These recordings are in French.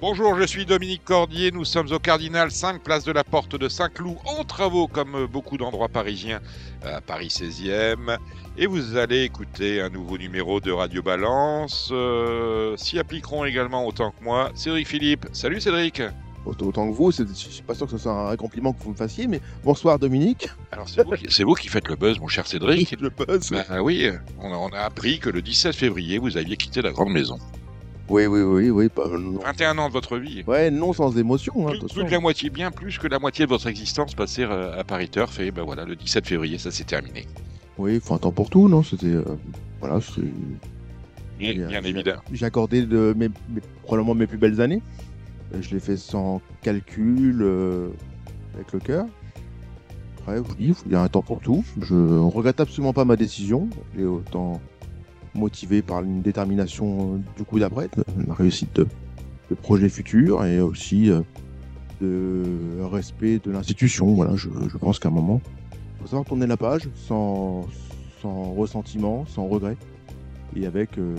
Bonjour, je suis Dominique Cordier. Nous sommes au Cardinal 5, place de la Porte de Saint-Cloud, en travaux comme beaucoup d'endroits parisiens à Paris 16e. Et vous allez écouter un nouveau numéro de Radio Balance. Euh, S'y appliqueront également autant que moi Cédric Philippe. Salut Cédric. Autant que vous, je suis pas sûr que ce soit un compliment que vous me fassiez, mais bonsoir Dominique. Alors c'est vous, qui- vous, qui faites le buzz, mon cher Cédric. Le buzz. Bah oui, on a, on a appris que le 17 février, vous aviez quitté la grande maison. Oui, oui, oui, oui. Pas, non. 21 ans de votre vie. Ouais, non sans émotion. Hein, Plus, plus de la moitié, bien plus que la moitié de votre existence passée euh, à Paris Turf. Et ben voilà, le 17 février, ça s'est terminé. Oui, il faut un temps pour tout, non C'était. euh, voilà, c'est- Bien, Bien, évidemment. j'ai accordé de mes, mes- probablement mes plus belles années. Euh, Je l'ai fait sans calcul, euh, avec le cœur. Après, oui, il y a un temps pour tout. Je regrette absolument pas ma décision. J'ai autant motivé par une détermination euh, du coup d'après, la réussite de, de projets futurs et aussi euh, de respect de l'institution. Voilà, je, je pense qu'à un moment, il faut savoir tourner la page sans, sans ressentiment, sans regret et avec euh,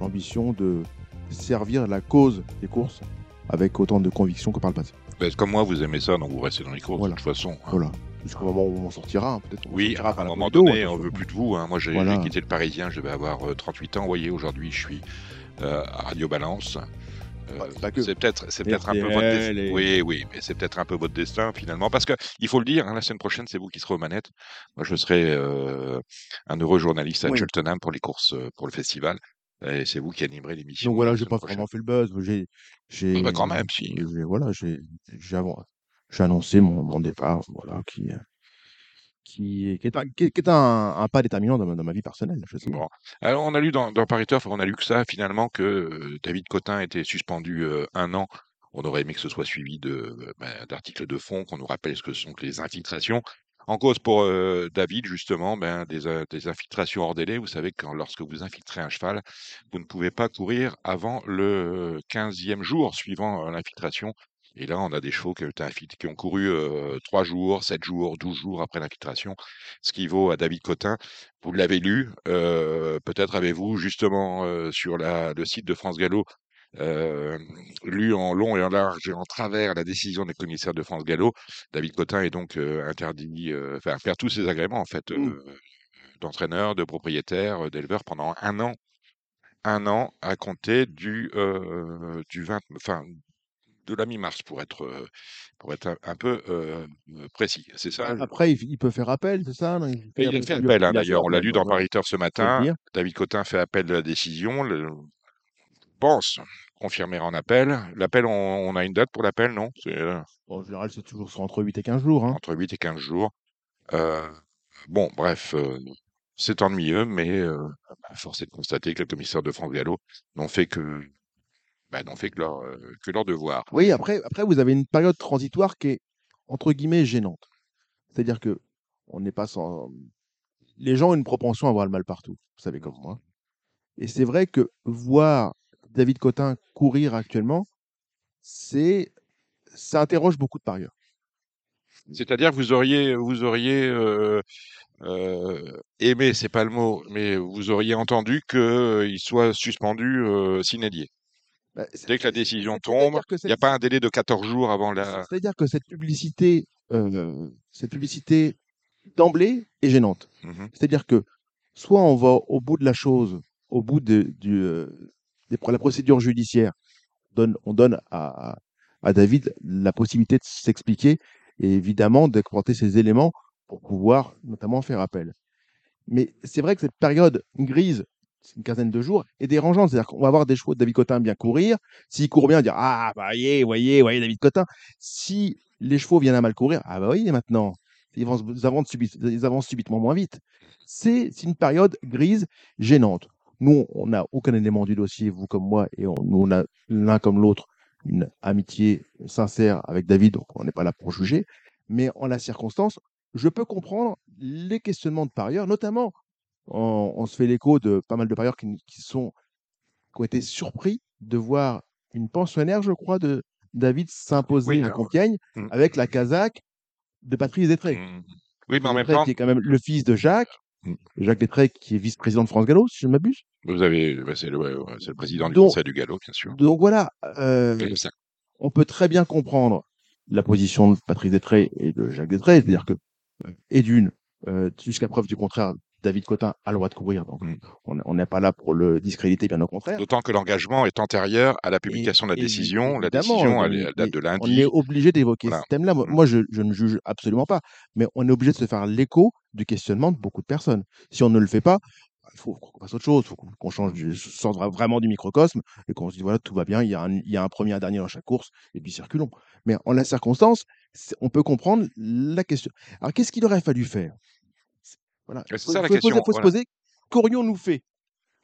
l'ambition de servir la cause des courses avec autant de conviction que par le passé. Comme moi, vous aimez ça, donc vous restez dans les courses Voilà. de toute façon. hein. Voilà. Jusqu'au moment où on sortira, hein, peut-être. on Oui, sortira à un moment photo, donné, attention. on veut plus de vous. hein. Moi, j'ai Voilà. quitté le Parisien, je devais avoir euh, 38 ans. Vous voyez, aujourd'hui, je suis euh, à Radio Balance. Euh, c'est peut-être, c'est peut-être un peu votre destin. et- Oui, oui, mais c'est peut-être un peu votre destin finalement, parce que il faut le dire, hein, la semaine prochaine, c'est vous qui serez aux manettes. Moi, je serai euh, un heureux journaliste à Oui. Cheltenham pour les courses, euh, pour le festival, et c'est vous qui animerez l'émission. Donc voilà, j'ai pas prochaine. vraiment fait le buzz. J'ai, j'ai, Ah bah quand même, si. voilà, j'ai, j'ai, avant- j'ai annoncé mon, mon départ, voilà, qui, euh, qui, qui est un, qui est- un, un pas déterminant dans ma, dans ma vie personnelle. Bon. Alors, on a lu dans, dans Paris on a lu que ça, finalement, que euh, David Cotin était suspendu euh, un an. On aurait aimé que ce soit suivi de, ben, d'articles de fond, qu'on nous rappelle ce que sont les infiltrations. En cause pour David, justement, ben, des, des infiltrations hors délai. Vous savez que lorsque vous infiltrez un cheval, vous ne pouvez pas courir avant le 15e jour suivant l'infiltration. Et là, on a des chevaux qui qui ont couru euh, 3 jours, 7 jours, 12 jours après l'infiltration, ce qui vaut à David Cotin vous l'avez lu, euh, peut-être avez-vous justement euh, sur la, le site de France Gallo euh, lu en long et en large et en travers la décision des commissaires de France Gallo. David Cotin est donc interdit, enfin perd tous ses agréments en fait, Mm. euh, d'entraîneur, de propriétaire, d'éleveur pendant un an, un an à compter du euh, du 20, enfin de la mi-mars pour être euh, pour être un, un peu euh, précis. C'est ça? je- Après, il, il peut faire appel, c'est ça Il et il fait appel, hein, d'ailleurs, on l'a lu dans Paris ce le matin. David Cotin fait appel de la décision. Le... pense confirmer en appel. L'appel, on, on a une date pour l'appel, non? Euh, Bon, en général, c'est toujours entre 8 et 15 jours. Hein. entre 8 et 15 jours. Euh, bon, bref, euh, c'est ennuyeux, mais euh, bah, force est de constater que les commissaires de France Gallo n'ont fait que, bah, n'ont fait que leur, que leur devoir. Oui, après, après, vous avez une période transitoire qui est, entre guillemets, gênante. C'est-à-dire que on n'est pas sans. Les gens ont une propension à avoir le mal partout, vous savez comme moi. Et c'est vrai que voir David Cotin courir actuellement, c'est ça interroge beaucoup de parieurs. C'est-à-dire que vous auriez, vous auriez euh, euh, aimé, c'est pas le mot, mais vous auriez entendu qu'il soit suspendu euh, sine die. Bah, Dès que la décision tombe, il n'y a pas un délai de 14 jours avant la. C'est-à-dire que cette publicité, euh, cette publicité d'emblée est gênante. Mhm. C'est-à-dire que soit on va au bout de la chose, au bout de du, euh, des- la procédure judiciaire, on donne, on donne à, à David la possibilité de s'expliquer et évidemment d'apporter ces éléments pour pouvoir notamment faire appel. Mais c'est vrai que cette période grise, une quinzaine de jours, est dérangeante. C'est-à-dire qu'on va avoir des chevaux de David Cotin bien courir. S'ils courent bien, dire Ah, bah, voyez, voyez, voyez David Cotin. Si les chevaux viennent à mal courir, ah, bah, voyez maintenant, ils avancent, subit- ils avancent subitement moins vite. C'est une période grise, gênante. Nous, on n'a aucun élément du dossier, vous comme moi, et on, nous, on a l'un comme l'autre une amitié sincère avec David, donc on n'est pas là pour juger. Mais en la circonstance, je peux comprendre les questionnements de parieurs, notamment on, on se fait l'écho de pas mal de parieurs qui, qui sont qui ont été surpris de voir une pensionnaire, je crois, de David s'imposer Oui, à Compiègne mmh. avec la casaque de Patrice Détré. Mmh. Oui, mais en même temps, qui est quand même le fils de Jacques, Mmh. Jacques Détré qui est vice-président de France Gallo, si je ne m'abuse. vous avez, bah, c'est le, ouais, ouais, c'est le président du Donc- Conseil du Galop, bien sûr. Donc voilà, euh, on peut très bien comprendre la position de Patrice Détré et de Jacques Détré, c'est-à-dire que, euh, et d'une, euh, jusqu'à preuve du contraire, David Cotin a le droit de courir, donc Mm. on n'est pas là pour le discréditer, bien au contraire. D'autant que l'engagement est antérieur à la publication de la décision. La évidemment, décision, elle, est- elle date de lundi. On est obligé d'évoquer Voilà. ce thème-là. Moi, Mm. moi, je, je ne juge absolument pas, mais on est obligé de se faire l'écho du questionnement de beaucoup de personnes. Si on ne le fait pas, il faut qu'on fasse autre chose, il faut qu'on change, du, sorte vraiment du microcosme et qu'on se dise voilà, tout va bien, il y, a un, il y a un premier, un dernier dans chaque course, et puis circulons. Mais en la circonstance, on peut comprendre la question. Alors, qu'est-ce qu'il aurait fallu faire? Voilà. C'est Faut- ça la faut- question, faut se voilà. poser qu'aurions-nous fait?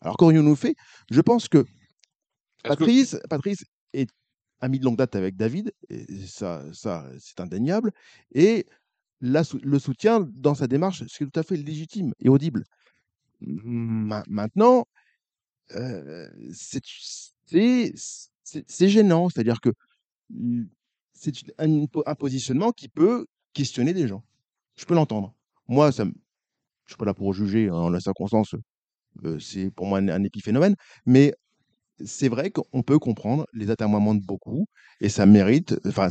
Alors, qu'aurions-nous fait? Je pense que Patrice, Patrice est ami de longue date avec David, et ça, ça c'est indéniable, et la le soutien dans sa démarche, c'est tout à fait légitime et audible. Ma- maintenant, euh, c'est gênant, c'est-à-dire que mm, c'est un, un positionnement qui peut questionner des gens. Je peux l'entendre. Moi, ça, je suis pas là pour juger hein, en la circonstance. euh, c'est pour moi un, un épiphénomène, mais c'est vrai qu'on peut comprendre les atermoiements de beaucoup et ça mérite, enfin,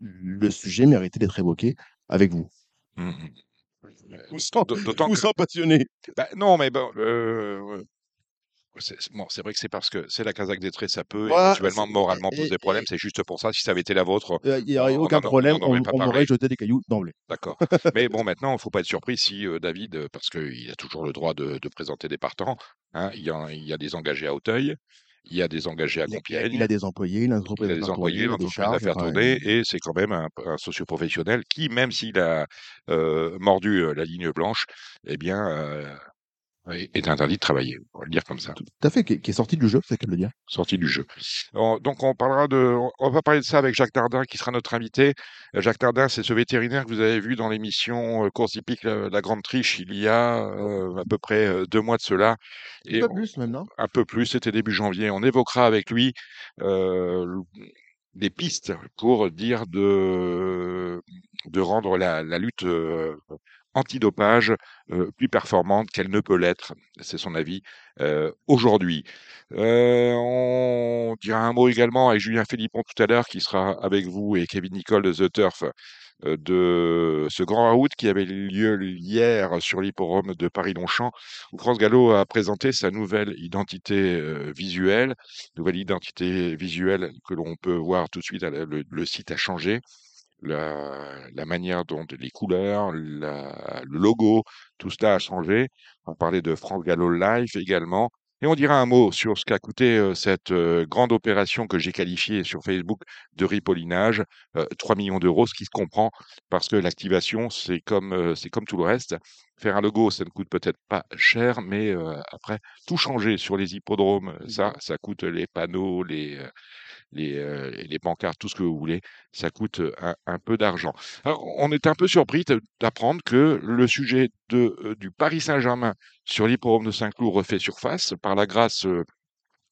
le sujet méritait d'être évoqué avec vous. Mm, mm. Vous vous passionné. bah, non, mais bon, euh. C'est bon, vrai que c'est parce que c'est la Kazakh des traits, ça peut Voilà, éventuellement moralement et- poser problème. C'est juste pour ça. Si ça avait été la vôtre, Il n'y aurait aucun problème, on on, aurait on m'aurait parlé. jeté des cailloux d'emblée. D'accord. Mais bon, maintenant, il ne faut pas être surpris si euh, David, euh, parce qu'il a toujours le droit de, de présenter des partants, hein, il, y a, il y a des engagés à Auteuil, il y a des engagés à Compiègne, il a des employés, il a il a des employés, il a des l'entreprise à charges, faire tourner, et c'est quand même un, un socioprofessionnel qui, même s'il a euh, mordu la ligne blanche, eh bien, euh, est interdit de travailler. On va le dire comme ça. tout à fait, qui, est- qui est sorti du jeu, c'est qu'elle le dire. sorti du jeu. On- donc on parlera de, on- va parler de ça avec Jacques Tardin qui sera notre invité. Euh, Jacques Tardin, c'est ce vétérinaire que vous avez vu dans l'émission euh, Course hippique la, la Grande Triche il y a euh, à peu près euh, deux mois de cela. Et Un peu plus non? Un peu plus, c'était début janvier. On évoquera avec lui euh, des pistes pour dire de, de rendre la, la lutte euh, antidopage euh, plus performante qu'elle ne peut l'être. C'est son avis euh, aujourd'hui. Euh, on dira un mot également avec Julien Philippon tout à l'heure qui sera avec vous et Kevin Nicole de The Turf euh, de ce grand route qui avait lieu hier sur l'hipporome de Paris-Longchamp où France Gallo a présenté sa nouvelle identité visuelle, nouvelle identité visuelle que l'on peut voir tout de suite, le site a changé, la, la manière dont les couleurs, la- le logo, tout cela a changé. On parlait de France Gallo Live également. Et on dira un mot sur ce qu'a coûté euh, cette euh, grande opération que j'ai qualifiée sur Facebook de ripollinage, euh, 3 millions d'euros, ce qui se comprend parce que l'activation, c'est comme, euh, c'est comme tout le reste. Faire un logo, ça ne coûte peut-être pas cher, mais après, tout changer sur les hippodromes, ça, ça coûte les panneaux, les, les, euh, les pancartes, tout ce que vous voulez, ça coûte un, peu d'argent. On est un peu surpris d'apprendre que le sujet du Paris Saint-Germain sur l'hippodrome de Saint-Cloud refait surface par la grâce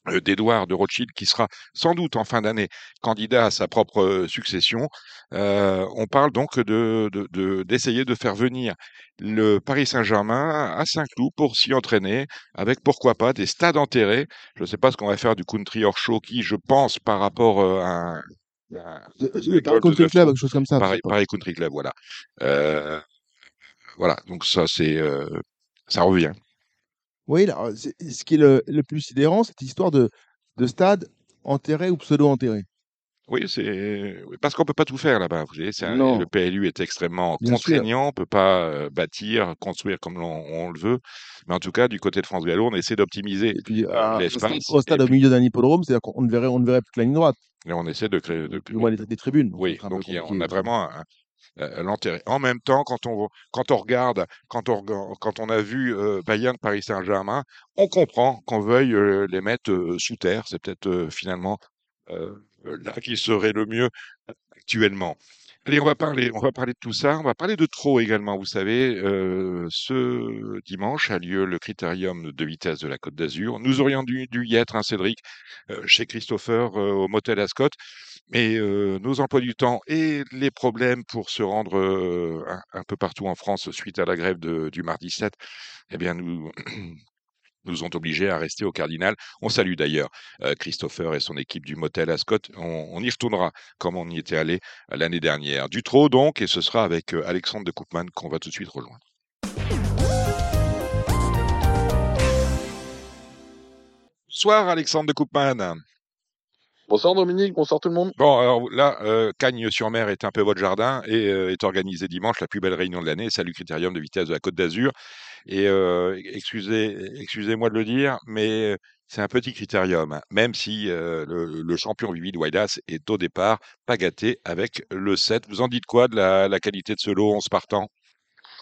euh, d'Édouard de Rothschild, qui sera sans doute en fin d'année candidat à sa propre euh, succession. Euh, on parle donc de de- de- d'essayer de, faire venir le Paris Saint-Germain à Saint-Cloud pour s'y entraîner, avec pourquoi pas des stades enterrés. Je ne sais pas ce qu'on va faire du country hors show, qui, je pense, par rapport euh, à un, à Paris Country Club, quelque chose comme ça. Paris, Paris Country Club, voilà. Euh, voilà, donc ça, c'est, euh, ça revient. Oui, là, c'est- ce qui est le, le plus sidérant, cette histoire de, de stade enterré ou pseudo-enterré. Oui, c'est parce qu'on peut pas tout faire là-bas. Vous savez, c'est un- Non. le PLU est extrêmement Bien sûr. contraignant, on peut pas euh, bâtir, construire comme on le veut. Mais en tout cas, du côté de France Gallo, on essaie d'optimiser Et puis, euh, au l'espace au stade au puis milieu d'un hippodrome, c'est-à-dire qu'on ne verrait, on ne verrait plus que la ligne droite, et on essaie de créer. De, des tribunes. Oui, donc a- on a vraiment un- euh, l'intérêt. En même temps, quand on quand on regarde, quand on quand on a vu euh, Bayern Paris Saint-Germain, on comprend qu'on veuille euh, les mettre euh, sous terre. C'est peut-être euh, finalement euh, là qui serait le mieux actuellement. Allez, on va parler, on va parler de tout ça. On va parler de trop également. Vous savez, euh, ce dimanche a lieu le critérium de vitesse de la Côte d'Azur. Nous aurions dû, y être, hein, Cédric, euh, chez Christopher euh, au motel Ascot, mais nos emplois du temps et les problèmes pour se rendre un, peu partout en France suite à la grève du mardi 7, eh bien, nous nous ont obligés à rester au Cardinal. On salue d'ailleurs Christopher et son équipe du motel Ascot. On, on y retournera comme on y était allé l'année dernière. Du trop donc, et ce sera avec Alexandre de Koopman qu'on va tout de suite rejoindre. Soir Alexandre de Koopman. Bonsoir Dominique, bonsoir tout le monde. Bon, alors là, euh, Cagnes-sur-Mer est un peu votre jardin et euh, est organisé dimanche la plus belle réunion de l'année, Salut Critérium de vitesse de la Côte d'Azur. Et euh, excusez, excusez-moi de le dire, mais c'est un petit critérium, hein, même si le, le champion Vivid Waidas est au départ pas gâté avec le 7. Vous en dites quoi de la, la qualité de ce lot 11 partants?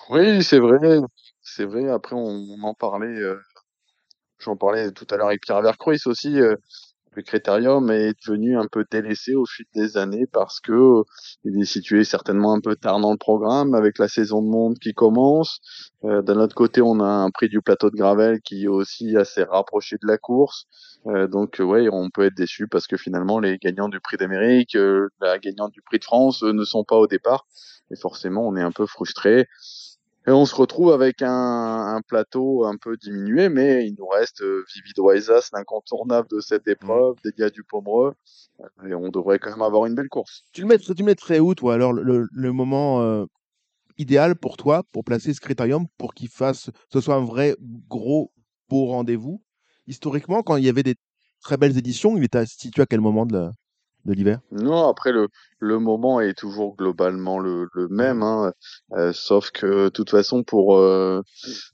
Oui, c'est vrai, c'est vrai. Après, on, on en parlait, j'en parlais tout à l'heure avec Pierre Vercruis aussi. Le critérium est devenu un peu délaissé au fil des années parce que il est situé certainement un peu tard dans le programme avec la saison de monde qui commence. Euh, D'un autre côté, on a un prix du plateau de Gravel qui est aussi assez rapproché de la course. Euh, donc, euh, ouais, on peut être déçu parce que finalement, les gagnants du prix d'Amérique, euh, la gagnante du prix de France euh, ne sont pas au départ. Et forcément, on est un peu frustré. Et on se retrouve avec un, un plateau un peu diminué, mais il nous reste euh, Vivid l'incontournable de cette épreuve, des gars du Pomereux, euh, et on devrait quand même avoir une belle course. Tu le mettrais, tu le mettrais où, toi, alors, le, le moment euh, idéal pour toi, pour placer ce critérium, pour qu'il fasse, ce soit un vrai gros beau rendez-vous? Historiquement, quand il y avait des très belles éditions, il était situé à quel moment de la- de l'hiver? Non, après le, le moment est toujours globalement le, le même, hein, euh, sauf que de toute façon pour euh,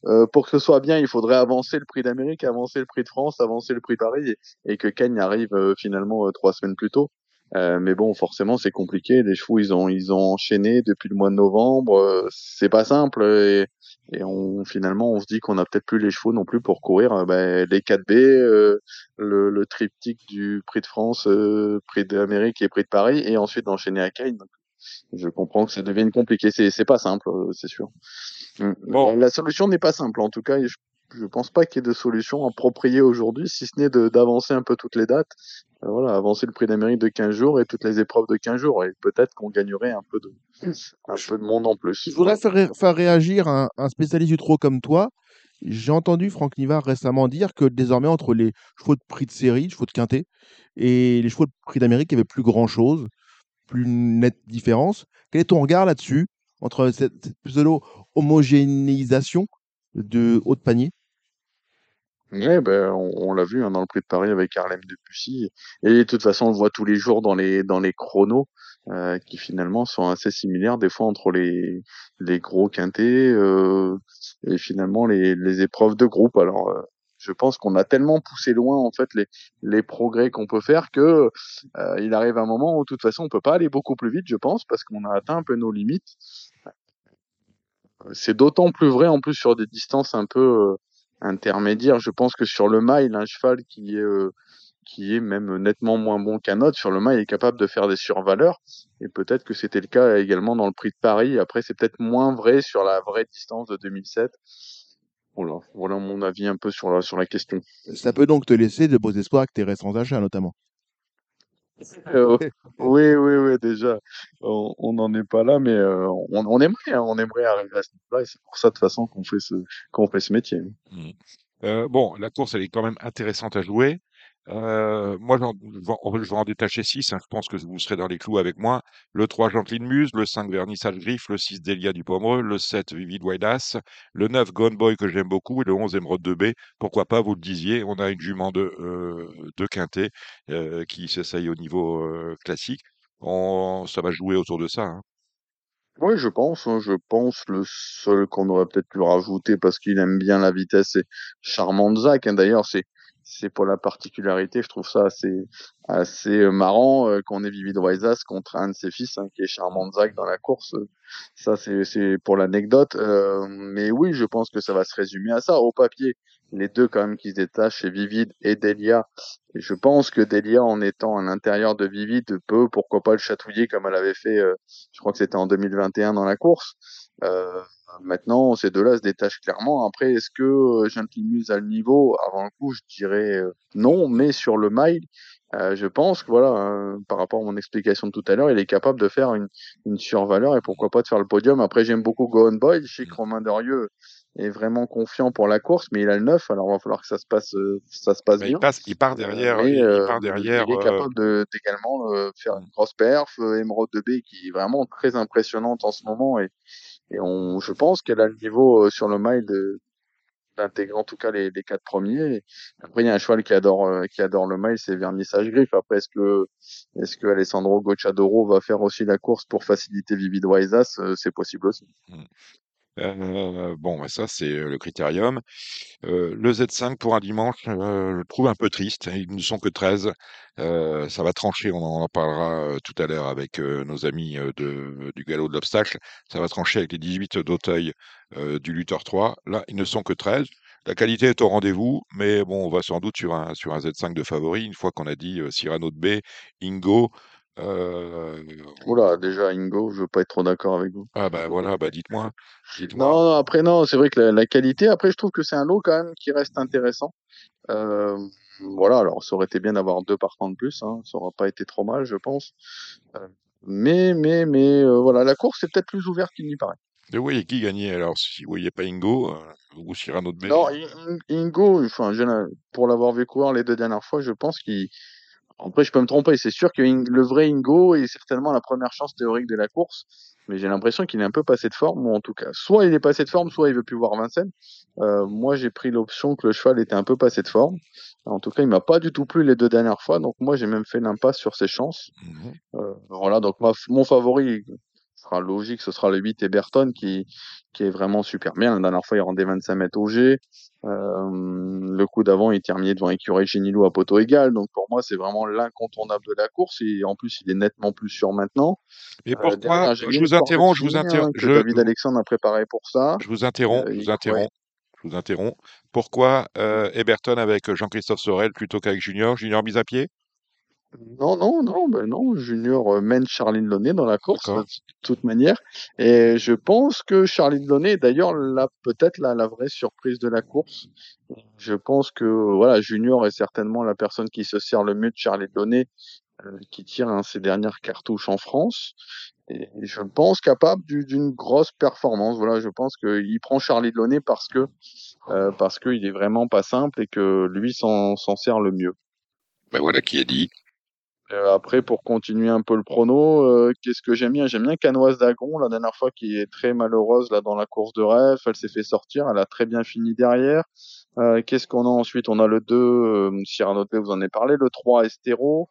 euh, pour que ce soit bien, il faudrait avancer le prix d'Amérique, avancer le prix de France, avancer le prix de Paris, et, et que Cagnes arrive euh, finalement euh, trois semaines plus tôt. Euh, mais bon, forcément, c'est compliqué. Les chevaux, ils ont ils ont enchaîné depuis le mois de novembre. euh, c'est pas simple et, et on finalement on se dit qu'on a peut-être plus les chevaux non plus pour courir euh, ben, les 4B, euh, le, le triptyque du prix de France, euh, prix d'Amérique et prix de Paris, et ensuite d'enchaîner à Cagnes. Je comprends que ça devienne compliqué. C'est c'est pas simple, c'est sûr. Mm. Bon. La solution n'est pas simple. En tout cas, je je pense pas qu'il y ait de solution appropriée aujourd'hui, si ce n'est de- d'avancer un peu toutes les dates. Euh, voilà, avancer le prix d'Amérique de 15 jours et toutes les épreuves de 15 jours. Et peut-être qu'on gagnerait un peu de, un peu de monde en plus. Je voudrais faire, ré- faire réagir un, un spécialiste du trot comme toi. J'ai entendu Franck Nivard récemment dire que désormais, entre les chevaux de prix de série, chevaux de quintet, et les chevaux de prix d'Amérique, il n'y avait plus grand-chose, plus nette différence. Quel est ton regard là-dessus, entre cette, cette pseudo-homogénéisation de haut de panier? Ouais, ben, on, l'a vu hein, dans le prix de Paris avec Harlem Debussy. Et de toute façon, on le voit tous les jours dans les dans les chronos euh, qui finalement sont assez similaires des fois entre les les gros quintés euh, et finalement les les épreuves de groupe. Alors, euh, je pense qu'on a tellement poussé loin en fait les les progrès qu'on peut faire que euh, il arrive un moment où de toute façon on peut pas aller beaucoup plus vite, je pense, parce qu'on a atteint un peu nos limites. C'est d'autant plus vrai en plus sur des distances un peu intermédiaires. Je pense que sur le mile, un cheval qui est euh, qui est même nettement moins bon qu'un autre sur le mile est capable de faire des survaleurs. Et peut-être que c'était le cas également dans le Prix de Paris. Après, c'est peut-être moins vrai sur la vraie distance de 2007. Voilà, voilà mon avis un peu sur la sur la question. Ça peut donc te laisser de beaux espoirs avec tes récents achats, notamment. Euh, oui, oui, oui, déjà, on on n'en est pas là, mais euh, on, on aimerait, hein, on aimerait arriver à ce niveau-là, et c'est pour ça de toute façon qu'on fait ce qu'on fait ce métier. Mm. Euh, bon, la course, elle est quand même intéressante à jouer. Euh, moi, je vais en détacher 6. je pense que vous serez dans les clous avec moi. Le 3, Jean-Claude Muse. Le 5, Vernissage Griffe. Le 6, Delia du Pomereux. Le 7, Vivid Waidas. Le 9, Gone Boy, que j'aime beaucoup. Et le 11, Émeraude de B. Pourquoi pas, vous le disiez, on a une jument de, euh, de Quintet euh, qui s'essaye au niveau euh, classique. Ça va jouer autour de ça. hein. Oui, je pense, hein, je pense le seul qu'on aurait peut-être pu rajouter parce qu'il aime bien la vitesse, c'est Charmant Zach. hein. D'ailleurs, c'est c'est pour la particularité. Je trouve ça assez, assez marrant euh, qu'on ait Vivid Waisas contre un de ses fils, hein, qui est Charmant Zach dans la course. Ça, c'est, c'est pour l'anecdote. Euh, mais oui, je pense que ça va se résumer à ça. Au papier, les deux quand même qui se détachent, c'est Vivid et Delia. Et je pense que Delia, en étant à l'intérieur de Vivid, peut, pourquoi pas le chatouiller comme elle avait fait, euh, je crois que c'était en 2021 dans la course. Euh, maintenant, ces deux-là se détachent clairement. Après, est-ce que euh, Gentilmuse a le niveau? Avant le coup, je dirais euh, non, mais sur le mile, euh, je pense que voilà, hein, par rapport à mon explication de tout à l'heure, il est capable de faire une, une survaleur et pourquoi pas de faire le podium. Après, j'aime beaucoup Gohan Boy. Je sais que Romain Derieux est vraiment confiant pour la course, mais il a le 9, alors il va falloir que ça se passe, ça se passe Mais bien. il, passe, il part derrière. Mais, il, euh, part derrière. il est euh, capable de d'également euh, faire une grosse perf. Euh, Emerald de B qui est vraiment très impressionnante en ce moment et, et on, je pense qu'elle a le niveau euh, sur le mile de d'intégrer en tout cas les, les quatre premiers. Après, il y a un cheval qui adore euh, qui adore le mile, c'est Vernissage Griffe. Après, est-ce que est-ce que Alessandro Gocciadoro va faire aussi la course pour faciliter Vivid Waisas Euh, C'est possible aussi. Euh, bon, ça, c'est le critérium. Le Z5 pour un dimanche, je le trouve un peu triste. Ils ne sont que 13. Euh, ça va trancher, on en parlera tout à l'heure avec nos amis de, du galop de l'obstacle. Ça va trancher avec les 18 d'Auteuil du Luther 3. Là, ils ne sont que 13. La qualité est au rendez-vous, mais bon, on va sans doute sur un, sur un Z5 de favori, une fois qu'on a dit Cyrano de B, Ingo. Euh, Oula, déjà Ingo, je veux pas être trop d'accord avec vous. ah bah voilà, bah dites-moi. Non, non, après non, c'est vrai que la, la qualité. Après, je trouve que c'est un lot quand même qui reste intéressant. Euh, voilà, alors ça aurait été bien d'avoir deux partants de plus, hein, ça aurait pas été trop mal, je pense. Euh, mais, mais, mais, euh, voilà, la course est peut-être plus ouverte qu'il n'y paraît. Vous voyez qui gagnait alors si vous voyez pas Ingo ou Cyrano de B Non, In- In- Ingo, enfin, pour l'avoir vu courir les deux dernières fois, je pense qu'il. Après, je peux me tromper. C'est sûr que le vrai Ingo est certainement la première chance théorique de la course, mais j'ai l'impression qu'il est un peu passé de forme, ou en tout cas, soit il est passé de forme, soit il veut plus voir Vincennes. Euh, moi, j'ai pris l'option que le cheval était un peu passé de forme. En tout cas, il m'a pas du tout plu les deux dernières fois, donc moi, j'ai même fait l'impasse sur ses chances. Mhm. Euh, voilà, donc ma- mon favori sera logique, ce sera le 8 Eberton qui, qui est vraiment super bien. La dernière fois, il rendait 25 mètres au G. Euh, le coup d'avant, il terminait devant Écureuil Génilou à poteau égal. Donc pour moi, c'est vraiment l'incontournable de la course. Et en plus, il est nettement plus sûr maintenant. Et Euh, pourquoi derrière, Je mis vous interromps, je vous interromps, hein, je, David Alexandre a préparé pour ça. je vous interromps, Euh, je il- vous interromps, je vous interromps. Pourquoi euh, Eberton avec Jean-Christophe Sorel plutôt qu'avec Junior? Junior mise à pied? Non, non, non, ben non, Junior euh, mène Charline Launay dans la course, de toute manière. Et je pense que Charline Launay est d'ailleurs la, peut-être la, la vraie surprise de la course. Je pense que, voilà, Junior est certainement la personne qui se sert le mieux de Charline Launay, euh, qui tire hein, ses dernières cartouches en France. Et je pense capable du- d'une grosse performance. Voilà, je pense qu'il prend Charlie Launay parce que, euh, parce qu'il est vraiment pas simple et que lui s'en s'en sert le mieux. Ben voilà qui est dit. Euh, après, pour continuer un peu le prono, euh, qu'est-ce que j'aime bien? J'aime bien Canoise d'Agron, la dernière fois qui est très malheureuse là dans la course de rêve. Elle s'est fait sortir, elle a très bien fini derrière. Euh, qu'est-ce qu'on a ensuite? On a le 2, euh, Cyrano de Bé, vous en avez parlé, le 3, Estero.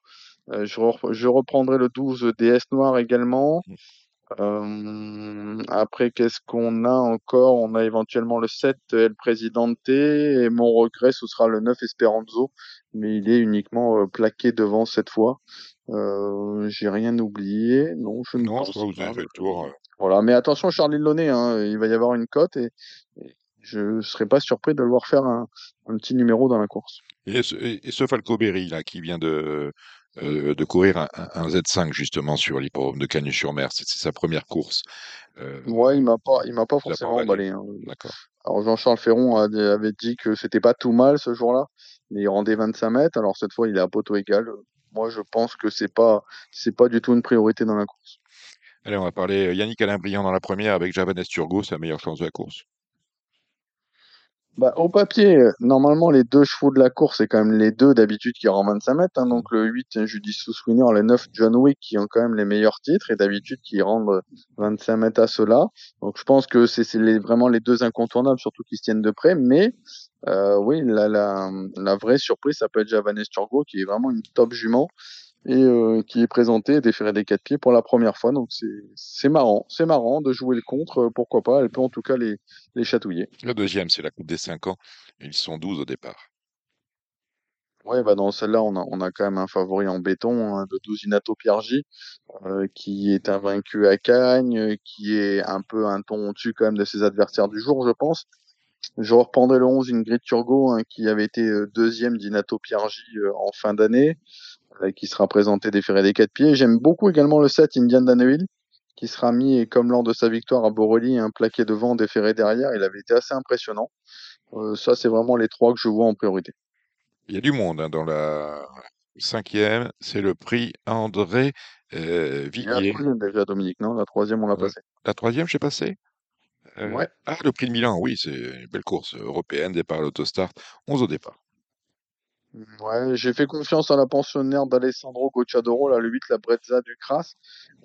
Euh, je, re- je reprendrai le 12, DS Noir également. Euh, après, qu'est-ce qu'on a encore? On a éventuellement le 7, El Presidente, et mon regret, ce sera le 9, Esperanzo, mais il est uniquement euh, plaqué devant cette fois. Euh, j'ai rien oublié, non, je ne Non, pense vous avez pas. fait le tour. euh. Voilà, mais attention, Charlie Launay, hein, il va y avoir une cote et, et je serais pas surpris de le voir faire un, un petit numéro dans la course. Et ce, et ce Falco Berry, là, qui vient de, euh, de courir un, un- un Z5 justement sur l'hippodrome de Cagnes-sur-Mer, c'est sa première course. Euh, Ouais, il m'a pas, il m'a pas forcément emballé. hein. D'accord. Alors Jean-Charles Ferron avait dit que c'était pas tout mal ce jour-là, il rendait 25 mètres. Alors cette fois, il est à poteau égal. Moi, je pense que c'est pas, pas du tout une priorité dans la course. Allez, on va parler euh, Yannick Alain Briand dans la première avec Javan Esturgo, sa meilleure chance de la course. Bah, au papier, euh, normalement, les deux chevaux de la course, c'est quand même les deux d'habitude qui rendent 25 mètres. Hein, donc le 8, Judicious Winner, le 9, John Wick, qui ont quand même les meilleurs titres et d'habitude qui rendent 25 mètres à ceux-là. Donc je pense que c'est vraiment les deux incontournables, surtout qui se tiennent de près. Mais euh, oui, la, la, la vraie surprise, ça peut être Javan Esturgo, qui est vraiment une top jument et euh, qui est présenté et déféré des quatre pieds pour la première fois. Donc c'est c'est marrant, c'est marrant de jouer le contre, euh, pourquoi pas. Elle peut en tout cas les, les chatouiller. Le deuxième, c'est la Coupe des 5 ans. Ils sont 12 au départ. Ouais, bah dans celle-là, on a, on a quand même un favori en béton, hein, le 12 Inato Piergi, euh, qui est invaincu à Cagnes, qui est un peu un ton au-dessus quand même de ses adversaires du jour, je pense. Je reprendrai le 11 Ingrid Turgot, hein, qui avait été euh, deuxième d'Inato Piergi euh, en fin d'année, qui sera présenté des ferrés des quatre pieds. J'aime beaucoup également le 7 Indian Daneville, qui sera mis, et comme lors de sa victoire à Borelli, un plaqué devant, des ferrés derrière. Il avait été assez impressionnant. Euh, ça, c'est vraiment les trois que je vois en priorité. Il y a du monde hein, dans la cinquième, c'est le prix André euh, Il y a déjà, Dominique, non? La troisième, on l'a Ouais. passée. La troisième, j'ai passé? Euh, Ouais. Ah, le prix de Milan, oui, c'est une belle course européenne, départ à l'autostart, 11 au départ. Ouais, j'ai fait confiance à la pensionnaire d'Alessandro Gocciadoro, là, le 8, la Brezza du Cras.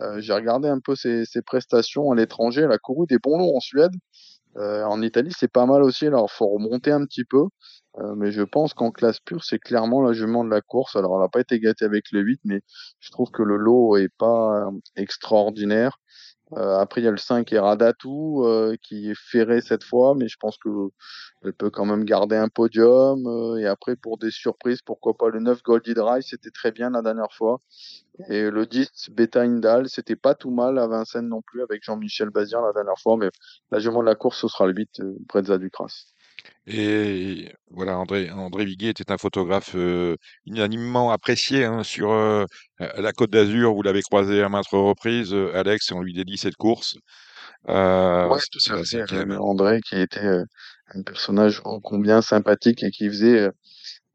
Euh, j'ai regardé un peu ses, ses prestations à l'étranger. Elle a couru des bons lots en Suède. Euh, en Italie, c'est pas mal aussi. Alors, faut remonter un petit peu. Euh, mais je pense qu'en classe pure, c'est clairement la jument de la course. Alors, elle n'a pas été gâtée avec le 8, mais je trouve que le lot est pas euh, extraordinaire. Euh, après, il y a le 5 et Radatou, euh, qui est ferré cette fois, mais je pense que elle peut quand même garder un podium. euh, et après, pour des surprises, pourquoi pas le 9 Goldie Dry, c'était très bien la dernière fois. Et le 10 Beta Indal, c'était pas tout mal à Vincennes non plus, avec Jean-Michel Bazir la dernière fois, mais la jument de la course, ce sera le 8 euh, Brezza du Cras. Et voilà, André, André Viguier était un photographe euh, unanimement apprécié hein, sur euh, la Côte d'Azur. Vous l'avez croisé à maintes reprises, euh, Alex, et on lui dédie cette course. Euh, Ouais, c'est tout c'est la fait. cinquième. euh, André, qui était un personnage ô combien sympathique et qui faisait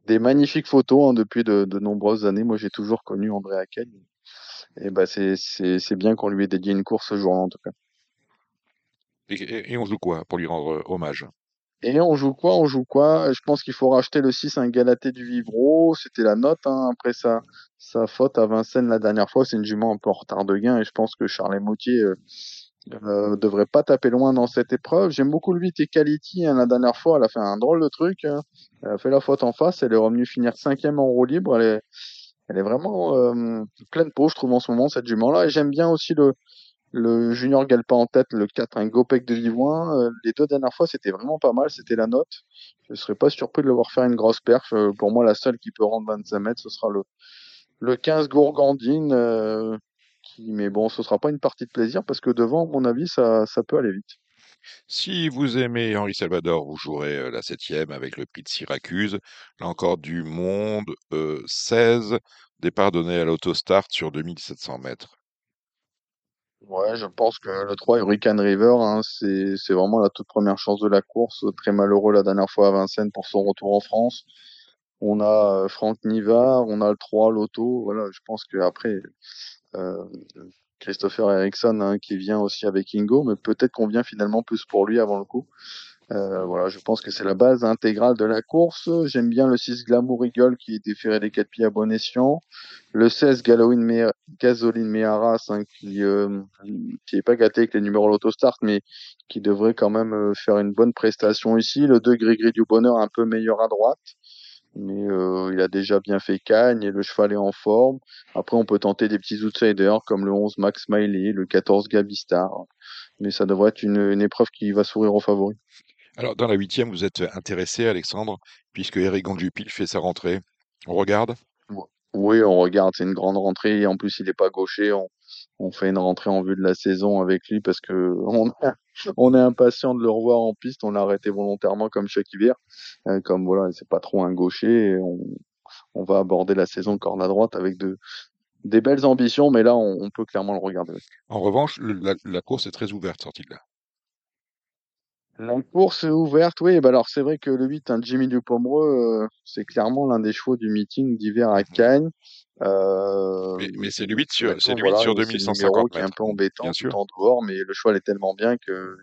des magnifiques photos hein, depuis de, de nombreuses années. Moi, j'ai toujours connu André Haken. Et bah, c'est, c'est, c'est bien qu'on lui ait dédié une course ce jour-là, en tout cas. Et, et- et on joue quoi pour lui rendre hommage? Et on joue quoi? On joue quoi? Je pense qu'il faut racheter le 6, un Galaté du Vivreau. C'était la note, hein, après sa, sa faute à Vincennes la dernière fois. C'est une jument un peu en retard de gain et je pense que Charles Moutier euh, euh, devrait pas taper loin dans cette épreuve. J'aime beaucoup le 8 et. Hein, la dernière fois, elle a fait un drôle de truc. hein. Elle a fait la faute en face. Elle est revenue finir cinquième en roue libre. Elle est, elle est vraiment euh, pleine peau, je trouve, en ce moment, cette jument-là. Et j'aime bien aussi le, le Junior Galpa en tête, le 4, un Gopek de Livoin. Euh, les deux dernières fois, c'était vraiment pas mal. C'était la note. Je serais pas surpris de le voir faire une grosse perf. Euh, pour moi, la seule qui peut rendre 25 mètres, ce sera le, le 15 Gourgandine. euh, qui, mais bon, ce sera pas une partie de plaisir parce que devant, à mon avis, ça, peut aller vite. Si vous aimez Henri Salvador, vous jouerez la septième avec le prix de Syracuse. Là encore du monde, euh, 16, départ donné à l'autostart sur 2700 mètres. Ouais, je pense que le 3 Hurricane River, hein, c'est, vraiment la toute première chance de la course. Très malheureux la dernière fois à Vincennes pour son retour en France. On a euh, Franck Nivard, on a le 3 Lotto. Voilà, je pense qu'après, euh, Christopher Eriksson hein, qui vient aussi avec Ingo, mais peut-être qu'on vient finalement plus pour lui avant le coup. Euh, voilà, je pense que c'est la base intégrale de la course. J'aime bien le 6 Glamour Eagle qui est déféré des 4 pieds à bon escient. Le 16 Gasoline, Mea- Gasoline Mearas hein, qui euh, qui est pas gâté avec les numéros l'autostart, mais qui devrait quand même euh, faire une bonne prestation ici. Le 2 Gris du Bonheur un peu meilleur à droite, mais euh, il a déjà bien fait Cagne et le cheval est en forme. Après, on peut tenter des petits outsiders comme le 11 Max Smiley, le 14 Gabistar, mais ça devrait être une, une épreuve qui va sourire aux favoris. Alors, dans la huitième, vous êtes intéressé, Alexandre, puisque Eric Gandjupil fait sa rentrée. On regarde? Oui, on regarde, c'est une grande rentrée. En plus, il est pas gaucher. On, on fait une rentrée en vue de la saison avec lui parce que on, on est impatient de le revoir en piste. On l'a arrêté volontairement comme chaque hiver. Euh, comme voilà, c'est pas trop un gaucher. et on, on va aborder la saison corne à droite avec de, des belles ambitions, mais là, on, on peut clairement le regarder. En revanche, le- la, la course est très ouverte, sortie de là. La course est ouverte, oui. Bah alors c'est vrai que le 8, un Jimmy Dupomereux, euh, c'est clairement l'un des chevaux du meeting d'hiver à Cannes. Euh, Mais, mais c'est le 8 sur, c'est le 8 voilà, sur c'est le numéro 2150 qui est un peu embêtant Bien sûr. en dehors, mais le cheval est tellement bien que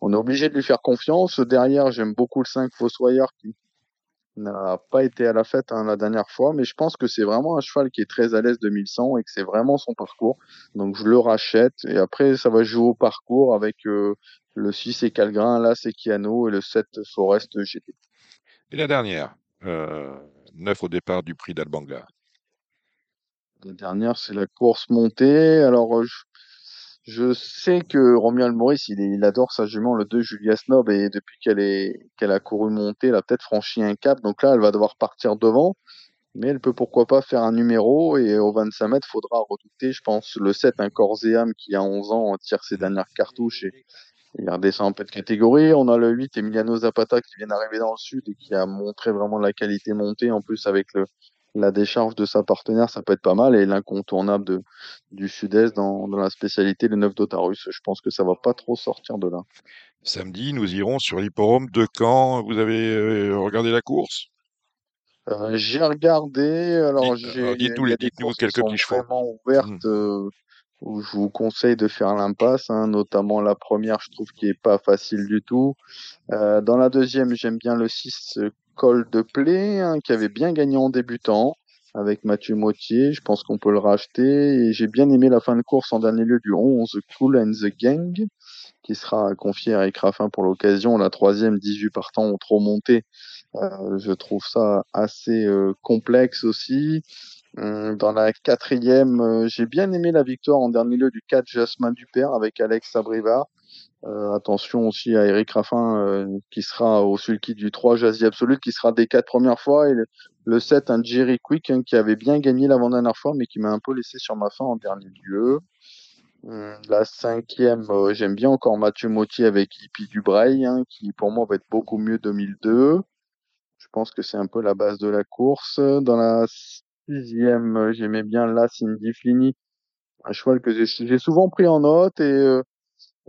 on est obligé de lui faire confiance. Derrière, j'aime beaucoup le 5 Fossoyeur qui n'a pas été à la fête hein, la dernière fois, mais je pense que c'est vraiment un cheval qui est très à l'aise de 1100 et que c'est vraiment son parcours. Donc je le rachète et après ça va jouer au parcours avec euh, le 6 et Calgrin, là c'est Kiano et le 7 Forest GT. Et la dernière, euh, 9 au départ du prix d'Albangla. La dernière, c'est la course montée. Alors, euh, je, je sais que Romuald Maurice, il, adore sa jument, le 2 Julia Snob, et depuis qu'elle est, qu'elle a couru montée, elle a peut-être franchi un cap. Donc là, elle va devoir partir devant. mais elle peut pourquoi pas faire un numéro et au 25 mètres, faudra redouter, je pense, le 7, un Corséam qui a 11 ans tire ses dernières cartouches et il redescend un peu de catégorie. On a le 8, Emiliano Zapata, qui vient d'arriver dans le sud et qui a montré vraiment la qualité montée. En plus, avec le, la décharge de sa partenaire, ça peut être pas mal. Et l'incontournable de, du sud-est dans, dans la spécialité, le 9 d'Otarus. Je pense que ça va pas trop sortir de là. Samedi, nous irons sur l'hipporome de Caen. Vous avez euh, regardé la course? Euh, j'ai regardé, alors Dites- j'ai, dites-nous courses qui quelques petits chevaux. vraiment ouvertes, euh, où je vous conseille de faire l'impasse, hein, notamment la première, je trouve qui est pas facile du tout. Euh, dans la deuxième, j'aime bien le 6 Col de Play, hein, qui avait bien gagné en débutant avec Mathieu Mottier. Je pense qu'on peut le racheter. Et j'ai bien aimé la fin de course en dernier lieu du 11 Cool and the Gang, qui sera confié à Raffin pour l'occasion. La troisième, 18 partants ont trop monté. Euh, je trouve ça assez euh, complexe aussi. Hum, Dans la quatrième, euh, j'ai bien aimé la victoire en dernier lieu du 4 Jasmin Dupère avec Alex Sabrivard. Euh, attention aussi à Eric Raffin euh, qui sera au sulky du 3 Jazzy Absolute qui sera des quatre premières fois et le, le 7 un Jerry Quick hein, qui avait bien gagné l'avant-dernière fois mais qui m'a un peu laissé sur ma fin en dernier lieu. Hum, La cinquième, euh, j'aime bien encore Mathieu Mottier avec Hippie Dubrail hein, qui pour moi va être beaucoup mieux 2002. Je pense que c'est un peu la base de la course. Dans la sixième, euh, j'aimais bien là Cindy Flini, un cheval que j'ai j'ai souvent pris en note et euh,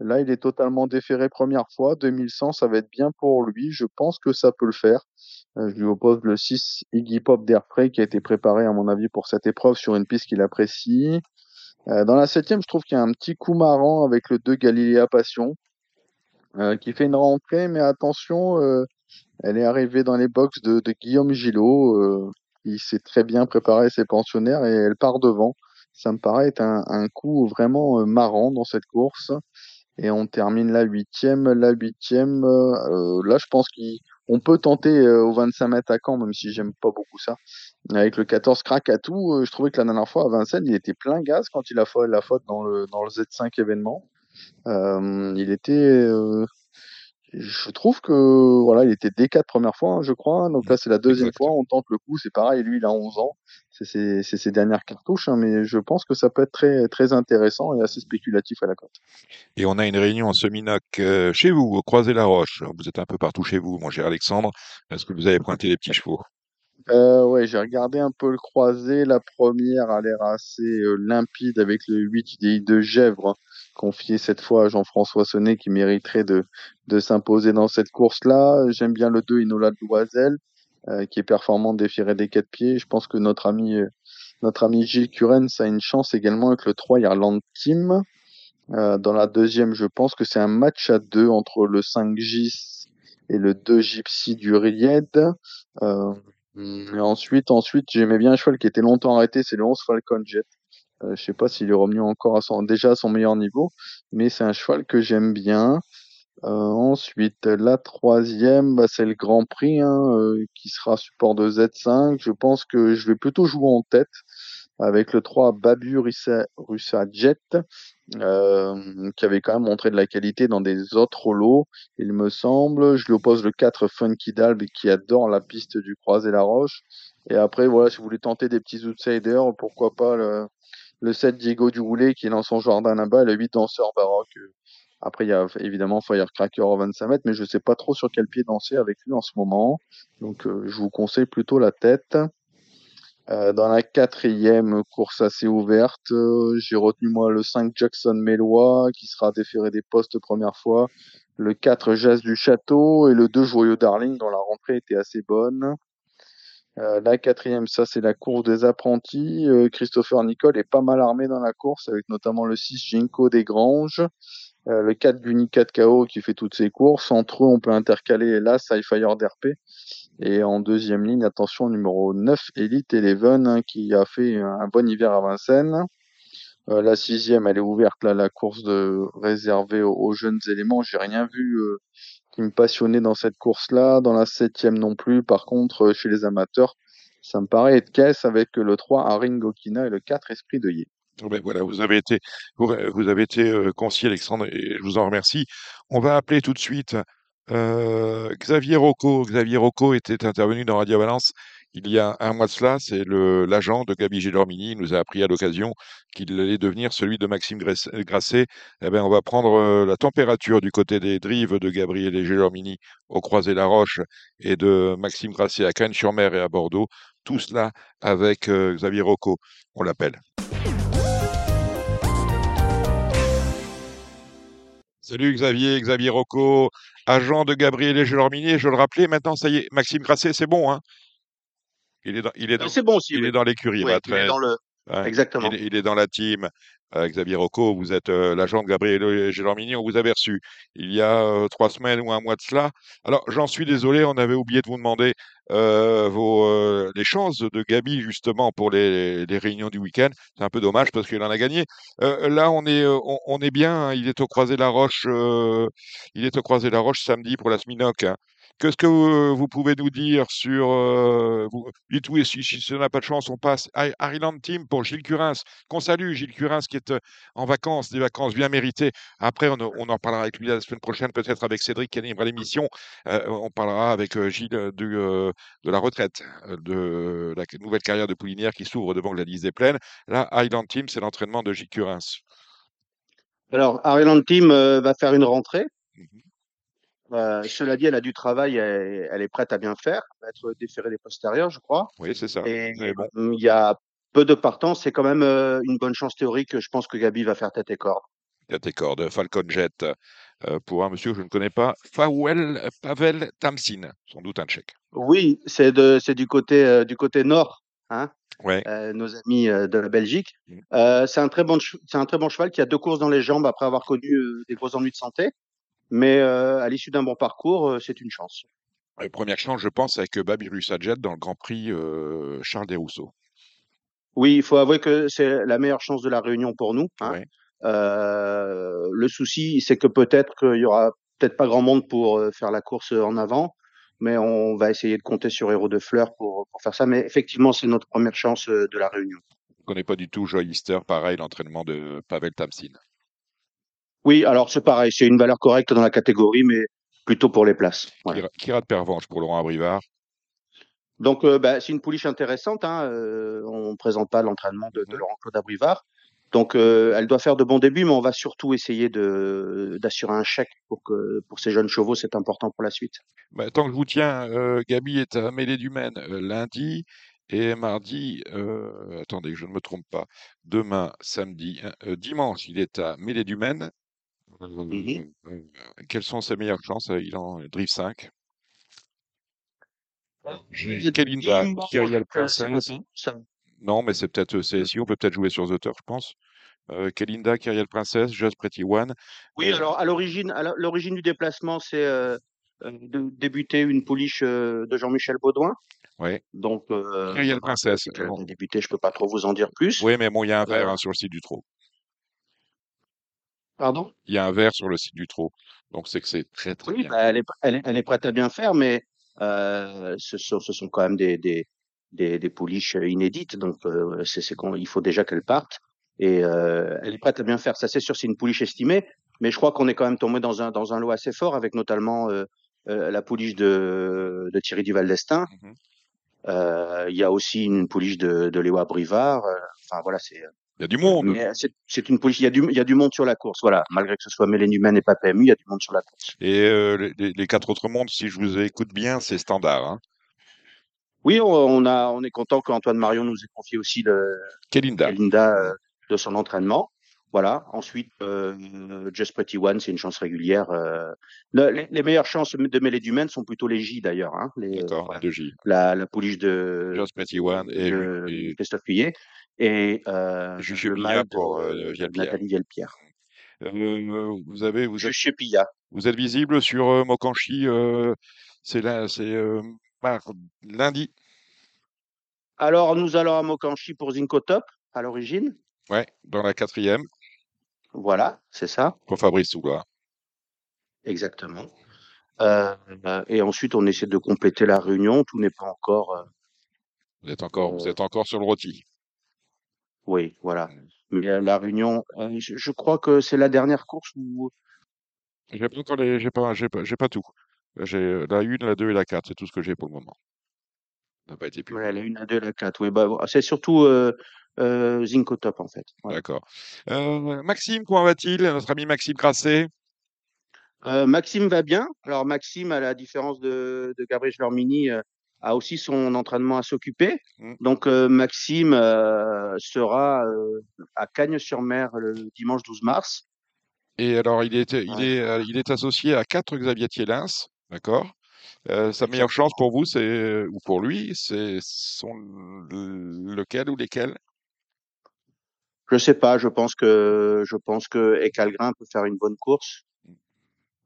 là il est totalement déféré première fois. 2100, ça va être bien pour lui. Je pense que ça peut le faire. Euh, je lui oppose le 6 Iggy Pop d'Airfray qui a été préparé à mon avis pour cette épreuve sur une piste qu'il apprécie. Euh, dans la septième, je trouve qu'il y a un petit coup marrant avec le 2 Galilea Passion euh, qui fait une rentrée, mais attention, elle est arrivée dans les box de, Guillaume Gillot, qui s'est très bien préparé ses pensionnaires et elle part devant. Ça me paraît être un, coup vraiment marrant dans cette course. Et on termine la huitième. La huitième, euh, là, je pense qu'on peut tenter euh, au 25 mètres à Caen, même si j'aime pas beaucoup ça. Avec le 14 crack à tout, euh, je trouvais que la dernière fois à Vincennes, il était plein gaz quand il a fait la faute dans le, dans le Z5 événement. Euh, il était, euh, je trouve que voilà, il était D4 première fois, hein, je crois. Donc là, c'est la deuxième fois. On tente le coup. C'est pareil. Lui, il a 11 ans. C'est ses, dernières cartouches, hein, mais je pense que ça peut être très, très intéressant et assez spéculatif à la cote. Et on a une réunion en semi-noc euh, chez vous, au Croisé-la-Roche. Vous êtes un peu partout chez vous, mon cher Alexandre. Est-ce que vous avez pointé les petits chevaux? Euh, ouais, j'ai regardé un peu le croisé. La première a l'air assez euh, limpide avec le 8 UDI de Gèvres, confié cette fois à Jean-François Sonnet qui mériterait de, de s'imposer dans cette course-là. J'aime bien le 2 Inola de Loisel, euh, qui est performant déféré des quatre pieds. Je pense que notre ami, euh, notre ami Gilles Curens a une chance également avec le 3 Irland Team. Euh, dans la deuxième, je pense que c'est un match à deux entre le 5 Gis et le 2 Gypsy du Ried. Et ensuite, ensuite, j'aimais bien un cheval qui était longtemps arrêté, c'est le 11 Falcon Jet. Euh, je sais pas s'il est revenu encore à son, déjà à son meilleur niveau, mais c'est un cheval que j'aime bien. Euh, ensuite, la troisième, bah, c'est le Grand Prix, hein, euh, qui sera support de Z5. Je pense que je vais plutôt jouer en tête avec le 3 Babu Russa, Jet, euh, qui avait quand même montré de la qualité dans des autres lots, il me semble. Je lui oppose le 4 Funky Dalb, qui adore la piste du Croisé la Roche. Et après, voilà, si vous voulez tenter des petits outsiders, pourquoi pas le, le 7 Diego Duroulet, qui est dans son jardin là-bas, le 8 Danseur Baroque. Après, il y a évidemment Firecracker au 25 mètres, mais je sais pas trop sur quel pied danser avec lui en ce moment. Donc, euh, je vous conseille plutôt la tête. Euh, dans la quatrième course assez ouverte, euh, j'ai retenu moi le 5 Jackson Mélois qui sera déféré des postes première fois, le 4 Jazz du Château et le 2 Joyeux Darling dont la rentrée était assez bonne. Euh, la quatrième, ça c'est la course des apprentis. Euh, Christopher Nicole est pas mal armé dans la course avec notamment le 6 Ginkgo des Granges, euh, le 4 Guni 4 KO qui fait toutes ses courses. Entre eux, on peut intercaler la Sci-Fire d'RP. Et en deuxième ligne, attention, numéro 9, Elite Eleven, hein, qui a fait un bon hiver à Vincennes. Euh, la sixième, elle est ouverte, là, la course de réservée aux, jeunes éléments. J'ai rien vu qui me passionnait dans cette course-là. Dans la septième non plus. Par contre, euh, chez les amateurs, ça me paraît être caisse avec le 3, Haring Okina et le 4, Esprit de Yé. Oh ben voilà, vous avez été, vous, avez été euh, concis, Alexandre, et je vous en remercie. On va appeler tout de suite euh, Xavier Rocco. Xavier Rocco était intervenu dans Radio Valence il y a un mois de cela, c'est l'agent de Gabi Gélormini, nous a appris à l'occasion qu'il allait devenir celui de Maxime Grasset. Eh ben, on va prendre euh, la température du côté des drives de Gabriel et Gélormini au Croisé-la-Roche et de Maxime Grasset à Cannes-sur-Mer et à Bordeaux. Tout cela avec euh, Xavier Rocco, on l'appelle. Salut Xavier, Xavier Rocco, agent de Gabriel et Gélormini. Je le rappelais, maintenant, ça y est, Maxime Grasset, c'est bon, hein? Il est dans, il est dans, Euh, C'est bon aussi. il oui. est dans l'écurie, Oui, il est dans le... Exactement. Il, est- il est dans la team. Euh, Xavier Rocco, vous êtes euh, l'agent de Gabriel Gélormini, on vous avait reçu il y a euh, trois semaines ou un mois de cela. Alors, j'en suis désolé, on avait oublié de vous demander euh, vos, euh, les chances de Gabi, justement, pour les, les réunions du week-end. C'est un peu dommage parce qu'il en a gagné. Euh, là, on est, euh, on, on est bien, hein, il est au Croisé la Roche, euh, il est au Croisé la Roche samedi pour la Sminoc. hein. Qu'est-ce que vous, vous pouvez nous dire sur. Euh, vous, dites oui, si, si, si on n'a pas de chance, on passe. à Ireland Team pour Gilles Curins, qu'on salue, Gilles Curins qui est euh, en vacances, des vacances bien méritées. Après, on, on en parlera avec lui la semaine prochaine, peut-être avec Cédric qui animera l'émission. Euh, on parlera avec euh, Gilles du, euh, de la retraite, de la nouvelle carrière de Poulinière qui s'ouvre devant Gladys Desplaines. Là, Highland Team, c'est l'entraînement de Gilles Curins. Alors, Ireland Team va faire une rentrée. Mhm. Euh, cela dit, elle a du travail, elle, elle est prête à bien faire. Elle va être déférée des postérieurs, je crois. Oui, c'est ça. Et bon, il y a peu de partants. C'est quand même euh, une bonne chance théorique. Je pense que Gabi va faire tête et corde. a tes cordes. Falcon Jet euh, pour un monsieur que je ne connais pas, Fawel Pavel Tamsin, sans doute un tchèque. Oui, c'est du côté, euh, du côté nord, hein, Ouais. euh, nos amis de la Belgique. Euh, c'est un très bon, che- c'est un très bon cheval qui a deux courses dans les jambes après avoir connu des gros ennuis de santé. Mais euh, à l'issue d'un bon parcours, euh, c'est une chance. Et première chance, je pense, avec Babirus Adjet dans le Grand Prix euh, Charles Desrousseaux. Oui, il faut avouer que c'est la meilleure chance de la réunion pour nous. Hein. Ouais. Euh, le souci, c'est que peut-être qu'il y aura peut-être pas grand monde pour euh, faire la course en avant, mais on va essayer de compter sur Héros de Fleurs pour, pour faire ça. Mais effectivement, c'est notre première chance euh, de la réunion. Je ne connais pas du tout Joy Easter, pareil, l'entraînement de Pavel Tamsin. Oui, alors c'est pareil, c'est une valeur correcte dans la catégorie, mais plutôt pour les places. Voilà. Kira, de Pervenche pour Laurent Abrivard. Donc, euh, bah, c'est une pouliche intéressante. Hein. Euh, on ne présente pas l'entraînement de, de Mhm. Laurent-Claude Abrivard. Donc, euh, elle doit faire de bons débuts, mais on va surtout essayer d'assurer un chèque pour que pour ces jeunes chevaux, c'est important pour la suite. Bah, tant que je vous tiens, Gabi est à Mêlée du Maine lundi et mardi, euh, attendez, je ne me trompe pas, demain, samedi, hein, dimanche, il est à Mêlée du Maine. Euh, Mhm. euh, quelles sont ses meilleures chances? Euh, Il en drive 5. J'ai Kelinda, Kyriel Princess. Non, mais c'est peut-être, c'est, si on peut peut-être jouer sur The Turf, je pense. Euh, Kelinda, Kyriel Princess, Just Pretty One. Oui, Euh, alors à l'origine, à la- l'origine du déplacement, c'est euh, euh, de débuter une pouliche euh, de Jean-Michel Baudouin. ouais. Donc, euh, Kyriel voilà, Princess. bon. débuté, je peux pas trop vous en dire plus. Oui, mais bon, il y a un verre Euh, hein, sur le site du trot. Pardon? Il y a un verre sur le site du trot. Donc c'est que c'est très très Oui, bien. bah, elle, est, elle, est, elle est prête à bien faire, mais euh, ce, sont, ce sont quand même des, des, des, des pouliches inédites, donc euh, c'est, c'est qu'on- il faut déjà qu'elle parte. Et euh, elle est prête à bien faire, ça c'est sûr, c'est une pouliche estimée, mais je crois qu'on est quand même tombé dans un, dans un lot assez fort, avec notamment euh, euh, la pouliche de, de Thierry Duval d'Estaing. Mhm. Euh, Il y a aussi une pouliche de, de Léo Brivard. euh, Enfin voilà, c'est Il y a du monde. mais c'est une pouliche. Il y a du il y a du monde sur la course. Voilà, malgré que ce soit Mélène Humaine et pas PMU, il y a du monde sur la course. Et euh, les, quatre autres mondes, si je vous écoute bien, c'est standard. Hein. Oui, on, on a, on est content qu'Antoine Marion nous ait confié aussi le Kelinda. Linda euh, de son entraînement. Voilà. Ensuite, euh, Just Pretty One, c'est une chance régulière. euh. Le- les, les meilleures chances de mêlée du Maine sont plutôt les J d'ailleurs. Hein, les, euh, D'accord, voilà. de J. la, la pouliche de, Just Pretty One et, de et Christophe Pillet et euh, Juju le Pilla pour, euh, Vielpierre. Nathalie Vielpierre. euh, vous avez vous êtes, Pilla. vous êtes visible sur euh, Mokanchi. euh, c'est là, c'est euh, lundi. Alors, nous allons à Mokanchi pour Zinco Top à l'origine. Ouais, dans la quatrième Voilà, c'est ça. pour Fabrice Soula. Exactement. Euh, euh, et ensuite, on essaie de compléter la réunion. Tout n'est pas encore. euh, Vous êtes encore, vous euh, êtes encore sur le rôti. Oui, voilà. Mais euh, la réunion, euh, je, je crois que c'est la dernière course où. J'ai pas encore les, j'ai pas, j'ai pas, j'ai pas tout. J'ai la une, la deux et la quatre, c'est tout ce que j'ai pour le moment. Ça n'a pas été publié. Voilà, la 1, la 2, la 4. Oui, bah, c'est surtout euh, euh, Zincotop, en fait. Voilà. D'accord. Euh, Maxime, comment va-t-il? Notre ami Maxime Grasset Euh, Maxime va bien. Alors, Maxime, à la différence de, de Gabriel Lormini, euh, a aussi son entraînement à s'occuper. Mm. Donc, euh, Maxime euh, sera euh, à Cagnes-sur-Mer le dimanche 12 mars. Et alors, il est, il est, il est associé à quatre Xavier Thielens, d'accord? Sa meilleure chance pour vous, c'est ou pour lui, c'est sont lequel ou lesquels? Je sais pas, je pense que je pense que Ecalgrin peut faire une bonne course.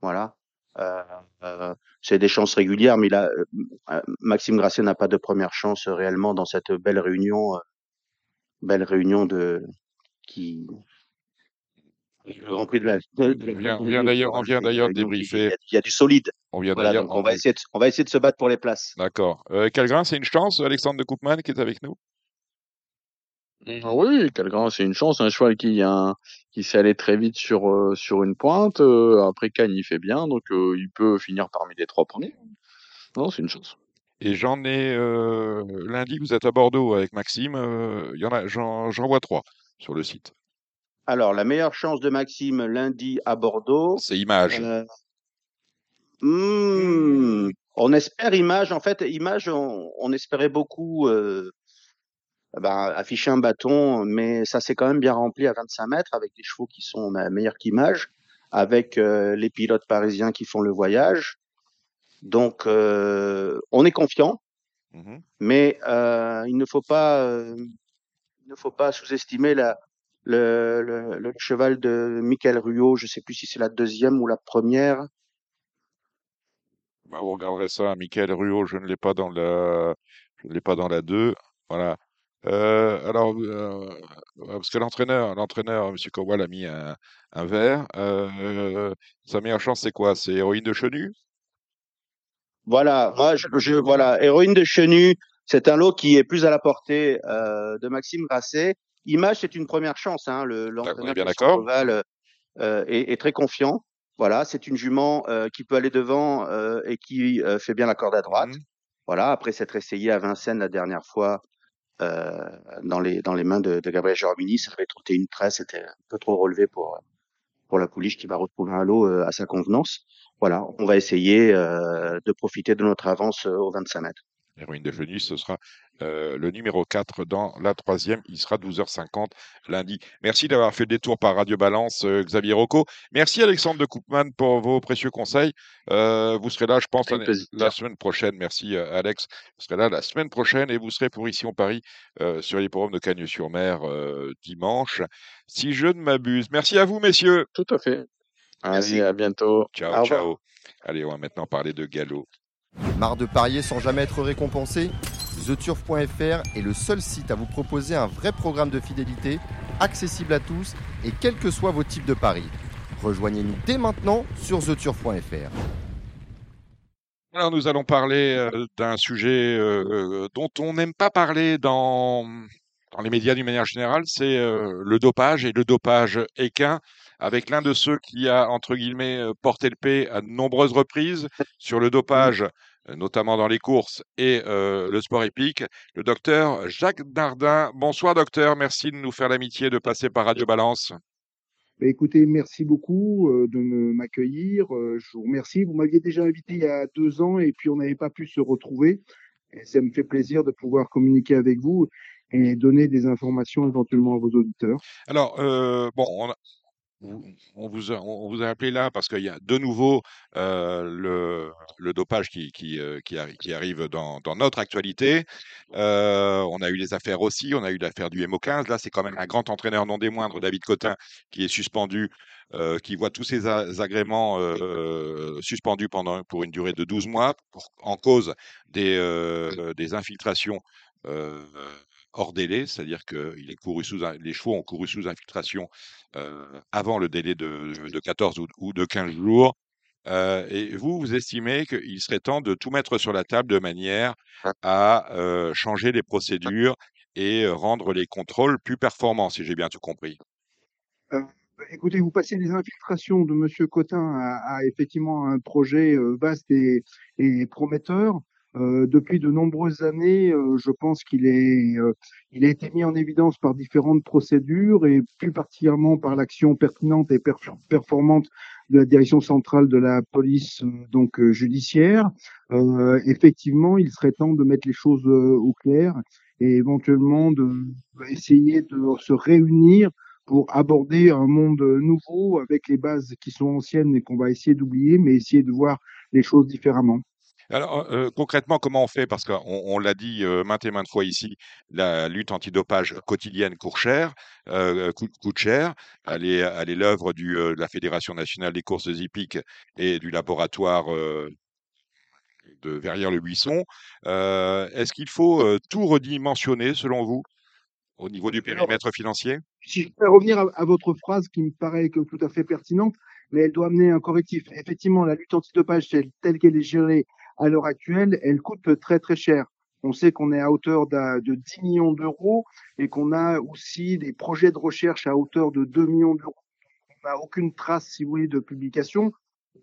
Voilà. Euh, euh, c'est des chances régulières, mais a, euh, Maxime Grasset n'a pas de première chance réellement dans cette belle réunion, belle réunion de qui le Grand Prix de la. de On vient, d'ailleurs, on vient d'ailleurs débriefer. Il y, a, du solide. On vient Voilà, d'ailleurs. donc on va essayer de, on va essayer de se battre pour les places. D'accord. Euh, Calgrin, c'est une chance, Alexandre de Koopman qui est avec nous? Ah Oui, Calgrin, c'est une chance, un cheval qui, a un- qui sait aller très vite sur, euh, sur une pointe. euh, après, Cannes, il fait bien, donc euh, il peut finir parmi les trois premiers. Non, c'est une chance. Et j'en ai euh, lundi, vous êtes à Bordeaux avec Maxime. euh, Il y en a, j'en j'en vois trois sur le site. Alors, la meilleure chance de Maxime lundi à Bordeaux. C'est Image. Euh, hmm, on espère Image. En fait, Image, on, on espérait beaucoup euh, ben, afficher un bâton, mais ça s'est quand même bien rempli à 25 mètres avec des chevaux qui sont meilleurs qu'Image, avec euh, les pilotes parisiens qui font le voyage. Donc, euh, on est confiant, Mhm. mais euh, il ne faut pas, euh, il ne faut pas sous-estimer la, le, le, le cheval de Michael Ruot. Je sais plus si c'est la deuxième ou la première. Bah, vous regarderez ça, Michael Ruot, je ne l'ai pas dans la, je ne l'ai pas dans la 2. Voilà. Euh, alors, euh, parce que l'entraîneur, l'entraîneur, M. Kowal, a mis un, un verre. Euh, sa meilleure chance, c'est quoi? C'est Héroïne de Chenu? Voilà, moi, je, je- voilà, héroïne de Chenu, c'est un lot qui est plus à la portée euh, de Maxime Grasset. Image, c'est une première chance. Hein, le, on est l'entraîneur bien Christian d'accord. Koval, euh, est, est très confiant. Voilà, c'est une jument euh, qui peut aller devant euh, et qui euh, fait bien la corde à droite. Mhm. Voilà, après s'être essayé à Vincennes la dernière fois euh, dans les dans les mains de, Gabriel Germini, ça avait trotté une tresse, c'était un peu trop relevé pour la pouliche qui va retrouver un lot euh, à sa convenance. Voilà, on va essayer euh, de profiter de notre avance aux 25 mètres. Héroïne de Chenu, ce sera euh, le numéro 4 dans la troisième. Il sera 12h50 lundi. Merci d'avoir fait le détour par Radio Balance, euh, Xavier Rocco. Merci Alexandre de Koopman pour vos précieux conseils. Euh, vous serez là, je pense, la, semaine prochaine. Merci Alex. Vous serez là la semaine prochaine et vous serez pour ici en Paris sur l'hipporome de Cagnes-sur-Mer dimanche, si je ne m'abuse. Merci à vous, messieurs. Tout à fait. Allez, à bientôt. Ciao, ciao. Allez, on va maintenant parler de galop. Marre de parier sans jamais être récompensé TheTurf.fr est le seul site à vous proposer un vrai programme de fidélité, accessible à tous et quels que soient vos types de paris. Rejoignez-nous dès maintenant sur TheTurf.fr. Alors, nous allons parler euh, d'un sujet euh, euh, dont on n'aime pas parler dans, dans les médias d'une manière générale, c'est le dopage et le dopage équin, avec l'un de ceux qui a, entre guillemets, euh, porté le paix à de nombreuses reprises sur le dopage, euh, notamment dans les courses et euh, le sport épique, le docteur Jacques Dardin. Bonsoir, docteur. Merci de nous faire l'amitié de passer par Radio Balance. Bah, écoutez, merci beaucoup de m'accueillir. Je vous remercie. Vous m'aviez déjà invité il y a deux ans et puis on n'avait pas pu se retrouver. Et ça me fait plaisir de pouvoir communiquer avec vous et donner des informations éventuellement à vos auditeurs. Alors, euh, bon, on, a- vous- on vous a, on vous a appelé là parce qu'il y a de nouveau euh, le, dopage qui, euh, arrive dans, notre actualité. Euh, on a eu les affaires aussi, on a eu l'affaire du MO15. Là, c'est quand même un grand entraîneur, non des moindres, David Cotin, qui est suspendu, qui voit tous ses agréments suspendus pour une durée de 12 mois en cause des infiltrations. Hors délai, c'est-à-dire que il est couru sous un- les chevaux ont couru sous infiltration euh, avant le délai de, de 14 ou, ou de 15 jours. Euh, et vous, vous estimez qu'il serait temps de tout mettre sur la table de manière à euh, changer les procédures et rendre les contrôles plus performants, si j'ai bien tout compris. Écoutez, vous passez les infiltrations de Monsieur Cotin à, à effectivement un projet vaste et, et prometteur. Euh, depuis de nombreuses années, euh, je pense qu'il est, euh, il a été mis en évidence par différentes procédures et plus particulièrement par l'action pertinente et performante de la direction centrale de la police donc judiciaire. effectivement, il serait temps de mettre les choses au clair et éventuellement de essayer de se réunir pour aborder un monde nouveau avec les bases qui sont anciennes et qu'on va essayer d'oublier, mais essayer de voir les choses différemment. Alors, euh, concrètement, comment on fait? Parce qu'on on, l'a dit euh, maintes et maintes fois ici, la lutte antidopage quotidienne coûte cher. Euh, coûte, cher. Elle est l'œuvre de la Fédération nationale des courses hippiques et du laboratoire de Verrières-le-Buisson. Est-ce qu'il faut tout redimensionner, selon vous, au niveau du périmètre financier? Si je peux revenir à, votre phrase qui me paraît tout à fait pertinente, mais elle doit amener un correctif. Effectivement, la lutte antidopage telle qu'elle est gérée à l'heure actuelle, elle coûte très très cher. On sait qu'on est à hauteur de 10 millions d'euros et qu'on a aussi des projets de recherche à hauteur de 2 millions d'euros. On n'a aucune trace, si vous voulez, de publication.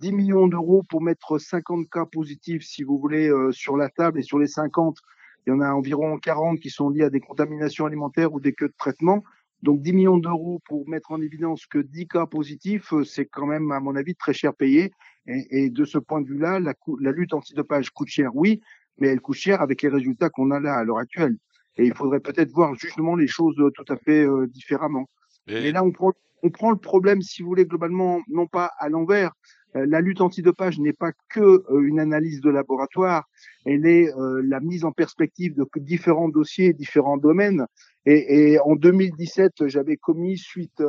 10 millions d'euros pour mettre 50 cas positifs, si vous voulez, euh, sur la table et sur les 50, il y en a environ 40 qui sont liés à des contaminations alimentaires ou des queues de traitement. Donc 10 millions d'euros pour mettre en évidence que 10 cas positifs, euh, c'est quand même, à mon avis, très cher payé. Et, et de ce point de vue-là, la, la, lutte antidopage coûte cher, oui, mais elle coûte cher avec les résultats qu'on a là à l'heure actuelle. Et il faudrait peut-être voir justement les choses euh, tout à fait euh, différemment. Et... là, on prend, on prend le problème, si vous voulez, globalement, non pas à l'envers. la lutte antidopage n'est pas que une analyse de laboratoire, elle est la mise en perspective de différents dossiers, différents domaines. Et, et en 2017, j'avais commis, suite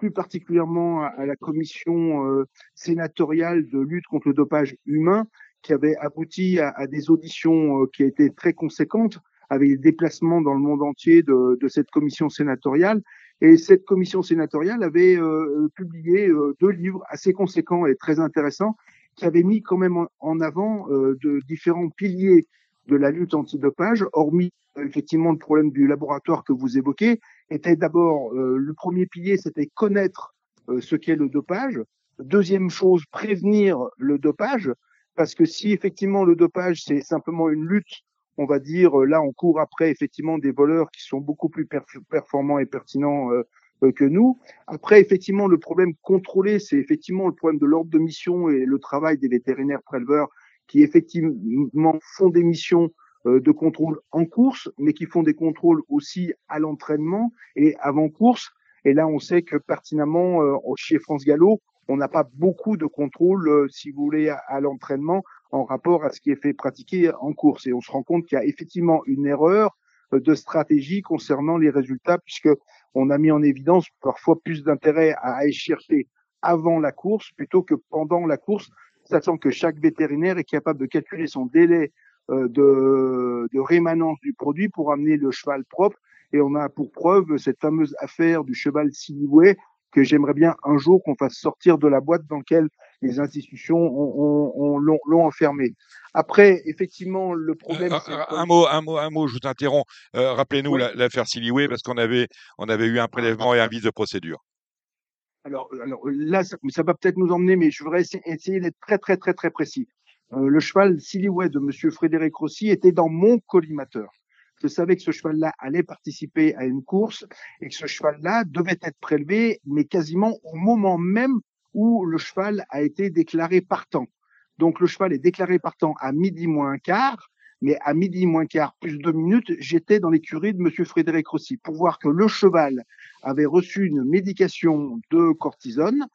plus particulièrement à, la commission euh, sénatoriale de lutte contre le dopage humain, qui avait abouti à, des auditions euh, qui étaient très conséquentes, avec des déplacements dans le monde entier de, de cette commission sénatoriale. Et cette commission sénatoriale avait euh, publié deux livres assez conséquents et très intéressants, qui avaient mis quand même en avant de différents piliers de la lutte antidopage, hormis effectivement le problème du laboratoire que vous évoquez, était d'abord euh, le premier pilier, c'était connaître euh, ce qu'est le dopage. Deuxième chose, prévenir le dopage, parce que si effectivement le dopage c'est simplement une lutte, on va dire là on court après effectivement des voleurs qui sont beaucoup plus performants et pertinents euh, que nous. Après effectivement le problème contrôlé, c'est effectivement le problème de l'ordre de mission et le travail des vétérinaires préleveurs qui effectivement font des missions euh, de contrôle en course, mais qui font des contrôles aussi à l'entraînement et avant course. Et là, on sait que pertinemment, euh, chez France Gallo, on n'a pas beaucoup de contrôle, euh, si vous voulez, à, l'entraînement en rapport à ce qui est fait pratiquer en course. Et on se rend compte qu'il y a effectivement une erreur de stratégie concernant les résultats, puisque on a mis en évidence parfois plus d'intérêt à aller chercher avant la course plutôt que pendant la course, sachant que chaque vétérinaire est capable de calculer son délai euh, de, de rémanence du produit pour amener le cheval propre. Et on a pour preuve cette fameuse affaire du cheval Siliway que j'aimerais bien un jour qu'on fasse sortir de la boîte dans laquelle les institutions ont, ont, l'ont enfermé. Après, effectivement, le problème. Euh, un, mot, un mot, un mot. Je vous interromps. Euh, rappelez-nous l'affaire Siliway parce qu'on avait, on avait eu un prélèvement et un vice de procédure. Alors, alors là, ça, ça va peut-être nous emmener, mais je voudrais essayer, d'être très, très, très, très précis. Euh, le cheval Silhouette de Monsieur Frédéric Rossi était dans mon collimateur. Je savais que ce cheval-là allait participer à une course et que ce cheval-là devait être prélevé, mais quasiment au moment même où le cheval a été déclaré partant. Donc le cheval est déclaré partant à midi moins un quart, mais à midi moins quart plus deux minutes, j'étais dans l'écurie de Monsieur Frédéric Rossi pour voir que le cheval avait reçu une médication de cortisone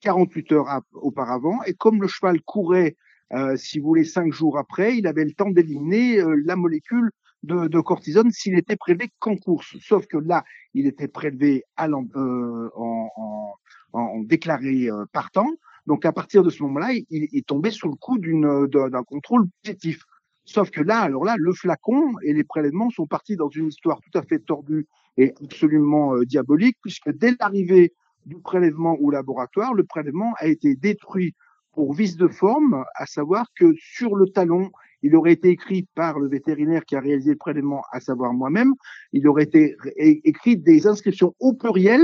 48 heures auparavant, et comme le cheval courait, euh, si vous voulez, cinq jours après, il avait le temps d'éliminer euh, la molécule de, de cortisone s'il était prélevé qu'en course. Sauf que là, il était prélevé à euh, en, en, en, déclaré partant. Donc à partir de ce moment-là, il, il est tombé sous le coup d'un contrôle positif. Sauf que là, alors là, le flacon et les prélèvements sont partis dans une histoire tout à fait tordue et absolument euh, diabolique, puisque dès l'arrivée du prélèvement au laboratoire, le prélèvement a été détruit pour vice de forme, à savoir que sur le talon, il aurait été écrit par le vétérinaire qui a réalisé le prélèvement, à savoir moi-même, il aurait été écrit des inscriptions au pluriel,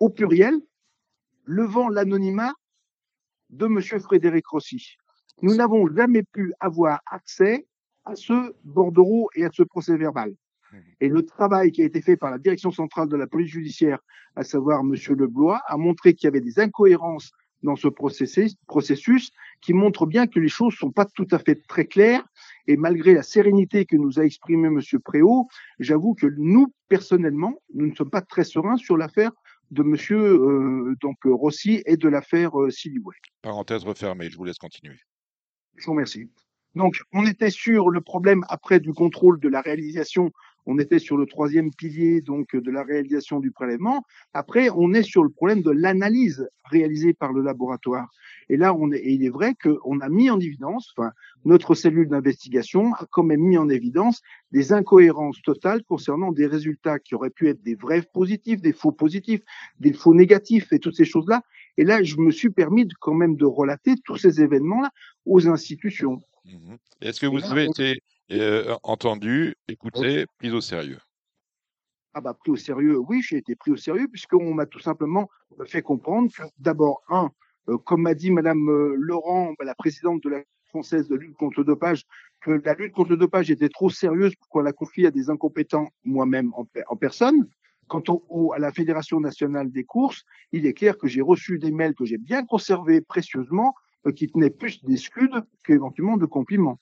au pluriel, levant l'anonymat de Monsieur Frédéric Rossi. Nous n'avons jamais pu avoir accès à ce bordereau et à ce procès verbal. Et le travail qui a été fait par la direction centrale de la police judiciaire, à savoir Monsieur Leblois, a montré qu'il y avait des incohérences dans ce processus, processus qui montre bien que les choses sont pas tout à fait très claires. Et malgré la sérénité que nous a exprimée Monsieur Préau, j'avoue que nous, personnellement, nous ne sommes pas très sereins sur l'affaire de Monsieur euh, donc Rossi et de l'affaire euh. Parenthèse refermée, je vous laisse continuer. Je vous remercie. Donc, on était sur le problème après du contrôle de la réalisation. On était sur le troisième pilier donc de la réalisation du prélèvement. Après, on est sur le problème de l'analyse réalisée par le laboratoire. Et là, on est, et il est vrai qu'on a mis en évidence, enfin, notre cellule d'investigation a quand même mis en évidence des incohérences totales concernant des résultats qui auraient pu être des vrais positifs, des faux positifs, des faux négatifs et toutes ces choses-là. Et là, je me suis permis de, quand même de relater tous ces événements-là aux institutions. Mmh Est-ce que vous avez été euh, entendu, écouté, pris au sérieux Ah bah pris au sérieux, oui, j'ai été pris au sérieux puisqu'on m'a tout simplement fait comprendre que d'abord, un, euh, comme m'a dit Madame euh, Laurent, bah, la présidente de la française de lutte contre le dopage, que la lutte contre le dopage était trop sérieuse pour qu'on la confie à des incompétents, moi-même en, en, personne. Quant au, au, à la Fédération nationale des courses, il est clair que j'ai reçu des mails que j'ai bien conservés précieusement euh, qui tenaient plus d'excuses qu'éventuellement de compliments.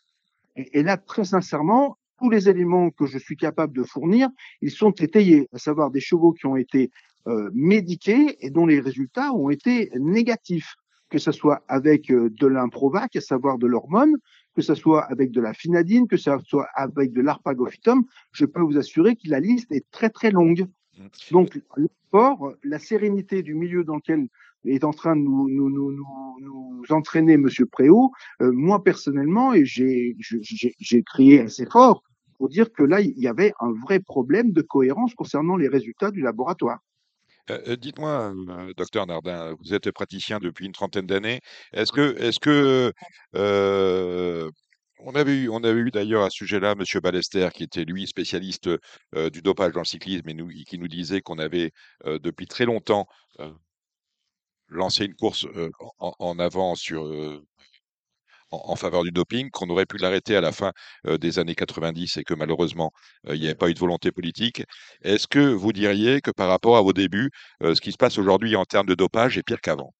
Et, et, là, très sincèrement, tous les éléments que je suis capable de fournir, ils sont étayés, à savoir des chevaux qui ont été euh, médiqués et dont les résultats ont été négatifs, que ce soit avec euh, de l'improvac, à savoir de l'hormone, que ce soit avec de la finadine, que ce soit avec de l'arpagophytum, je peux vous assurer que la liste est très très longue. Donc, le sport, la sérénité du milieu dans lequel est en train de nous, nous, nous, nous, entraîner Monsieur Préau, euh, moi personnellement, et j'ai crié assez fort pour dire que là, il y avait un vrai problème de cohérence concernant les résultats du laboratoire. Euh, Dites-moi, euh, docteur Nardin, vous êtes praticien depuis une trentaine d'années. Est-ce que, est-ce que on avait eu, on avait eu d'ailleurs à ce sujet-là Monsieur Ballester, qui était lui spécialiste du dopage dans le cyclisme, et nous, qui nous disait qu'on avait depuis très longtemps euh, lancé une course en, en, avant sur en, en, faveur du doping, qu'on aurait pu l'arrêter à la fin des années 90 et que malheureusement il n'y avait pas eu de volonté politique. Est-ce que vous diriez que par rapport à vos débuts, ce qui se passe aujourd'hui en termes de dopage est pire qu'avant?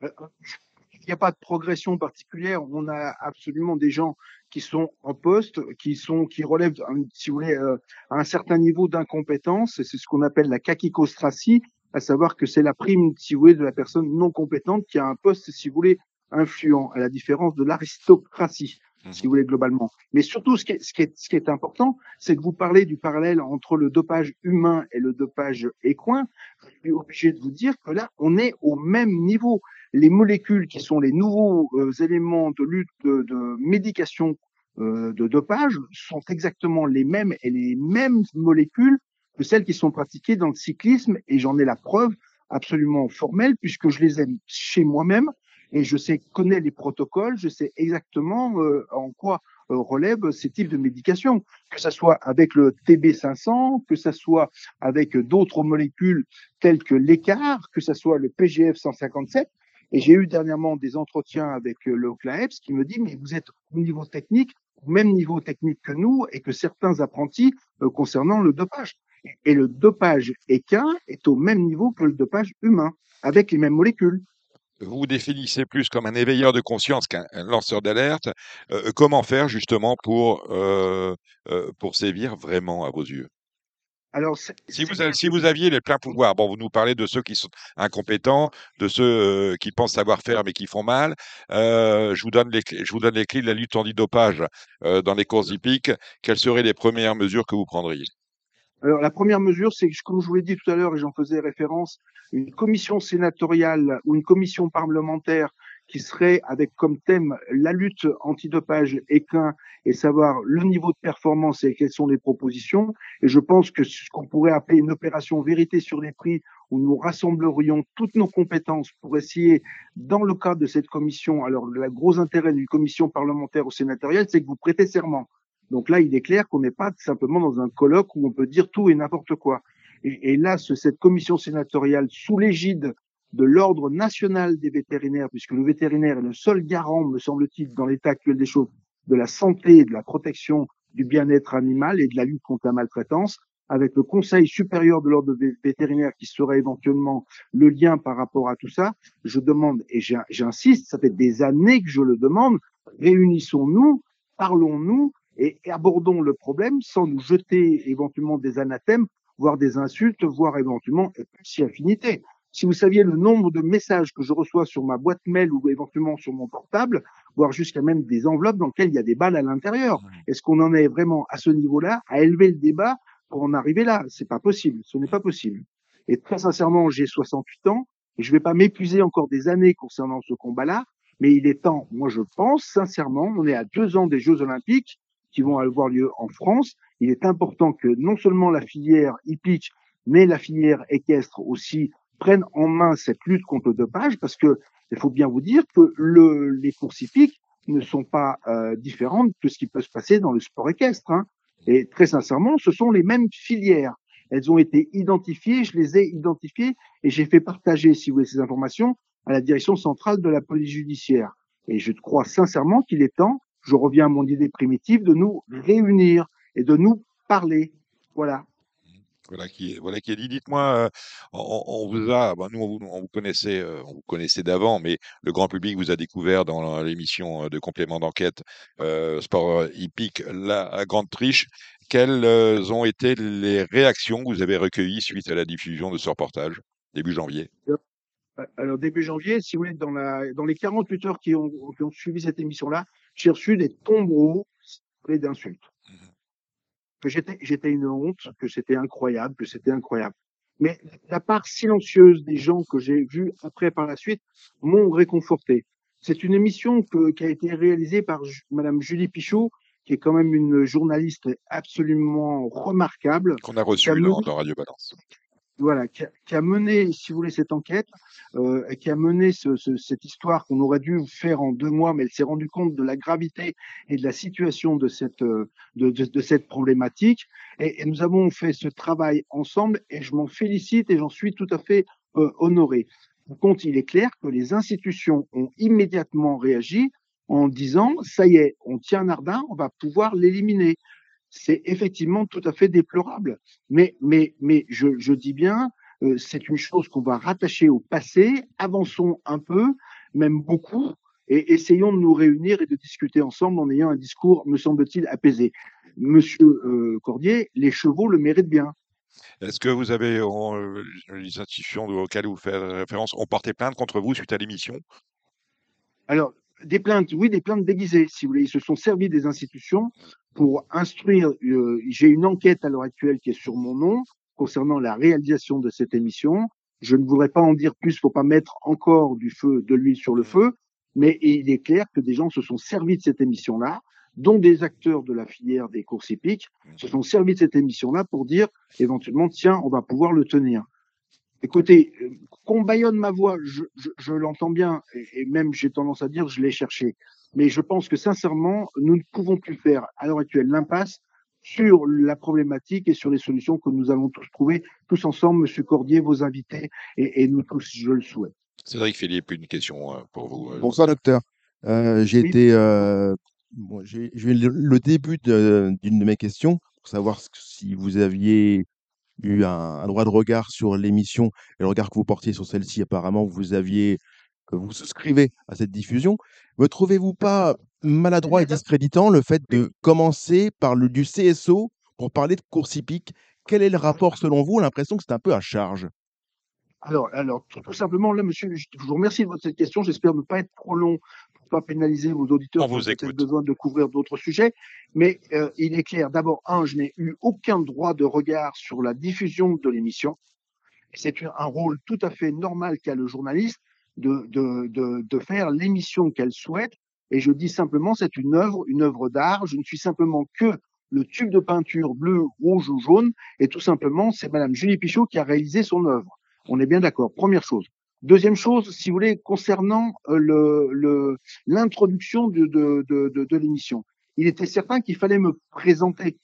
Il n'y a pas de progression particulière. On a absolument des gens qui sont en poste, qui sont, qui relèvent, si vous voulez, euh, un certain niveau d'incompétence. Et c'est ce qu'on appelle la kakikostratie, à savoir que c'est la prime, si vous voulez, de la personne non compétente qui a un poste, si vous voulez, influent, à la différence de l'aristocratie, mmh. si vous voulez, globalement. Mais surtout, ce qui est, ce qui est, ce qui est important, c'est que vous parlez du parallèle entre le dopage humain et le dopage équin. Je suis obligé de vous dire que là, on est au même niveau les molécules qui sont les nouveaux euh, éléments de lutte de, de médication euh, de dopage sont exactement les mêmes et les mêmes molécules que celles qui sont pratiquées dans le cyclisme et j'en ai la preuve absolument formelle puisque je les aime chez moi-même et je sais connais les protocoles, je sais exactement euh, en quoi euh, relèvent ces types de médications, que ce soit avec le TB500, que ce soit avec d'autres molécules telles que l'écart, que ce soit le PGF 157. Et j'ai eu dernièrement des entretiens avec euh, le CLAEPS qui me dit, mais vous êtes au niveau technique, au même niveau technique que nous et que certains apprentis euh, concernant le dopage. Et le dopage équin est au même niveau que le dopage humain, avec les mêmes molécules. Vous vous définissez plus comme un éveilleur de conscience qu'un lanceur d'alerte. Euh, comment faire justement pour, euh, euh, pour sévir vraiment à vos yeux? Alors, si vous, si vous aviez les pleins pouvoirs, bon, vous nous parlez de ceux qui sont incompétents, de ceux euh, qui pensent savoir faire mais qui font mal. Euh, je vous donne les, je vous donne les clés de la lutte antidopage euh, dans les courses hippiques. Quelles seraient les premières mesures que vous prendriez? Alors la première mesure, c'est comme je vous l'ai dit tout à l'heure et j'en faisais référence, une commission sénatoriale ou une commission parlementaire qui serait avec comme thème la lutte antidopage équin et savoir le niveau de performance et quelles sont les propositions. Et je pense que ce qu'on pourrait appeler une opération vérité sur les prix où nous rassemblerions toutes nos compétences pour essayer, dans le cadre de cette commission, alors le gros intérêt d'une commission parlementaire ou sénatoriale, c'est que vous prêtez serment. Donc là, il est clair qu'on n'est pas simplement dans un colloque où on peut dire tout et n'importe quoi. Et, et là, ce, cette commission sénatoriale, sous l'égide de l'ordre national des vétérinaires, puisque le vétérinaire est le seul garant, me semble-t-il, dans l'état actuel des choses, de la santé, de la protection du bien-être animal et de la lutte contre la maltraitance, avec le Conseil supérieur de l'ordre vétérinaire qui serait éventuellement le lien par rapport à tout ça, je demande, et j'insiste, ça fait des années que je le demande, réunissons-nous, parlons-nous et abordons le problème sans nous jeter éventuellement des anathèmes, voire des insultes, voire éventuellement si affinité. Si vous saviez le nombre de messages que je reçois sur ma boîte mail ou éventuellement sur mon portable, voire jusqu'à même des enveloppes dans lesquelles il y a des balles à l'intérieur. Est-ce qu'on en est vraiment à ce niveau-là, à élever le débat pour en arriver là? C'est pas possible. Ce n'est pas possible. Et très sincèrement, j'ai 68 ans et je vais pas m'épuiser encore des années concernant ce combat-là. Mais il est temps, moi je pense sincèrement, on est à deux ans des Jeux Olympiques qui vont avoir lieu en France. Il est important que non seulement la filière hippique, mais la filière équestre aussi prennent en main cette lutte contre le dopage parce que il faut bien vous dire que le, les courses hippiques ne sont pas euh, différentes de ce qui peut se passer dans le sport équestre. Hein. Et très sincèrement, ce sont les mêmes filières. Elles ont été identifiées, je les ai identifiées et j'ai fait partager, si vous voulez, ces informations à la direction centrale de la police judiciaire. Et je crois sincèrement qu'il est temps, je reviens à mon idée primitive, de nous réunir et de nous parler. Voilà. Voilà qui est, voilà qui est dit. Dites-moi, on, on, vous a, bah, nous on vous, on vous connaissait, on vous connaissait d'avant, mais le grand public vous a découvert dans l'émission de complément d'enquête euh, Sport hippique, la, grande triche. Quelles ont été les réactions que vous avez recueillies suite à la diffusion de ce reportage début janvier? Alors, début janvier, si vous voulez, dans, la, dans les 48 heures qui ont, qui ont suivi cette émission-là, j'ai reçu des tombereaux d'insultes que j'étais, j'étais une honte, que c'était incroyable, que c'était incroyable. Mais la part silencieuse des gens que j'ai vus après par la suite m'ont réconforté. C'est une émission que, qui a été réalisée par Madame Julie Pichot, qui est quand même une journaliste absolument remarquable. Qu'on a reçue dans, dans Radio Balance voilà, qui a, qui a, mené, si vous voulez, cette enquête, euh, qui a mené ce, ce, cette histoire qu'on aurait dû faire en deux mois, mais elle s'est rendue compte de la gravité et de la situation de cette, euh, de, de, de cette problématique. Et, nous avons fait ce travail ensemble et je m'en félicite et j'en suis tout à fait euh, honoré. Par contre, il est clair que les institutions ont immédiatement réagi en disant, ça y est, on tient Nardin, on va pouvoir l'éliminer c'est effectivement tout à fait déplorable. Mais, mais, mais je, je dis bien, euh, c'est une chose qu'on va rattacher au passé. Avançons un peu, même beaucoup, et essayons de nous réunir et de discuter ensemble en ayant un discours, me semble-t-il, apaisé. Monsieur euh, Cordier, les chevaux le méritent bien. Est-ce que vous avez, euh, les institutions auxquelles vous faites référence, ont porté plainte contre vous suite à l'émission? Alors, des plaintes, oui, des plaintes déguisées, si vous voulez. Ils se sont servis des institutions pour instruire. Euh, J'ai une enquête à l'heure actuelle qui est sur mon nom concernant la réalisation de cette émission. Je ne voudrais pas en dire plus pour pas mettre encore du feu, de l'huile sur le feu, mais il est clair que des gens se sont servis de cette émission-là, dont des acteurs de la filière des courses hippiques, se sont servis de cette émission-là pour dire éventuellement, tiens, on va pouvoir le tenir. Écoutez, euh, qu'on baillonne ma voix, je, je, je l'entends bien, et, et même j'ai tendance à dire, je l'ai cherché. Mais je pense que sincèrement, nous ne pouvons plus faire à l'heure actuelle l'impasse sur la problématique et sur les solutions que nous allons tous trouver, tous ensemble, Monsieur Cordier, vos invités, et, et nous tous, je le souhaite. Cédric Philippe, une question euh, pour vous. euh, Bonsoir, docteur. Euh, j'ai Oui. été, euh, bon, j'ai eu le, début d'une de mes questions pour savoir si vous aviez eu un, un droit de regard sur l'émission et le regard que vous portiez sur celle-ci. Apparemment, vous aviez, que vous souscrivez à cette diffusion. Ne trouvez-vous pas maladroit et discréditant le fait de commencer par le du CSO pour parler de course hippique? Quel est le rapport selon vous? L'impression que c'est un peu à charge. Alors, alors tout, simplement, là, monsieur, je vous remercie de votre cette question. J'espère ne pas être trop long pas pénaliser vos auditeurs On qui ont vous écoute. besoin de couvrir d'autres sujets. Mais euh, il est clair, d'abord, un, je n'ai eu aucun droit de regard sur la diffusion de l'émission. C'est un un rôle tout à fait normal qu'a le journaliste de, de, de, de faire l'émission qu'elle souhaite. Et je dis simplement, c'est une œuvre, une œuvre d'art. Je ne suis simplement que le tube de peinture bleu, rouge ou jaune. Et tout simplement, c'est Madame Julie Pichot qui a réalisé son œuvre. On est bien d'accord. Première chose. Deuxième chose, si vous voulez, concernant euh, le, l'introduction de, de, de, de, l'émission. Il était certain qu'il fallait me présenter.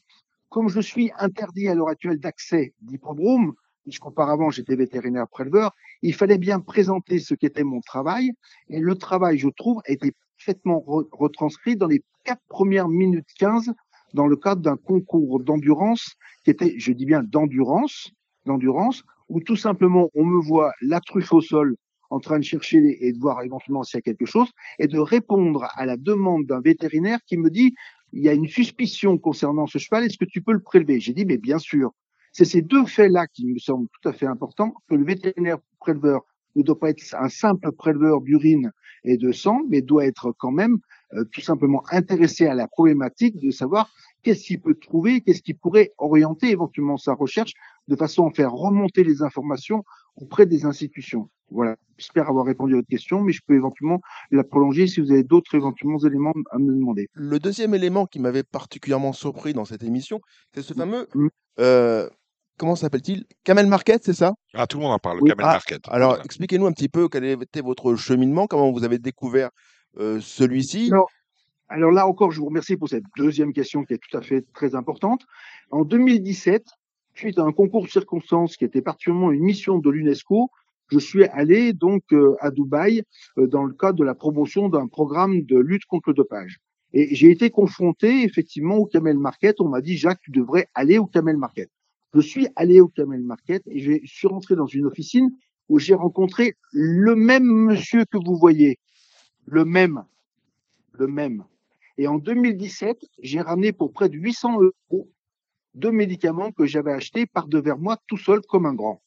Comme je suis interdit à l'heure actuelle d'accès d'hippodrome, puisqu'auparavant j'étais vétérinaire préleveur, il fallait bien présenter ce qu'était mon travail. Et le travail, je trouve, était parfaitement re- retranscrit dans les quatre premières minutes 15 dans le cadre d'un concours d'endurance qui était, je dis bien d'endurance, d'endurance, où tout simplement on me voit la truffe au sol en train de chercher et de voir éventuellement s'il y a quelque chose et de répondre à la demande d'un vétérinaire qui me dit il y a une suspicion concernant ce cheval, est-ce que tu peux le prélever? J'ai dit mais bien sûr. C'est ces deux faits-là qui me semblent tout à fait importants, que le vétérinaire préleveur ne doit pas être un simple préleveur d'urine et de sang, mais doit être quand même euh, tout simplement intéressé à la problématique de savoir qu'est-ce qu'il peut trouver, qu'est-ce qui pourrait orienter éventuellement sa recherche de façon à faire remonter les informations auprès des institutions. Voilà. J'espère avoir répondu à votre question, mais je peux éventuellement la prolonger si vous avez d'autres éventuellement éléments à me demander. Le deuxième élément qui m'avait particulièrement surpris dans cette émission, c'est ce fameux, Mm. euh, comment s'appelle-t-il? Kamel Market, c'est ça? Ah, tout le monde en parle, Oui. Camel Ah, Market. Alors, Voilà. expliquez-nous un petit peu quel était votre cheminement, comment vous avez découvert euh, celui-ci? Alors, alors là encore, je vous remercie pour cette deuxième question qui est tout à fait très importante. En 2017, suite à un concours de circonstances qui était particulièrement une mission de l'UNESCO, je suis allé donc euh, à Dubaï euh, dans le cadre de la promotion d'un programme de lutte contre le dopage. Et j'ai été confronté effectivement au Camel Market. On m'a dit Jacques, tu devrais aller au Camel Market. Je suis allé au Camel Market et je suis rentré dans une officine où j'ai rencontré le même monsieur que vous voyez, le même, le même. Et en 2017, j'ai ramené pour près de 800 euros deux médicaments que j'avais achetés par devers moi tout seul comme un grand.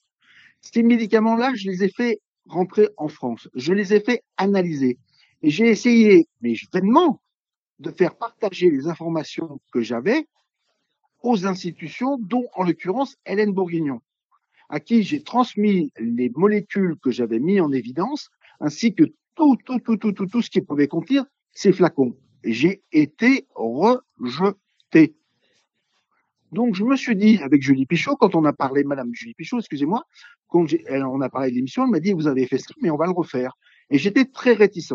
Ces médicaments-là, je les ai fait rentrer en France. Je les ai fait analyser. Et j'ai essayé, mais vainement, de faire partager les informations que j'avais aux institutions, dont en l'occurrence Hélène Bourguignon, à qui j'ai transmis les molécules que j'avais mis en évidence, ainsi que tout, tout, tout, tout, tout, tout ce qui pouvait contenir ces flacons. J'ai été rejeté. Donc je me suis dit avec Julie Pichot, quand on a parlé, Madame Julie Pichot, excusez-moi, quand on a parlé de l'émission, elle m'a dit vous avez fait ça, mais on va le refaire. Et j'étais très réticent.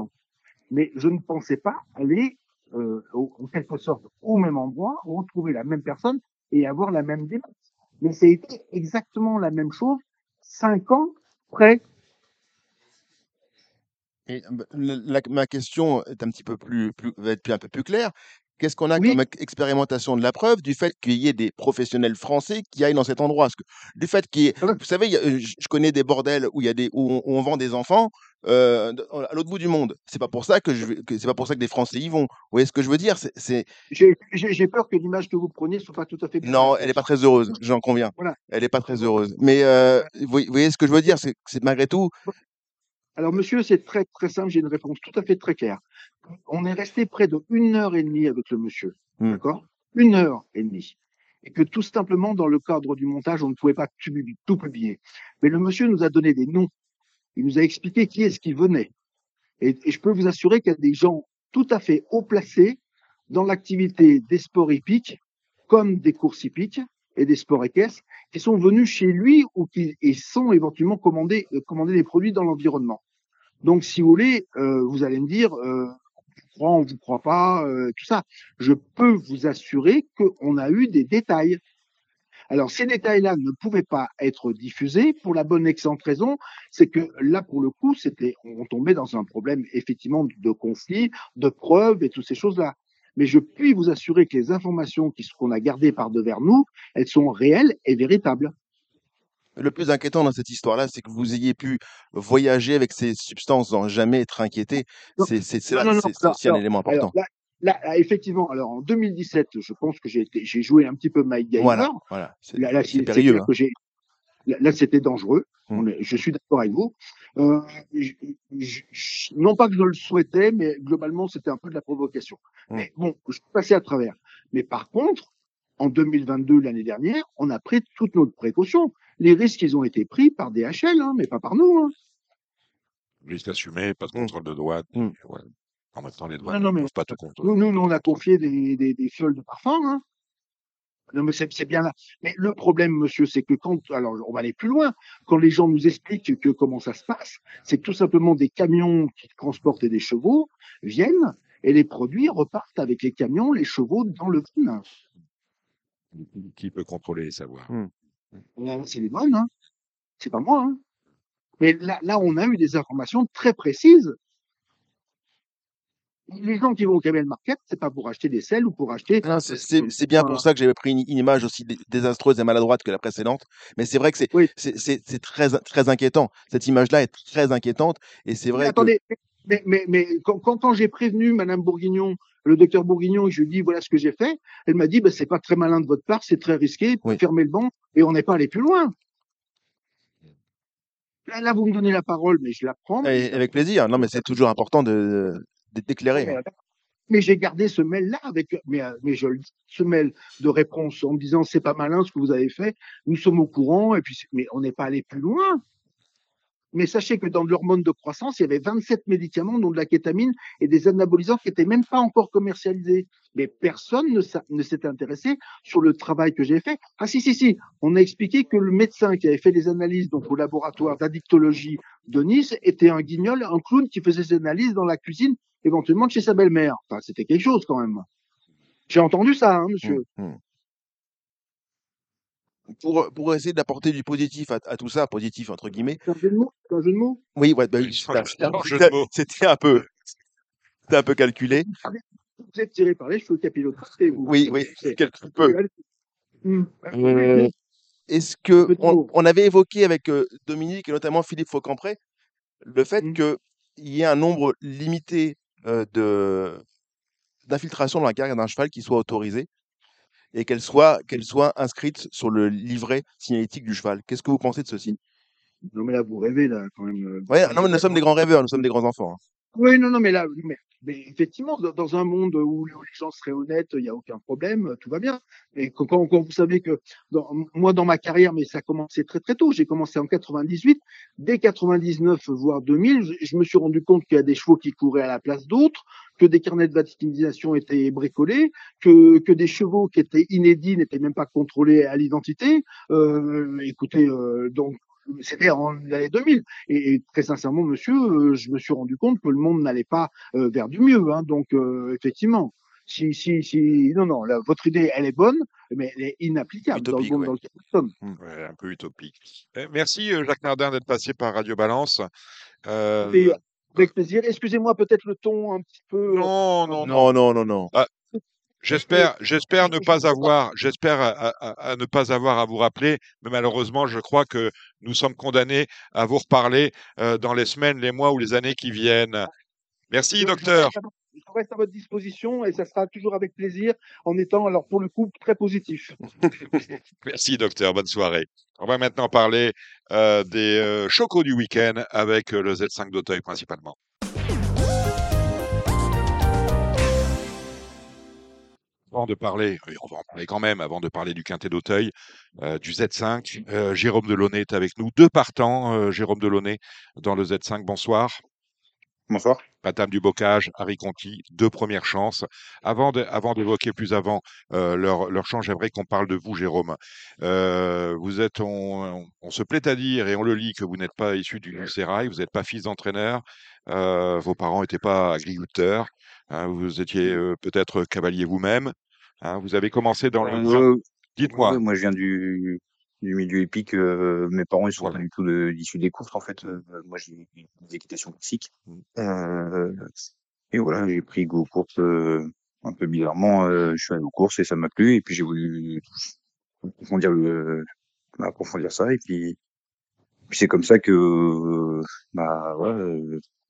Mais je ne pensais pas aller euh, en quelque sorte au même endroit, retrouver la même personne et avoir la même démarche. Mais été exactement la même chose cinq ans après. Et, la- ma question est un petit peu plus, plus- va être un peu plus claire. Qu'est-ce qu'on a Oui. comme ex- expérimentation de la preuve? Du fait qu'il y ait des professionnels français qui aillent dans cet endroit Parce que Du fait qu'il y ait, vous savez, je connais des bordels où il y a des où on, où on vend des enfants euh, à l'autre bout du monde. C'est pas pour ça que je vais- que c'est pas pour ça que des Français y vont. Vous voyez ce que je veux dire? C'est J'ai peur que l'image que vous preniez soit pas tout à fait bien non, elle est pas très heureuse. J'en conviens. Voilà. Elle est pas très heureuse. Mais euh, vous voyez- vous voyez ce que je veux dire? C'est c'est malgré tout. Alors, monsieur, c'est très, très simple. J'ai une réponse tout à fait très claire. On est resté près de une heure et demie avec le monsieur. Hmm. D'accord? Une heure et demie. Et que tout simplement, dans le cadre du montage, on ne pouvait pas tout publi- tout publier. Mais le monsieur nous a donné des noms. Il nous a expliqué qui est-ce qui venait. Et, et je peux vous assurer qu'il y a des gens tout à fait haut placés dans l'activité des sports hippiques, comme des courses hippiques et des sports équestres, qui sont venus chez lui ou qui et sont éventuellement commandés, euh, commander des produits dans l'environnement. Donc, si vous voulez, euh, vous allez me dire, euh, je crois, on vous croit pas, euh, tout ça. Je peux vous assurer qu'on a eu des détails. Alors, ces détails-là ne pouvaient pas être diffusés pour la bonne excellente raison, c'est que là, pour le coup, c'était, on tombait dans un problème effectivement de conflit, de preuves et toutes ces choses-là. Mais je puis vous assurer que les informations qui- qu'on a gardées par devers nous, elles sont réelles et véritables. Le plus inquiétant dans cette histoire-là, c'est que vous ayez pu voyager avec ces substances sans jamais être inquiété. C'est là- aussi un élément alors, important. là, là, là, effectivement, alors en 2017, je pense que j'ai joué un petit peu Mike Gamer. Voilà, voilà. C'est périlleux. hein. Là, c'était dangereux. Mm. Est- je suis d'accord avec vous. Euh, je- je- je- non pas que je le souhaitais, mais globalement, c'était un peu de la provocation. Mm. Mais bon, je suis passé à travers. Mais par contre, en 2022, l'année dernière, on a pris toutes nos précautions. Les risques, ils ont été pris par DHL, hein, mais pas par nous. Hein. Risque assumé, pas de contrôle de. Mm. puis, ouais. En même temps, les douanes ne peuvent pas tout contrôler. nous, nous, nous, on a confié des, des, des fioles de parfum. Hein. Non, mais c'est c'est bien là. Mais le problème, monsieur, c'est que quand, alors, on va aller plus loin. Quand les gens nous expliquent que comment ça se passe, c'est que tout simplement des camions qui transportent des chevaux viennent et les produits repartent avec les camions, les chevaux dans le van. Qui- peut contrôler les savoirs Euh, C'est les douanes, hein. C'est pas moi, hein. Mais là, là, on a eu des informations très précises. Les gens qui vont au Camel Market, c'est pas pour acheter des selles ou pour acheter. Non, c'est- bien pour ça que j'avais pris une, une image aussi dé- désastreuse et maladroite que la précédente. Mais c'est vrai que c'est Oui. très, très inquiétant. Cette image-là est très inquiétante. Et c'est Mais vrai que. attendez, mais, mais, mais quand, quand, quand j'ai prévenu Madame Bourguignon, le docteur Bourguignon, et je lui ai dit voilà ce que j'ai fait, elle m'a dit bah, c'est pas très malin de votre part, c'est très risqué, Oui. fermez le banc, et on n'est pas allé plus loin. Là, vous me donnez la parole, mais je la prends. mais avec plaisir. Non, mais c'est toujours important de- d'éclairer. Mais, j'ai gardé ce mail-là avec, mais, euh, mais je ce mail de réponse en me disant c'est pas malin ce que vous avez fait, nous sommes au courant, et puis, mais on n'est pas allé plus loin. Mais sachez que dans l'hormone de croissance, il y avait 27 médicaments, dont de la kétamine et des anabolisants qui n'étaient même pas encore commercialisés. Mais personne ne ne s'est intéressé sur le travail que j'ai fait. Ah si, si, si, on a expliqué que le médecin qui avait fait les analyses donc au laboratoire d'addictologie de Nice était un guignol, un clown qui faisait ses analyses dans la cuisine, éventuellement de chez sa belle-mère. Enfin, c'était quelque chose quand même. J'ai entendu ça, hein, monsieur. Mm, mm. Pour, pour essayer d'apporter du positif à, à tout ça, positif entre guillemets. C'est un jeu de mots? Un jeu de mots? Oui, ouais, bah, c'était un peu, c'était un peu calculé. Vous êtes tiré par les cheveux capillotractés, vous. Oui, oui, C'est- quelque peu. Hum. Euh, Est-ce que on, on avait évoqué avec euh, Dominique et notamment Philippe Faucampré le fait qu'il y ait un nombre limité de d'infiltration dans la carrière d'un cheval qui soit autorisé et qu'elle soit qu'elle soit inscrite sur le livret signalétique du cheval. Qu'est-ce que vous pensez de ceci? Non, mais là, vous rêvez, là, quand même. euh, Ouais, non, mais nous sommes des grands rêveurs, nous sommes des grands enfants. Oui, non, non, mais là, mais, mais effectivement, dans, un monde où les gens seraient honnêtes, il n'y a aucun problème, tout va bien. Et quand, quand, vous savez que dans, moi, dans ma carrière, mais ça a commencé très très tôt, j'ai commencé en 98, dès 99, voire 2000, je, je me suis rendu compte qu'il y a des chevaux qui couraient à la place d'autres, que des carnets de vaccinisation étaient bricolés, que, que des chevaux qui étaient inédits n'étaient même pas contrôlés à l'identité. Euh, écoutez, euh, donc c'était en l'année 2000. Et, et très sincèrement, monsieur, euh, je me suis rendu compte que le monde n'allait pas euh, vers du mieux. Hein, donc, euh, effectivement, si, si, si, non, non, là, votre idée, elle est bonne, mais elle est inapplicable Utopique, dans le monde ouais. dans lequel nous sommes. Ouais, un peu utopique. Eh, Merci Jacques Nardin d'être passé par Radio Balance. Euh, Et avec plaisir. Excusez-moi peut-être le ton un petit peu. non, non, non. Non, non, non, non. J'espère, j'espère ne pas avoir, j'espère à, à- à ne pas avoir à vous rappeler, mais malheureusement, je crois que nous sommes condamnés à vous reparler euh, dans les semaines, les mois ou les années qui viennent. Merci, Je- docteur. Je reste, à, je reste à votre disposition et ça sera toujours avec plaisir en étant, alors pour le coup, très positif. Merci, docteur. Bonne soirée. On va maintenant parler euh, des euh, chocos du week-end avec euh, le Z5 d'Auteuil principalement. Avant de parler, on va en parler quand même, avant de parler du quintet d'Auteuil, euh, du Z5, euh, Jérôme Delaunay est avec nous. Deux partants, euh, Jérôme Delaunay, dans le Z5. Bonsoir. Bonsoir. Patame du Bocage, Harry Conti, deux premières chances. Avant de, avant d'évoquer plus avant euh, leur, leur chance, j'aimerais qu'on parle de vous, Jérôme. Euh, vous êtes, on, on, on se plaît à dire et on le lit que vous n'êtes pas issu du sérail, vous n'êtes pas fils d'entraîneur, euh, vos parents n'étaient pas agriculteurs, hein, vous étiez euh, peut-être cavalier vous-même. hein, vous avez commencé dans le. Euh, Dites-moi. moi, je viens du, du milieu épique. mes parents, ils sont Voilà. pas du tout de- issus des courses, en fait. Euh, moi, j'ai des équitations classiques. Mm. Euh, et voilà, j'ai pris goût aux courses un peu bizarrement. je suis allé aux courses et ça m'a plu. Et puis, j'ai voulu approfondir, le, approfondir ça. Et puis, puis c'est comme ça que, bah,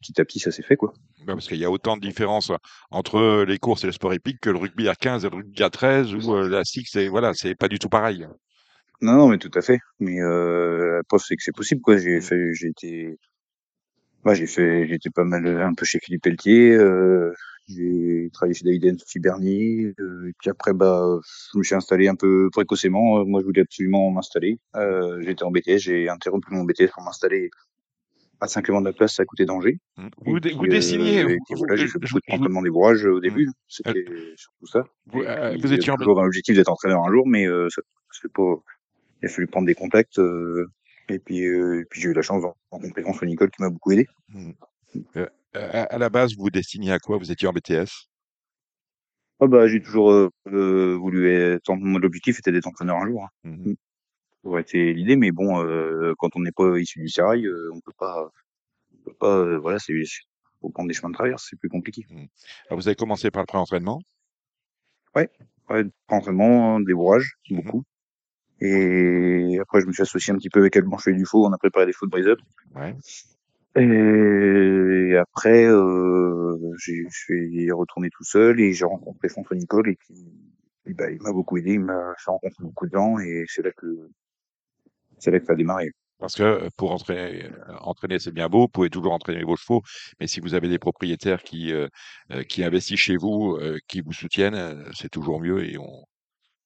petit à petit, ça s'est fait, quoi. Ben, parce qu'il y a autant de différences entre les courses et le sport épique que le rugby à 15 et le rugby à 13 ou euh, la six, c'est voilà, c'est pas du tout pareil. Non, non, mais tout à fait. Mais euh, la preuve, c'est que c'est possible, quoi. J'ai fait, j'ai été, bah, j'ai fait, j'étais pas mal euh, un peu chez Philippe Pelletier. Euh, j'ai travaillé chez David Sophie Bernier. Euh, et puis après, bah, je me suis installé un peu précocement. Euh, Moi, je voulais absolument m'installer. Euh, j'étais en BTS, j'ai interrompu mon BTS pour m'installer à Saint-Clément de la Place, à côté d'Angers. Hmm. Et Vous, puis, vous euh, dessinez. vous- puis voilà, j'ai je- fait beaucoup de je- entraînement des bourrages au début. C'était surtout ça. vous, euh, vous étiez toujours dans l'objectif d'être entraîneur un jour, mais euh, ça, pas. Il a fallu prendre des contacts. euh, et puis, euh, et puis j'ai eu la chance d'en rencontrer François Nicole qui m'a beaucoup aidé. Euh, à, à la base, vous destiniez à quoi? Vous étiez en BTS Ah bah j'ai toujours euh, euh, voulu être. Mon objectif était d'être entraîneur un jour. Hein. Mhm. Ça aurait été l'idée, mais bon, euh, quand on n'est pas issu du sérail, euh, on peut pas. On peut pas. euh, voilà, c'est pour prendre des chemins de traverse, c'est plus compliqué. Mmh. Alors vous avez commencé par le pré-entraînement? Ouais, pré-entraînement, débourrage, Mmh beaucoup. Et après, je me suis associé un petit peu avec Alban du Faux, on a préparé des faux de brise-up. Ouais. Et après, euh, je suis retourné tout seul et j'ai rencontré François Nicole et qui, et ben, il m'a beaucoup aidé, il m'a fait rencontrer beaucoup de gens et c'est là que c'est là que ça a démarré. Parce que euh, pour entraîner, euh, entraîner c'est bien beau, vous pouvez toujours entraîner vos chevaux, mais si vous avez des propriétaires qui, euh, qui investissent chez vous, euh, qui vous soutiennent, c'est toujours mieux et on,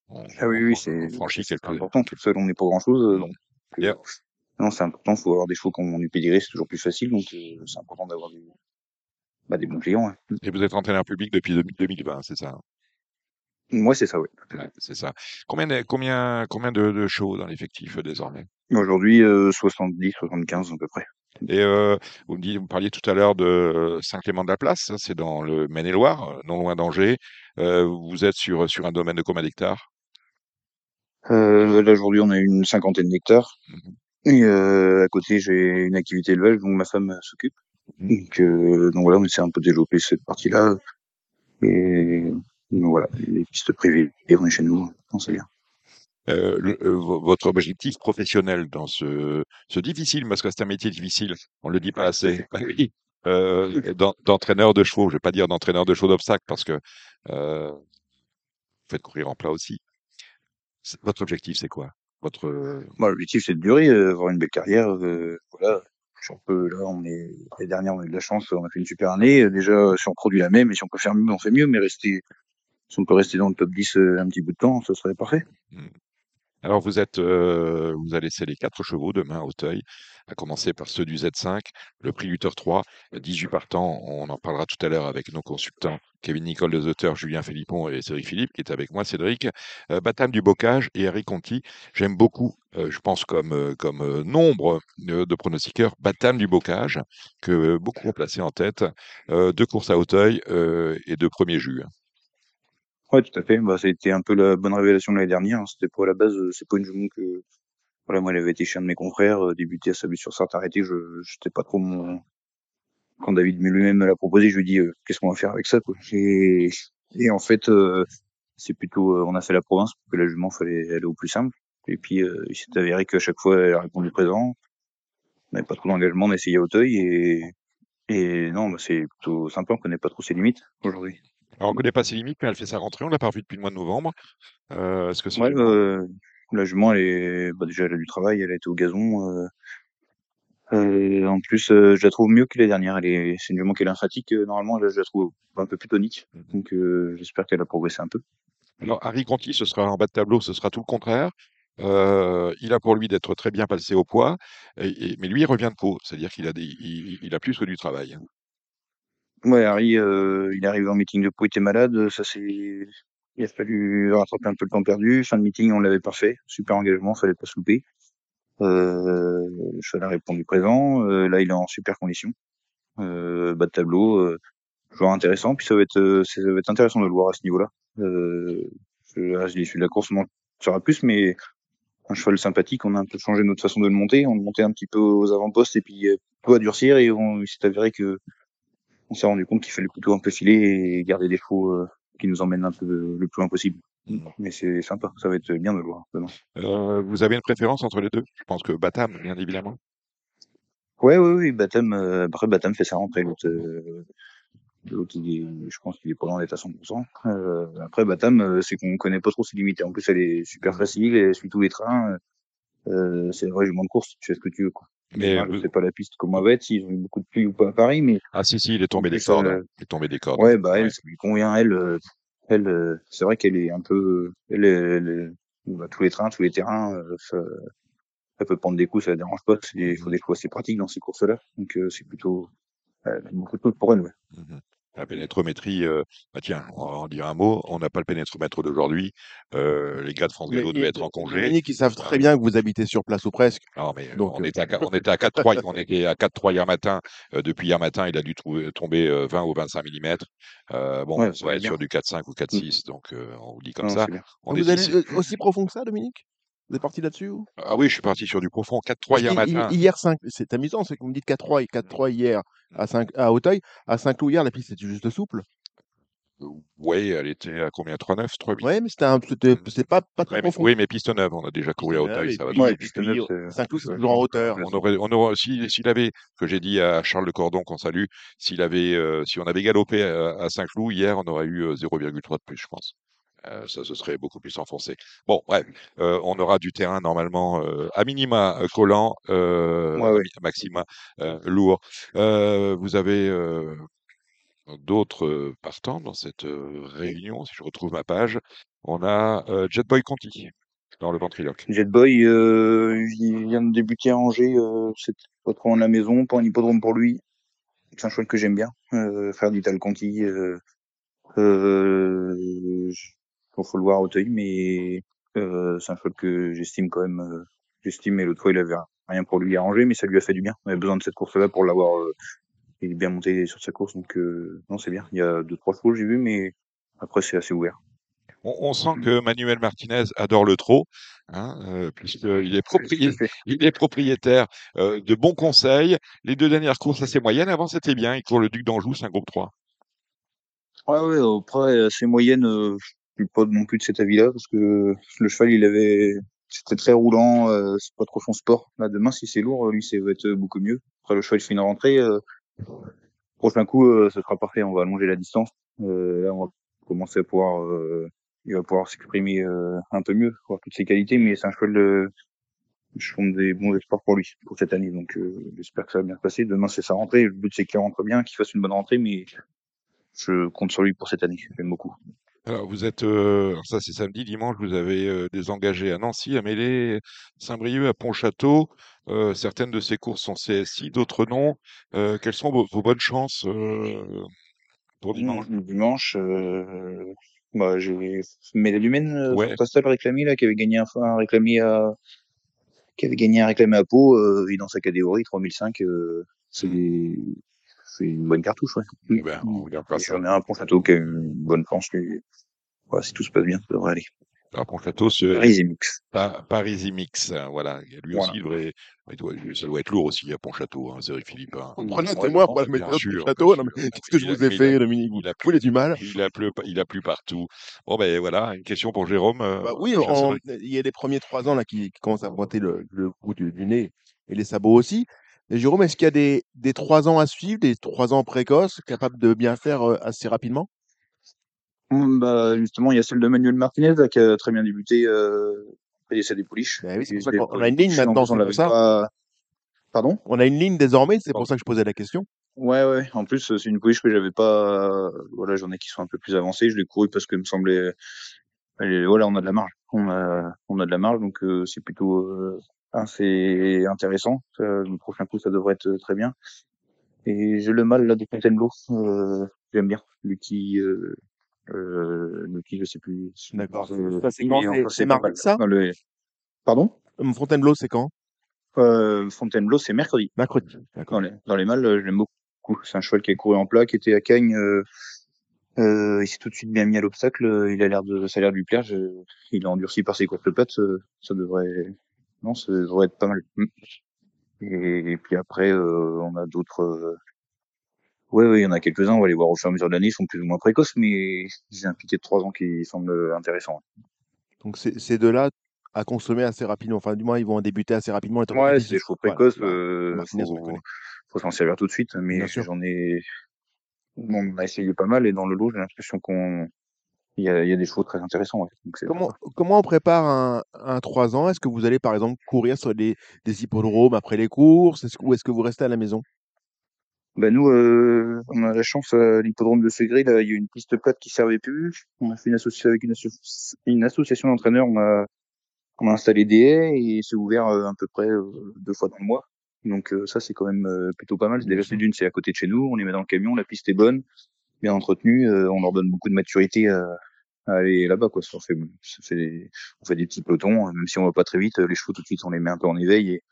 on, Ah oui, on- oui, on c'est franchit c'est quelques. important. Tout seul, on n'est pas grand chose. Donc, euh, D'ailleurs, non, c'est important. Il faut avoir des chevaux qui ont du pédigré, c'est toujours plus facile. Donc, c'est important d'avoir des, bah, des bons clients. hein. Et vous êtes entraîneur public depuis 2020, c'est ça hein? Moi, c'est ça, oui. Ouais, C'est ça. Combien de, combien, combien de, de shows dans l'effectif euh, désormais? Aujourd'hui, euh, 70, 75 à peu près. Et euh, vous me dites, vous parliez tout à l'heure de euh, Saint-Clément de la Place, ça, c'est dans le Maine-et-Loire, non loin d'Angers. Euh, vous êtes sur, sur un domaine de combien d'hectares? Là, aujourd'hui, on a une cinquantaine d'hectares. Mhm. Et à côté, j'ai une activité élevage dont ma femme s'occupe. Mhm. Donc, donc voilà, on essaie un peu de développer cette partie-là. Et donc voilà, les pistes privées, et on est chez nous, on sait bien. Euh, le- euh, vo- votre objectif professionnel dans ce, ce difficile, parce que c'est un métier difficile, on le dit pas assez, oui, euh, d'en- d'entraîneur de chevaux, je vais pas dire d'entraîneur de chevaux d'obstacles, parce que euh, vous faites courir en plat aussi. Votre objectif, c'est quoi? Votre Moi, l'objectif, c'est de durer, avoir une belle carrière. voilà. Si on peut, là, on est, l'année dernière, on a eu de la chance, on a fait une super année. Déjà, si on produit la même, et si on peut faire mieux, on fait mieux, mais rester, si on peut rester dans le top 10 euh, un petit bout de temps, ce serait parfait. Alors, vous êtes, euh, vous allez laisser les quatre chevaux demain à Auteuil, à commencer par ceux du Z5, le prix Luther 3, 18 partants. On en parlera tout à l'heure avec nos consultants, Kevin Nicole de Zauteur, Julien Philippon et Cédric Philippe, qui est avec moi, Cédric. Euh, du Bocage et Harry Conti. J'aime beaucoup, euh, je pense comme, comme nombre de pronostiqueurs, Batam du Bocage, que beaucoup ont placé en tête. Deux courses à Auteuil et deux premiers jus. Ouais, tout à fait. Bah, ça un peu la bonne révélation de l'année dernière. hein. C'était pas à la base, euh, c'est pas une jument que, voilà, moi, elle avait été chez un de mes confrères, euh, débuté à sa sur sarthe arrêté. Je, j'étais pas trop mon, quand David lui-même me l'a proposé, je lui dis, euh, qu'est-ce qu'on va faire avec ça, quoi. Et, et en fait, euh, c'est plutôt, euh, on a fait la province parce que la jument fallait aller au plus simple. Et puis, euh, il s'est avéré qu'à chaque fois, elle a répondu présent. On n'avait pas trop d'engagement, on a essayé à Auteuil et, et non, bah, c'est plutôt sympa, on connaît pas trop ses limites aujourd'hui. Alors, on ne connaît pas ses limites, mais elle fait sa rentrée. On l'a pas revue depuis le mois de novembre. Euh, Est-ce que c'est Ouais, euh, la jument, elle est, bah, déjà, elle a du travail, elle a été au gazon. Euh, euh, en plus, je la trouve mieux que les dernières. Elle est, c'est une jument qui est lymphatique. normalement, là, je la trouve un peu plus tonique. Mhm. Donc, j'espère qu'elle a progressé un peu. Alors, Harry Conti, ce sera en bas de tableau, ce sera tout le contraire. Euh, il a pour lui d'être très bien passé au poids, et- et- mais lui, il revient de peau, c'est-à-dire qu'il a, des, il, il a plus que du travail. Ouais, Harry, euh, il est arrivé en meeting de peau, il était malade. Ça, c'est, il a fallu rattraper un peu le temps perdu. Fin de meeting, on l'avait parfait. Super engagement, fallait pas se louper. Euh, le cheval a répondu présent. Euh, là, il est en super condition. Euh, bas de tableau, euh, joueur intéressant. Puis ça va être, euh, ça va être intéressant de le voir à ce niveau-là. Euh, je l'ai de la course, on en saura plus, mais un cheval sympathique. On a un peu changé notre façon de le monter. On le montait un petit peu aux avant-postes et puis euh, plutôt à durcir. Et on, il s'est avéré que on s'est rendu compte qu'il fallait plutôt un peu filer et garder des chevaux euh, qui nous emmènent un peu le plus loin possible. Mhm. Mais c'est sympa. Ça va être bien de le voir demain. Euh, vous avez une préférence entre les deux? Je pense que Batam, bien évidemment. Ouais, ouais, oui, Batam, euh, après Batam fait sa rentrée. L'autre, euh, je pense qu'il est pas loin d'être à 100%. Euh, après Batam, euh, c'est qu'on connaît pas trop ses limites. En plus, elle est super facile, elle suit tous les trains. Euh, c'est vrai, jument de course, tu fais ce que tu veux, quoi. Mais vous- je sais pas la piste comment elle va être, s'ils ont eu beaucoup de pluie ou pas à Paris, mais Ah si, si, il est tombé des cordes. euh. Il est tombé des cordes. ouais, bah, elle, Ouais. ça lui convient, elle, euh, elle, euh, c'est vrai qu'elle est un peu, elle, elle, elle- bah, tous les trains, tous les terrains, ça, elle peut prendre des coups, ça la dérange pas. Il faut des choix assez pratiques dans ces courses-là. Donc, euh, c'est plutôt, euh, beaucoup de pour elle, ouais. Mhm. La pénétrométrie, euh, bah tiens, on va en dire un mot. On n'a pas le pénétromètre d'aujourd'hui. Euh, les gars de France Gallo devaient être en congé. Dominique, ils savent très bien que vous habitez sur place ou presque. Non, mais Donc, on, euh, était à, qua- on était à 4-3, on était à 4-3 hier matin. Euh, depuis hier matin, il a dû tomber euh, 20 ou 25 mm. Euh, bon, Ouais, on va être sur du 4-5 ou 4-6, donc euh, on vous dit comme Non, ça. On vous est allez euh, aussi profond que ça, Dominique? Vous êtes parti là-dessus ou Ah oui, je suis parti sur du profond. 4-3 Parce hier matin. Hier, 5, c'est amusant, c'est que vous me dites 4-3 et 4-3 hier à, 5, à Auteuil. À Saint-Cloud hier, la piste était juste souple. Oui, elle était à combien 3-9, 3-8 Ouais, mais c'était Mm. pas, pas très Ouais, mais, profond. oui, mais piste neuve, on a déjà couru à Piste neuve, Auteuil, et ça va Ouais, piste neuve, c'est- Saint-Cloud, c'est ouais. toujours en hauteur. On aurait, on aurait, si- s'il avait, que j'ai dit à Charles de Cordon qu'on salue, s'il avait, euh, si on avait galopé à, à Saint-Cloud hier, on aurait eu euh, 0,3 de plus, je pense. Euh, ça se serait beaucoup plus enfoncé. Bon, bref, euh, on aura du terrain normalement euh, à minima collant, Ouais, ouais. à maxima lourd. Vous avez d'autres partants dans cette réunion. Si je retrouve ma page, on a Jetboy Conti dans le ventriloque. Jetboy, il vient de débuter à Angers, c'est pas trop en la maison, pas un hippodrome pour lui. C'est un cheval que j'aime bien, frère d'Ital Conti. Euh, je- faut, faut le voir à Auteuil, mais euh, c'est un cheval que j'estime quand même. euh, j'estime, et l'autre fois il avait rien pour lui à Angers, mais ça lui a fait du bien. On avait besoin de cette course-là pour l'avoir. euh, il est bien monté sur sa course, donc non, c'est bien. Il y a deux trois chevaux, j'ai vu, mais après c'est assez ouvert. On, on sent que Manuel Martinez adore le trot, hein, euh, puisqu'il est, proprié- Tout à fait. il est propriétaire euh, de bons conseils. Les deux dernières courses assez moyennes, avant c'était bien. Il court le Duc d'Anjou, c'est un groupe 3. Ouais, ouais, après, assez moyenne, euh, suis pas non plus de cet avis-là, parce que le cheval, il avait, c'était très roulant, euh, c'est pas trop son sport. Là, demain, si c'est lourd, lui, ça va être beaucoup mieux. Après, le cheval, il fait une rentrée, euh, prochain coup, euh, ce sera parfait, on va allonger la distance. Euh, là, on va commencer à pouvoir, euh, il va pouvoir s'exprimer, euh, un peu mieux, voir toutes ses qualités, mais c'est un cheval de, je fonde des bons espoirs pour lui, pour cette année, donc, j'espère que ça va bien se passer. Demain, c'est sa rentrée, le but, c'est qu'il rentre bien, qu'il fasse une bonne rentrée, mais je compte sur lui pour cette année, j'aime beaucoup. Alors vous êtes, euh, alors ça c'est samedi, dimanche, vous avez euh, des engagés à Nancy, à Mêlée, Saint-Brieuc, à Pontchâteau. Euh, certaines de ces courses sont CSI, d'autres non. Euh, quelles sont vos, vos bonnes chances euh, pour dimanche? Dimanche, dimanche euh, bah, j'ai Médaille humaine, euh, Ouais. Fantastal réclamé, là, qui avait gagné un, un réclamé à, qui avait gagné un réclamé à Pau, il est dans sa catégorie, 3005, euh, c'est, c'est une bonne cartouche, ouais. Eh ben, on regardera Et ça. J'en ai un pour Château qui a une bonne chance, lui. Voilà, si tout se passe bien, ça devrait aller. Alors Pontchâteau, c'est Paris Mix. Pa- Paris Mix, hein, voilà. Lui Voilà. aussi, il devrait, il doit- ça doit être lourd aussi à Pontchâteau, hein, Cédric Philippe. hein. Prenez Ouais, moi je pour la mettre mais sûr. qu'est-ce que je vous ai a- fait, Dominique? Vous il a vous voulez du mal? Il a plu, il a plu partout. Bon ben voilà, une question pour Jérôme. euh, Bah oui, on- il y a les premiers trois ans là qui, qui commencent à pointer le, le bout du, du nez et les sabots aussi. Et Jérôme, est-ce qu'il y a des, des trois ans à suivre, des trois ans précoces, capables de bien faire assez rapidement? Hum, Bah, justement, il y a celle de Manuel Martinez, là, qui a très bien débuté, euh, des Pouliches. Bah oui, c'est pour Et ça dès qu'on le on a une ligne Pouliches, en maintenant, on l'avait ça. pas- Pardon? On a une ligne désormais, c'est pour ça que je posais la question. Ouais, ouais. En plus, c'est une pouliche que j'avais pas. Voilà, j'en ai qui sont un peu plus avancés. Je l'ai couru parce que me semblait. Voilà, on a de la marge. On a, on a de la marge, donc euh, c'est plutôt euh, assez intéressant. Ça, le prochain coup, ça devrait être très bien. Et j'ai le mal là de Fontainebleau. Euh, J'aime bien. Lucky, euh, euh, Lucky, je sais plus. D'accord. Euh, Ça, c'est quand est- C'est- c'est mardi, ça le- Pardon? Hum, Fontainebleau, c'est quand? Euh, Fontainebleau, c'est mercredi. Mercredi. D'accord. Dans les, dans les mâles, euh, je l'aime beaucoup. C'est un cheval qui a couru en plat, qui était à Cagnes. Euh, euh, il s'est tout de suite bien mis à l'obstacle. euh, Il a l'air de, ça a l'air de lui plaire. Je- il est endurci par ses courtes pattes. euh, ça devrait, non, ça devrait être pas mal. Mm. Et, et puis après, euh, on a d'autres. Euh... Ouais, ouais, il y en a quelques-uns. On va les voir au fur et à mesure de l'année. Ils sont plus ou moins précoces, mais j'ai un piqué de trois ans qui semble intéressant. Donc ces deux-là à consommer assez rapidement. Enfin, du moins, ils vont débuter assez rapidement. Ouais, c'est des chevaux précoces. voilà. euh, faut, faut s'en servir tout de suite. Mais j'en ai, on a essayé pas mal et dans le lot, j'ai l'impression qu'on, il y a, il y a des chevaux très intéressants. Ouais. Donc c'est Comment, comment on prépare un, un 3 ans? Est-ce que vous allez, par exemple, courir sur des, des hippodromes après les courses? Que- Ou est-ce que vous restez à la maison? Bah nous, euh, on a la chance à l'hippodrome de Segré, là, il y a une piste plate qui servait plus. On a fait une association avec une, asso- une association d'entraîneurs, on a, on a installé des haies et c'est ouvert euh, à peu près euh, deux fois dans le mois. Donc euh, ça, c'est quand même euh, plutôt pas mal. Déjà, c'est d'une, c'est à côté de chez nous, on les met dans le camion, la piste est bonne, bien entretenue, euh, on leur donne beaucoup de maturité à, à aller là-bas, quoi. On fait, ça fait- on fait des petits pelotons, même si on va pas très vite, les chevaux tout de suite, on les met un peu en éveil et,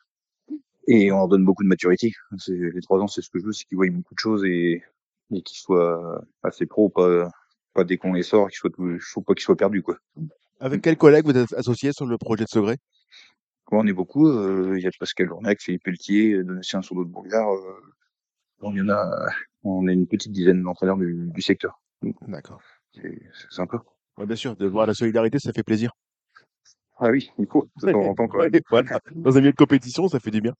et on leur donne beaucoup de maturité. C'est, les trois ans, c'est ce que je veux, c'est qu'ils voient beaucoup de choses et, et qu'ils soient assez pro, pas, pas dès qu'on les sort, qu'ils soient, tout- faut pas qu'ils soient perdus, quoi. Avec quel collègue vous êtes associé sur le projet de Segré? On est beaucoup. Il y a Pascal Journac, Philippe Pelletier, Donatien sur d'autres Bourgard. on y en a, on est une petite dizaine d'entraîneurs du, du secteur. D'accord. C'est sympa. Ouais, bien sûr, de voir la solidarité, ça fait plaisir. Ah oui, il faut. Temps en temps, voilà. Dans un milieu de compétition, ça fait du bien.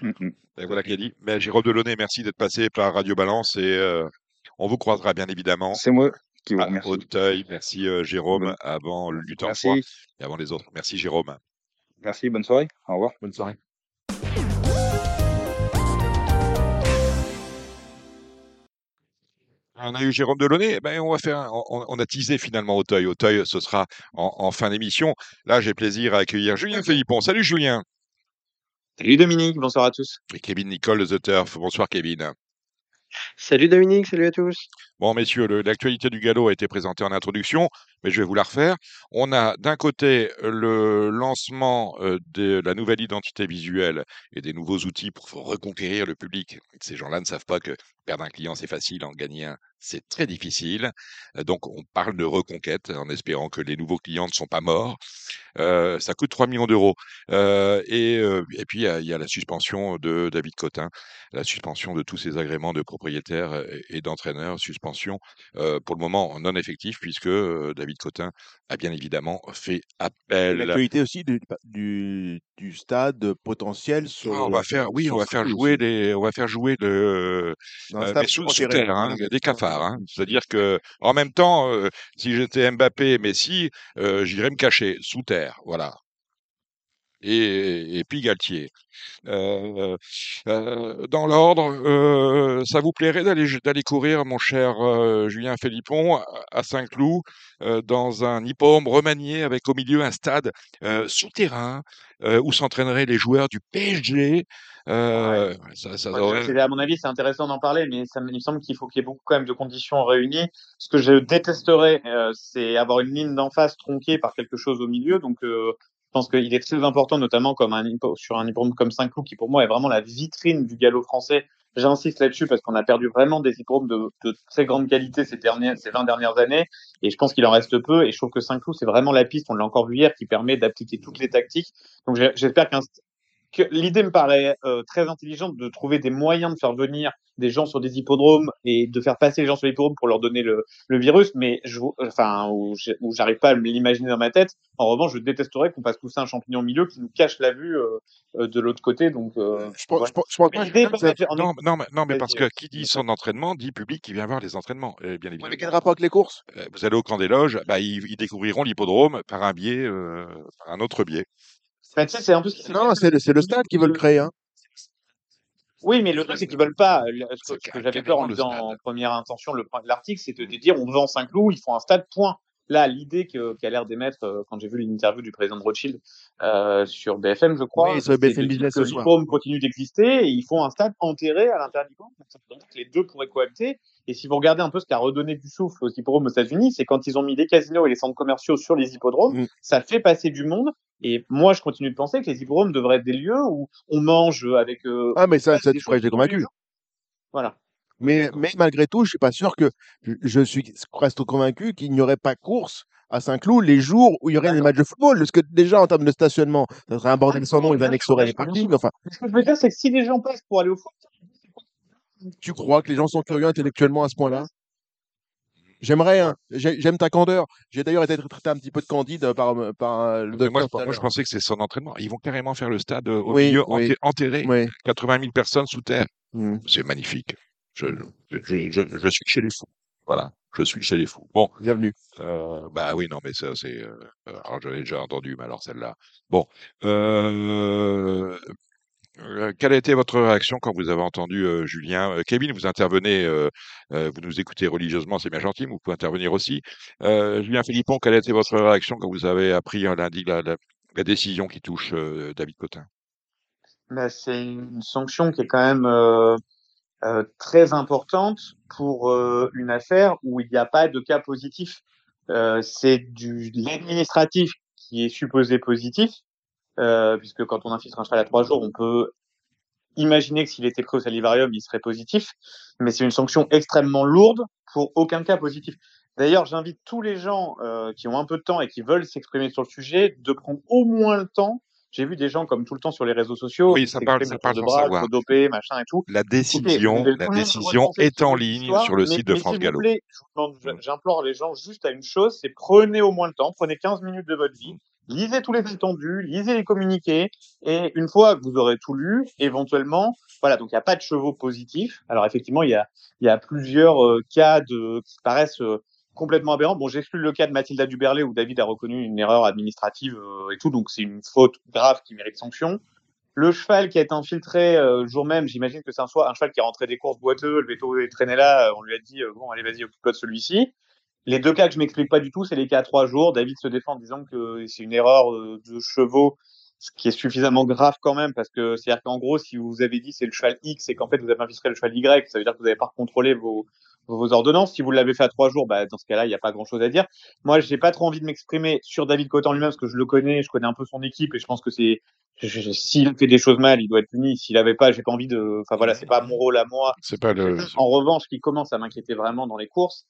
Mm. Et voilà qui a dit. Mais Jérôme Delaunay, merci d'être passé par Radio Balance et euh, on vous croisera bien évidemment. C'est moi qui vous à remercie. Hauteuil. Merci euh, Jérôme Bonne- avant le froid et avant les autres. Merci Jérôme. Merci, bonne soirée. Au revoir. Bonne soirée. On a eu Jérôme Delaunay, eh ben on va faire, un- on, on a teasé finalement Auteuil. Auteuil, ce sera en, en fin d'émission. Là, j'ai plaisir à accueillir Julien Philippon. Salut Julien. Salut Dominique, bonsoir à tous. Et Kevin Nicole de The Turf. Bonsoir Kevin. Salut Dominique, salut à tous. Bon, messieurs, l'actualité du galop a été présentée en introduction, mais je vais vous la refaire. On a d'un côté le lancement euh, de la nouvelle identité visuelle et des nouveaux outils pour reconquérir le public. Ces gens-là ne savent pas que perdre un client, c'est facile, en gagner un, c'est très difficile. Euh, Donc, on parle de reconquête en espérant que les nouveaux clients ne sont pas morts. Euh, ça coûte 3 millions d'euros. Et, et puis, il y a- la suspension de David Cotin, la suspension de tous ses agréments de propriétaire et, et d'entraîneur, euh, pour le moment non effective, puisque David Cotin a bien évidemment fait appel. L'actualité aussi du, du, du stade potentiel sur. Ah, on va faire, oui, on va faire jouer les, on va faire jouer le, euh, sous, sous terre, hein, des cafards. Hein. C'est-à-dire que, en même temps, si j'étais Mbappé, Messi, j'irais me cacher sous terre, voilà. Et, et puis Galtier. Euh, euh, dans l'ordre, euh, ça vous plairait d'aller courir, mon cher Julien Philippon, à- Saint-Cloud, dans un hippodrome remanié avec au milieu un stade souterrain où s'entraîneraient les joueurs du PSG. Euh, ça, ça Ouais, aurait- c'est- à mon avis, c'est intéressant d'en parler, mais ça me, il me semble qu'il faut qu'il y ait beaucoup quand même de conditions réunies. Ce que je détesterais, euh, c'est avoir une ligne d'en face tronquée par quelque chose au milieu. Donc, euh, pense qu'il est très important, notamment comme un sur un hippodrome comme Saint-Cloud, qui pour moi est vraiment la vitrine du galop français. J'insiste là-dessus parce qu'on a perdu vraiment des hippodromes de, de très grande qualité ces dernières, ces 20 dernières années. Et je pense qu'il en reste peu. Et je trouve que Saint-Cloud, c'est vraiment la piste, on l'a encore vu hier, qui permet d'appliquer toutes les tactiques. Donc, j'espère qu'un que l'idée me paraît euh, très intelligente de trouver des moyens de faire venir des gens sur des hippodromes et de faire passer les gens sur les hippodromes pour leur donner le, le virus, mais je, enfin, où j'arrive pas à me l'imaginer dans ma tête. En revanche, je détesterais qu'on fasse pousser un champignon au milieu qui nous cache la vue euh, euh, de l'autre côté. Donc, euh, Je pense, ouais. je pense, je pense Mais pas l'idée que Non, non, mais, non, mais Vas-y, parce que qui dit son entraînement dit public qui vient voir les entraînements, bien Ouais, mais quel rapport avec les courses? Vous allez au camp des loges, bah, ils, ils découvriront l'hippodrome par un biais, euh, par un autre biais. Enfin, tu sais, c'est un peu ce qui s'est Non, c'est le, c'est le stade qui veut le créer. Hein. Oui, mais le truc, c'est qu'ils veulent pas. Le- Ce que, ce ca- que j'avais peur en disant en première intention le, l'article, c'est de, de dire on vend Saint-Cloud, ils font un stade, point. Là, l'idée qu'a l'air d'émettre, euh, quand j'ai vu l'interview du président de Rothschild euh, sur BFM, je crois, Oui, sur BFM Business que continue d'exister et ils font un stade enterré à l'intérieur les deux pourraient cohabiter. Et si vous regardez un peu ce qui a redonné du souffle aux hippodromes aux États-Unis, c'est quand ils ont mis les casinos et les centres commerciaux sur les hippodromes, Mm. ça fait passer du monde. Et moi, je continue de penser que les hippodromes devraient être des lieux où on mange avec. Euh, Ah, mais ça, ça tu être convaincu. Voilà. Mais, mais malgré tout, je suis pas sûr que je, je suis reste convaincu qu'il n'y aurait pas course à Saint-Cloud les jours où il y aurait des matchs de football. Parce que déjà, en termes de stationnement, ça serait un bordel sans nom, ils Bien sûr, annexeraient les parkings. Enfin, Ce que je veux dire, c'est que si les gens passent pour aller au foot, tu crois que les gens sont curieux intellectuellement à ce point-là? J'aimerais, hein. J'ai- j'aime ta candeur. J'ai d'ailleurs été traité un petit peu de candide par, par euh, le moi, moi, je pensais que c'est son entraînement. Ils vont carrément faire le stade euh, au Oui, milieu oui. enterré, Oui. 80 000 personnes sous terre. Mm. C'est magnifique. Je, je, je, je- je suis chez les fous. Voilà, je suis chez les fous. Bon, Bienvenue. euh, bah oui, non, mais ça, c'est. euh, alors, j'en ai déjà entendu, mais alors celle-là. Bon, euh, euh, quelle a été votre réaction quand vous avez entendu euh, Julien Euh, Kevin, vous intervenez, euh, euh, vous nous écoutez religieusement, c'est bien gentil, mais vous pouvez intervenir aussi. Euh, Julien Philippon, quelle a été votre réaction quand vous avez appris un lundi la, la, la décision qui touche euh, David Cotin? Bah, c'est une sanction qui est quand même euh, très importante pour euh, une affaire où il n'y a pas de cas positif. Euh, c'est du l'administratif qui est supposé positif, puisque quand on infiltre un cheval à trois jours, on peut imaginer que s'il était pris au salivarium, il serait positif, mais c'est une sanction extrêmement lourde pour aucun cas positif. D'ailleurs, j'invite tous les gens qui ont un peu de temps et qui veulent s'exprimer sur le sujet de prendre au moins le temps j'ai vu des gens comme tout le temps sur les réseaux sociaux. Oui, ça parle, ça parle de bras, savoir. dopé, machin et tout. La décision, la décision est en ligne sur le mais, site de France Gallo. plaît, je vous demande, Mm. j'implore les gens juste à une chose, c'est prenez au moins le temps, prenez 15 minutes de votre vie, lisez tous les attendus, lisez les communiqués, et une fois que vous aurez tout lu, éventuellement, voilà, donc il n'y a pas de chevaux positifs. Alors effectivement, il y a, il y a plusieurs euh, cas de, qui paraissent euh, complètement aberrants. Bon, j'exclus le cas de Mathilda Duberlet où David a reconnu une erreur administrative euh, et tout, donc c'est une faute grave qui mérite sanction. Le cheval qui a été infiltré euh, le jour même, j'imagine que c'est un, cheval qui est rentré des courses boiteux, le veto est traîné là, euh, on lui a dit bon allez vas-y occupe-toi de celui-ci. Les deux cas que je m'explique pas du tout, c'est les cas à trois jours. David se défend en disant que c'est une erreur de chevaux, ce qui est suffisamment grave quand même, parce que c'est-à-dire qu'en gros, si vous avez dit c'est le cheval X et qu'en fait vous avez infiltré le cheval Y, ça veut dire que vous n'avez pas contrôlé vos, vos ordonnances. Si vous l'avez fait à trois jours, bah, dans ce cas-là, il n'y a pas grand-chose à dire. Moi, j'ai pas trop envie de m'exprimer sur David Cotan lui-même, parce que je le connais, je connais un peu son équipe, et je pense que c'est s'il fait des choses mal, il doit être puni. S'il avait pas, j'ai pas envie de. Enfin voilà, c'est pas mon rôle à moi. C'est pas le. En revanche, ce qui commence à m'inquiéter vraiment dans les courses,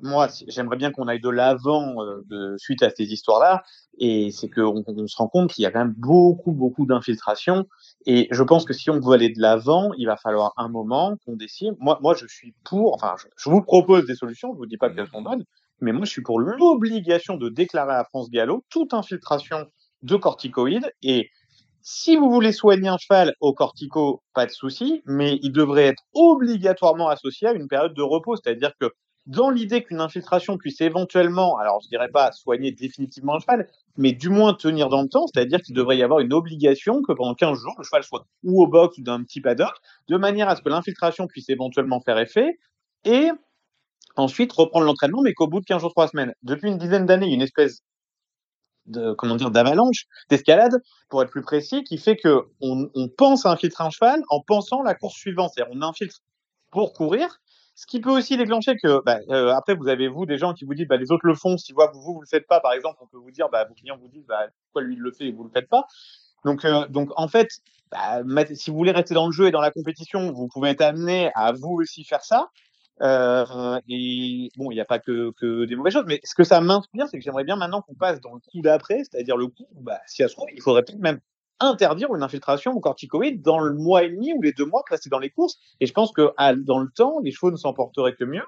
moi, j'aimerais bien qu'on aille de l'avant euh, suite à ces histoires-là, et c'est qu'on on se rend compte qu'il y a quand même beaucoup, beaucoup d'infiltration. Et je pense que si on veut aller de l'avant, il va falloir un moment qu'on décide. Moi, moi, je suis pour. Enfin, je, je vous propose des solutions. Je vous dis pas qu'elles sont bonnes, mais moi, je suis pour l'obligation de déclarer à France Gallo toute infiltration de corticoïdes et si vous voulez soigner un cheval au cortico, pas de souci, mais il devrait être obligatoirement associé à une période de repos. C'est-à-dire que dans l'idée qu'une infiltration puisse éventuellement, alors je dirais pas soigner définitivement le cheval, mais du moins tenir dans le temps, c'est-à-dire qu'il devrait y avoir une obligation que pendant 15 jours, le cheval soit ou au box ou d'un petit paddock, de manière à ce que l'infiltration puisse éventuellement faire effet, et ensuite reprendre l'entraînement, mais qu'au bout de 15 jours, 3 semaines. Depuis une dizaine d'années, il y a une espèce de comment dire d'avalanche, d'escalade, pour être plus précis, qui fait que on, on pense à infiltrer un cheval en pensant la course suivante, c'est-à-dire on infiltre pour courir, ce qui peut aussi déclencher que bah, euh, après vous avez vous des gens qui vous disent bah, les autres le font, si vous vous vous, le faites pas, par exemple, on peut vous dire bah vos clients vous disent pourquoi lui il le fait et vous le faites pas. Donc euh, donc en fait, si vous voulez rester dans le jeu et dans la compétition, vous pouvez être amené à vous aussi faire ça. Euh, et bon, il n'y a pas que, que des mauvaises choses, mais ce que ça m'inspire, c'est que j'aimerais bien maintenant qu'on passe dans le coup d'après, c'est-à-dire le coup, bah, si ça se trouve, il faudrait peut-être même interdire une infiltration au corticoïde dans le mois et demi ou les deux mois que restent dans les courses. Et je pense que dans le temps, les chevaux ne s'en porteraient que mieux.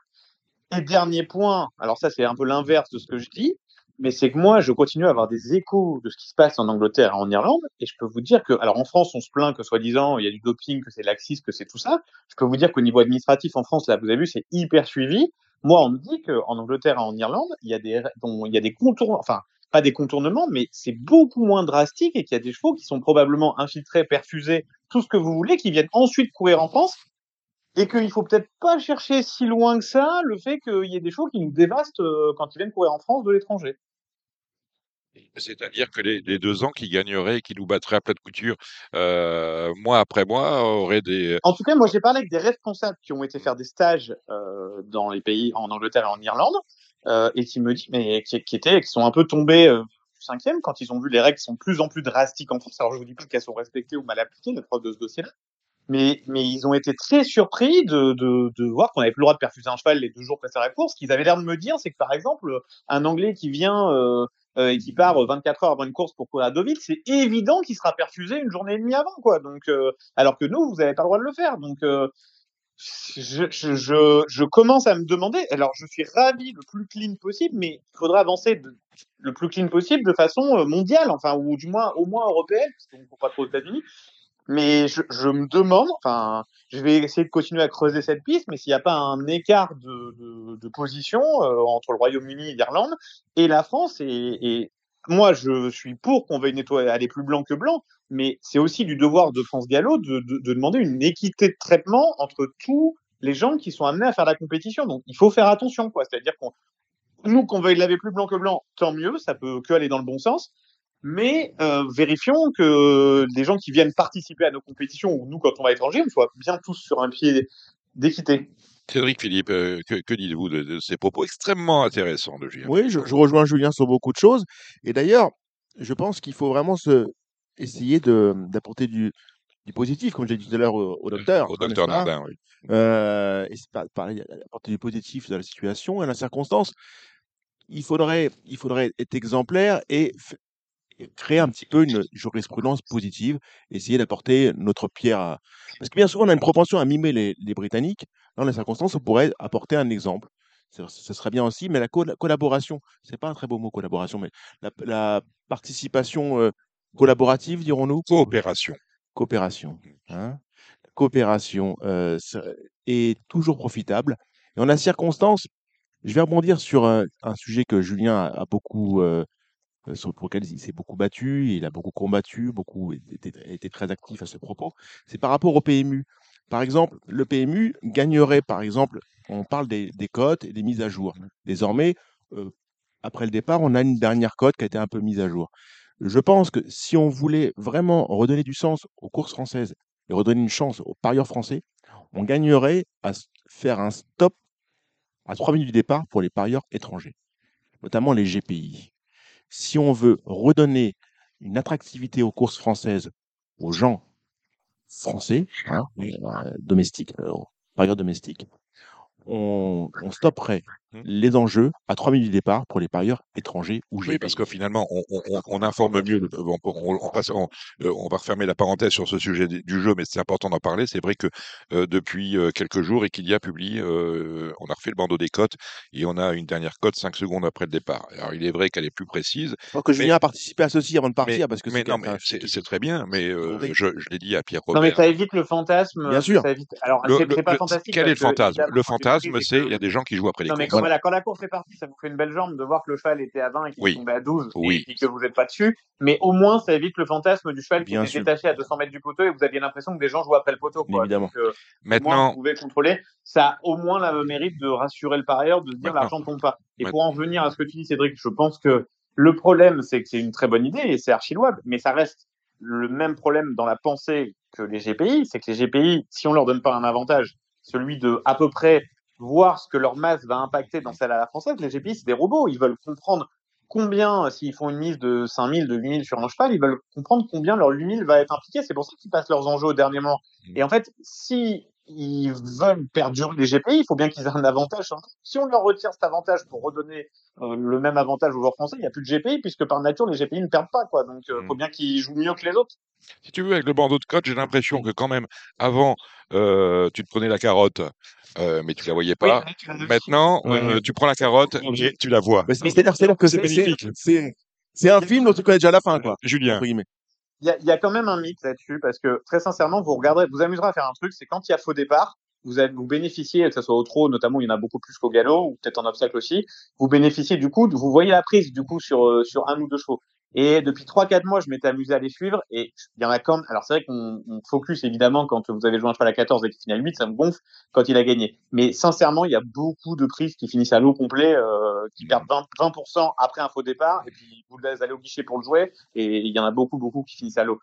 Et dernier point, alors ça c'est un peu l'inverse de ce que je dis, mais c'est que moi je continue à avoir des échos de ce qui se passe en Angleterre et en Irlande, et je peux vous dire que, alors en France on se plaint que soi-disant il y a du doping, que c'est laxiste, que c'est tout ça. Je peux vous dire qu'au niveau administratif en France, là vous avez vu, c'est hyper suivi. Moi on me dit qu'en Angleterre et en Irlande, il y a des, il y a des contours, enfin pas des contournements, mais c'est beaucoup moins drastique et qu'il y a des chevaux qui sont probablement infiltrés, perfusés, tout ce que vous voulez, qui viennent ensuite courir en France et qu'il faut peut-être pas chercher si loin que ça le fait qu'il y ait des chevaux qui nous dévastent euh, quand ils viennent courir en France de l'étranger. C'est-à-dire que les, les deux ans qui gagneraient et qui nous battraient à plat de couture, euh, mois après mois, auraient des. En tout cas, moi j'ai parlé avec des responsables qui ont été faire des stages euh, dans les pays en Angleterre et en Irlande euh, et qui me disent, mais qui, qui étaient, qui sont un peu tombés euh, cinquième quand ils ont vu les règles sont plus en plus drastiques en France. Alors je vous dis pas qu'elles sont respectées ou mal appliquées, la preuve de ce dossier-là. Mais, mais ils ont été très surpris de, de, de voir qu'on n'avait plus le droit de perfuser un cheval les deux jours précédant la course. Ce qu'ils avaient l'air de me dire, c'est que par exemple, un Anglais qui vient euh, euh, et qui part 24 heures avant une course pour courir à Deauville, c'est évident qu'il sera perfusé une journée et demie avant, quoi. Donc, euh, alors que nous, vous n'avez pas le droit de le faire. Donc, euh, je, commence à me demander. Alors, je suis ravi le plus clean possible, mais il faudra avancer le plus clean possible de façon euh, mondiale, enfin, ou du moins au moins européenne, parce qu'on ne pas trop aux États-Unis. Mais je, me demande, enfin, je vais essayer de continuer à creuser cette piste, mais s'il n'y a pas un écart de, position euh, entre le Royaume-Uni et l'Irlande et la France, et moi je suis pour qu'on veuille nettoyer, aller plus blanc que blanc, mais c'est aussi du devoir de France Gallo de, de, de, demander une équité de traitement entre tous les gens qui sont amenés à faire la compétition. Donc il faut faire attention, quoi. C'est-à-dire qu'on nous qu'on veuille laver plus blanc que blanc, tant mieux, ça peut que aller dans le bon sens mais euh, vérifions que les gens qui viennent participer à nos compétitions, ou nous quand on va à l'étranger, on soit bien tous sur un pied d'équité. Cédric Philippe, euh, que, que dites-vous de, de, ces propos extrêmement intéressants de Julien Oui, je, je, rejoins Julien sur beaucoup de choses. Et d'ailleurs, je pense qu'il faut vraiment se, essayer d'apporter du, du, positif, comme j'ai dit tout à l'heure au, au, docteur. Au docteur Nardin, oui. Euh, et apporter du positif dans la situation et dans la circonstance. Il faudrait, il faudrait être exemplaire et créer un petit peu une jurisprudence positive, essayer d'apporter notre pierre à... Parce que bien souvent, on a une propension à mimer les, les Britanniques. Dans les circonstances, on pourrait apporter un exemple. Ce ce serait bien aussi, mais la colla- collaboration, c'est pas un très beau mot, collaboration, mais la, la participation euh, collaborative, dirons-nous? Coopération. Coopération. Hein coopération euh, est toujours profitable. Et en la circonstance, je vais rebondir sur un, un sujet que Julien a, a beaucoup, euh, sur pour lequel il s'est beaucoup battu, il a beaucoup combattu, beaucoup été, été très actif à ce propos. C'est par rapport au PMU. Par exemple, le PMU gagnerait, par exemple, on parle des, des cotes et des mises à jour. Désormais, euh, après le départ, on a une dernière cote qui a été un peu mise à jour. Je pense que si on voulait vraiment redonner du sens aux courses françaises et redonner une chance aux parieurs français, on gagnerait à faire un stop à 3 minutes du départ pour les parieurs étrangers, notamment les GPI. Si on veut redonner une attractivité aux courses françaises aux gens français, hein, euh, domestiques, euh, parieurs domestiques, on, on stopperait Mmh. les enjeux à 3 minutes du départ pour les parieurs étrangers ou. Oui, parce que finalement, on, on, on- on informe mieux. le- On, on- on passe- on- euh, on va refermer la parenthèse sur ce sujet du jeu, mais c'est important d'en parler. C'est vrai que euh, depuis euh, quelques jours, Equidia publie, euh, on a refait le bandeau des cotes et on a une dernière cote 5 secondes après le départ. Alors, il est vrai qu'elle est plus précise. Alors que mais- Julien a participé à ceci avant de Mais, partir, parce que mais c'est non, quelqu'un- mais c'est c'est très bien, mais euh, je, je l'ai dit à Pierre Non, mais Robert. ça évite le fantasme. Bien sûr. Ça évite... Alors, c'est pas le- fantastique. quel est le que, fantasme? Le que je fantasme, c'est que- il y a des gens qui jouent après les quand, Voilà. voilà, quand la course est partie, ça vous fait une belle jambe de voir que le cheval était à 20 et qu'il Oui. est tombé à 12 Oui. et que vous n'êtes pas dessus. Mais au moins, ça évite le fantasme du cheval qui Bien était sûr. détaché à 200 mètres du poteau et vous aviez l'impression que des gens jouaient après le poteau. Quoi. Évidemment. Donc, euh, au moins, Maintenant, vous pouvez contrôler. Ça a au moins le mérite de rassurer le parieur, de se dire Maintenant. l'argent ne tombe pas. Et Maintenant. pour en revenir à ce que tu dis, Cédric, je pense que le problème, c'est que c'est une très bonne idée et c'est archi louable, mais ça reste le même problème dans la pensée que les GPI, c'est que les GPI, si on leur donne pas un avantage, celui de à peu près voir ce que leur masse va impacter dans celle à la française, les GPI, c'est des robots. Ils veulent comprendre combien, s'ils font une mise de 5000, de 8000 sur un cheval, ils veulent comprendre combien leur 8000 va être impliqué. C'est pour ça qu'ils passent leurs enjeux au dernier moment. Et en fait, si ils veulent perdurer les GPI, il faut bien qu'ils aient un avantage. truc. Si on leur retire cet avantage pour redonner euh, le même avantage aux joueurs français, il n'y a plus de GPI puisque par nature les GPI ne perdent pas quoi. Donc il Mm. faut bien qu'ils jouent mieux que les autres. si tu veux, avec le bandeau de cote, j'ai l'impression que quand même, avant, euh, tu te prenais la carotte, euh, mais tu la voyais pas. Maintenant, euh, tu prends la carotte et tu la vois. Mais C'est-à-dire que C'est magnifique. c'est- un film dont tu connais déjà la fin, quoi. Julien. Il y a, quand même un mythe là-dessus parce que très sincèrement, vous regarderez, vous amuserez à faire un truc, c'est quand il y a faux départ, vous, vous bénéficiez, que ce soit au trot, notamment il y en a beaucoup plus qu'au galop, ou peut-être en obstacle aussi, vous bénéficiez du coup, vous voyez la prise du coup sur, euh, sur un ou deux chevaux. Et depuis trois quatre mois, je m'étais amusé à les suivre et il y en a quand alors c'est vrai qu'on on focus évidemment quand vous avez joué un cheval à 14 et qu'il finit à 8, ça me gonfle quand il a gagné. Mais sincèrement, il y a beaucoup de prises qui finissent à l'eau complet, euh, qui perdent 20%, 20% après un faux départ et puis vous allez au guichet pour le jouer et il y en a beaucoup, beaucoup qui finissent à l'eau.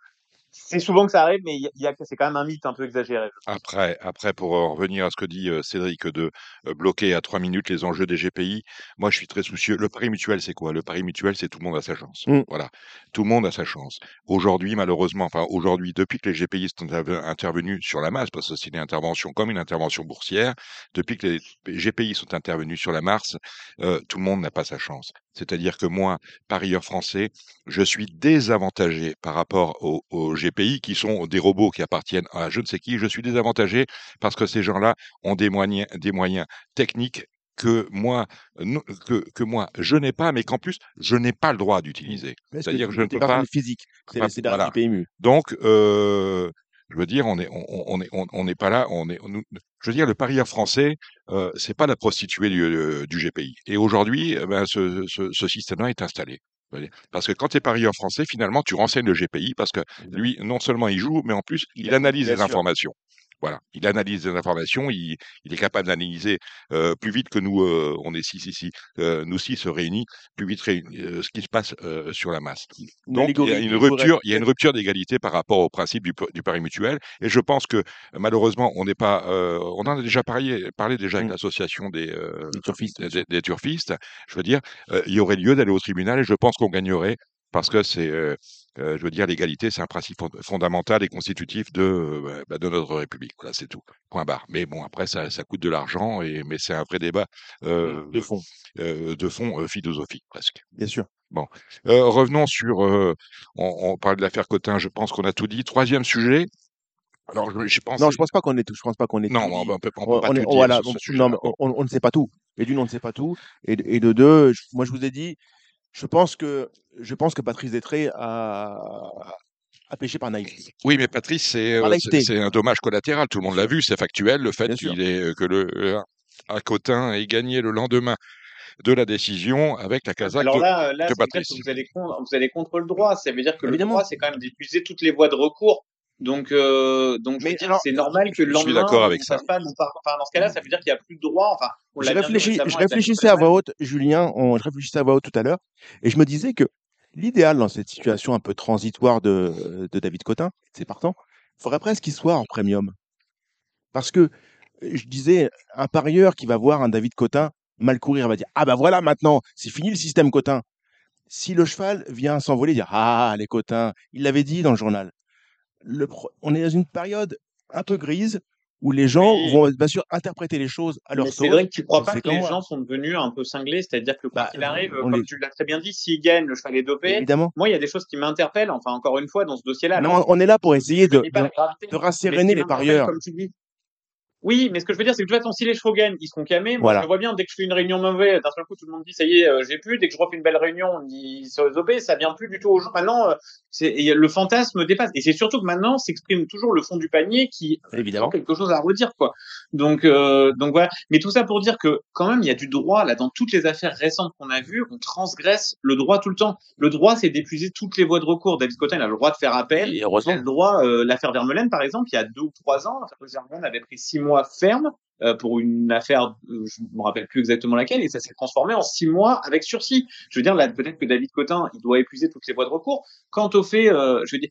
C'est souvent que ça arrive, mais il y a, il y a- c'est quand même un mythe un peu exagéré. Après, après, pour en revenir à ce que dit euh, Cédric de euh, bloquer à trois minutes les enjeux des GPI, moi je suis très soucieux. Le pari mutuel, c'est quoi? Le pari mutuel, c'est tout le monde a sa chance. Mm. Voilà, tout le monde a sa chance. Aujourd'hui, malheureusement, enfin aujourd'hui, depuis que les GPI sont interve- intervenus sur la masse, parce que c'est une intervention comme une intervention boursière, depuis que les GPI sont intervenus sur la masse, euh, tout le monde n'a pas sa chance. C'est-à-dire que moi, parieur français, je suis désavantagé par rapport aux, aux GPI qui sont des robots qui appartiennent à je ne sais qui. Je suis désavantagé parce que ces gens-là ont des moyens, des moyens techniques que moi, que, que moi, je n'ai pas, mais qu'en plus, je n'ai pas le droit d'utiliser. Est-ce C'est-à-dire que je ne peux pas. physique. C'est derrière voilà. PMU. Donc, euh, je veux dire, on est, on, on est, on n'est pas là. On est, on- je veux dire, le parieur français, euh, c'est pas la prostituée du, euh, du GPI. Et aujourd'hui, eh ben, ce, ce, ce système-là est installé. Parce que quand tu es parieur français, finalement, tu renseignes le GPI parce que lui, non seulement il joue, mais en plus, il analyse les informations. Voilà, il analyse les informations, il, il est capable d'analyser euh, plus vite que nous, euh, on est six ici, euh, nous six réunis, plus vite réunis, euh, ce qui se passe euh, sur la masse. Donc, il y a une rupture, il y a une peut-être- rupture d'égalité par rapport au principe du, pari mutuel. Et je pense que malheureusement, on n'est pas, euh, on en a déjà parlé, parlé déjà avec Mm. l'association des, euh, Les turfistes, des, des turfistes. Je veux dire, euh, il y aurait lieu d'aller au tribunal et je pense qu'on gagnerait parce que c'est, euh, euh, je veux dire, l'égalité, c'est un principe fond- fondamental et constitutif de, euh, bah, de notre République. Voilà, c'est tout. Point barre. Mais bon, après, ça, ça coûte de l'argent et mais c'est un vrai débat euh, de fond. euh, de fond philosophique presque. Bien sûr. Bon, revenons sur. on, on parle de l'affaire Cotin. Je pense qu'on a tout dit. Troisième sujet. Alors, je- j'ai pensé. Non, je pense pas qu'on est tout. Je pense pas qu'on est Non, tout on, on peut, on peut On, pas on tout est, dire voilà, sur ce on- non, mais ne sait pas tout. Et d'une, on ne sait pas tout. Et, de- et de deux, je- moi, je vous ai dit, je pense que, je pense que Patrice Détré a, a péché par naïveté. Oui, mais Patrice, c'est euh, c'est naïveté, c'est un dommage collatéral. Tout le monde l'a vu, c'est factuel. Le fait qu'il ait euh, que le euh, un Cotin ait gagné le lendemain de la décision avec la casaque Alors de, là, euh, là, de Patrice. que vous allez, contre, vous allez contre le droit. Ça veut dire que le droit, c'est quand même d'épuiser toutes les voies de recours. Donc, euh, donc je veux Mais dire, alors, c'est normal que le Je suis lendemain, d'accord avec ça. fasse pas. non pas- Enfin, dans ce cas-là, ça veut dire qu'il n'y a plus de droit. Enfin, on je réfléchis, je réfléchissais à voix haute, Julien, on, je réfléchissais à voix haute tout à l'heure, et je me disais que l'idéal dans cette situation un peu transitoire de, de David Cotin, c'est partant, faudrait presque qu'il soit en premium. Parce que je disais, un parieur qui va voir un David Cotin mal courir va dire Ah bah voilà, maintenant, c'est fini le système Cotin. Si le cheval vient s'envoler, dire Ah, les Cotins, il l'avait dit dans le journal. Le pro- on est dans une période un peu grise où les gens Oui. vont bien sûr interpréter les choses à leur Mais c'est vrai que tu crois On pas que les gens sont devenus un peu cinglés, c'est-à-dire que quoi Bah, qu'il arrive, comme les- tu l'as très bien dit, s'il gagne, le cheval est dopé. Évidemment. Moi, il y a des choses qui m'interpellent. Enfin, encore une fois, dans ce dossier-là, Non, on est là pour essayer de, de, rasséréner les parieurs. comme tu dis, Oui, mais ce que je veux dire, c'est que de toute façon, si les chevaux gagnent, ils seront camés. Moi, Voilà. je vois bien, dès que je fais une réunion mauvaise, d'un seul coup, tout le monde dit, ça y est, euh, j'ai plus. Dès que je refais une belle réunion, on dit, sur les OP, ça vient plus du tout aux gens. Maintenant, euh, le fantasme dépasse. Et c'est surtout que maintenant, s'exprime toujours le fond du panier qui a quelque chose à redire, quoi. Donc, euh, donc voilà. Mais tout ça pour dire que, quand même, il y a du droit, là, dans toutes les affaires récentes qu'on a vues, on transgresse le droit tout le temps. Le droit, c'est d'épuiser toutes les voies de recours. David Cotin, il a le droit de faire appel. Et Il a heureusement. le droit, l'affaire Vermeulen, par exemple, il y a deux ou trois ans, l'affaire avait pris six mois ferme euh, pour une affaire, euh, je me rappelle plus exactement laquelle, et ça s'est transformé en six mois avec sursis. Je veux dire, là, peut-être que David Cotin, il doit épuiser toutes les voies de recours. Quant au fait, euh, je veux dire,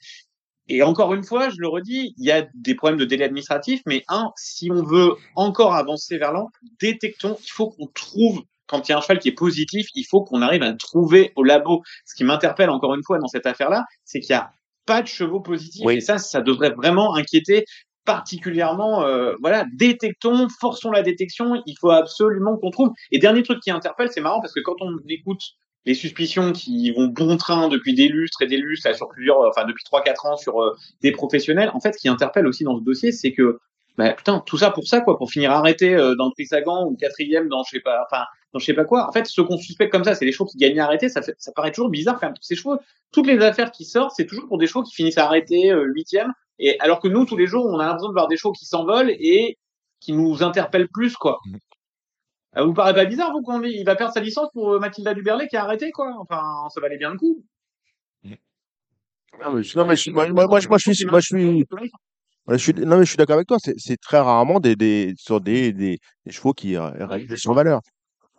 et encore une fois, je le redis, il y a des problèmes de délai administratif, mais un, si on veut encore avancer vers l'an, détectons, il faut qu'on trouve quand il y a un cheval qui est positif, il faut qu'on arrive à le trouver au labo. Ce qui m'interpelle encore une fois dans cette affaire-là, c'est qu'il n'y a pas de chevaux positifs. Oui. Et ça, ça devrait vraiment inquiéter particulièrement. Euh, voilà, détectons, forçons la détection. Il faut absolument qu'on trouve. Et dernier truc qui interpelle, c'est marrant parce que quand on écoute les suspicions qui vont bon train depuis des lustres et des lustres, là, sur plusieurs, enfin depuis trois quatre ans sur euh, des professionnels, en fait, ce qui interpelle aussi dans ce dossier, c'est que bah, putain, tout ça pour ça, quoi, pour finir arrêté euh, dans le prix Sagan ou quatrième dans je sais pas, enfin, dans je sais pas quoi. En fait, ce qu'on suspecte comme ça, c'est les chevaux qui gagnent arrêtés. Ça, fait, ça paraît toujours bizarre quand même. Ces chevaux, toutes les affaires qui sortent, c'est toujours pour des chevaux qui finissent arrêtés euh, huitième. Et alors que nous, tous les jours, on a l'impression de voir des chevaux qui s'envolent et qui nous interpellent plus, quoi. Euh, vous paraît pas bizarre, vous, qu'on il va perdre sa licence pour euh, Mathilda Duberlet qui a arrêté, quoi. Enfin, ça valait bien le coup. Non, mais, je- non, mais moi, moi, moi, je- moi, je suis, moi, je suis, moi, je suis, non, mais je suis d'accord avec toi. C'est, c'est très rarement des, des, sur des, des, des chevaux qui euh, réalisent des survaleurs.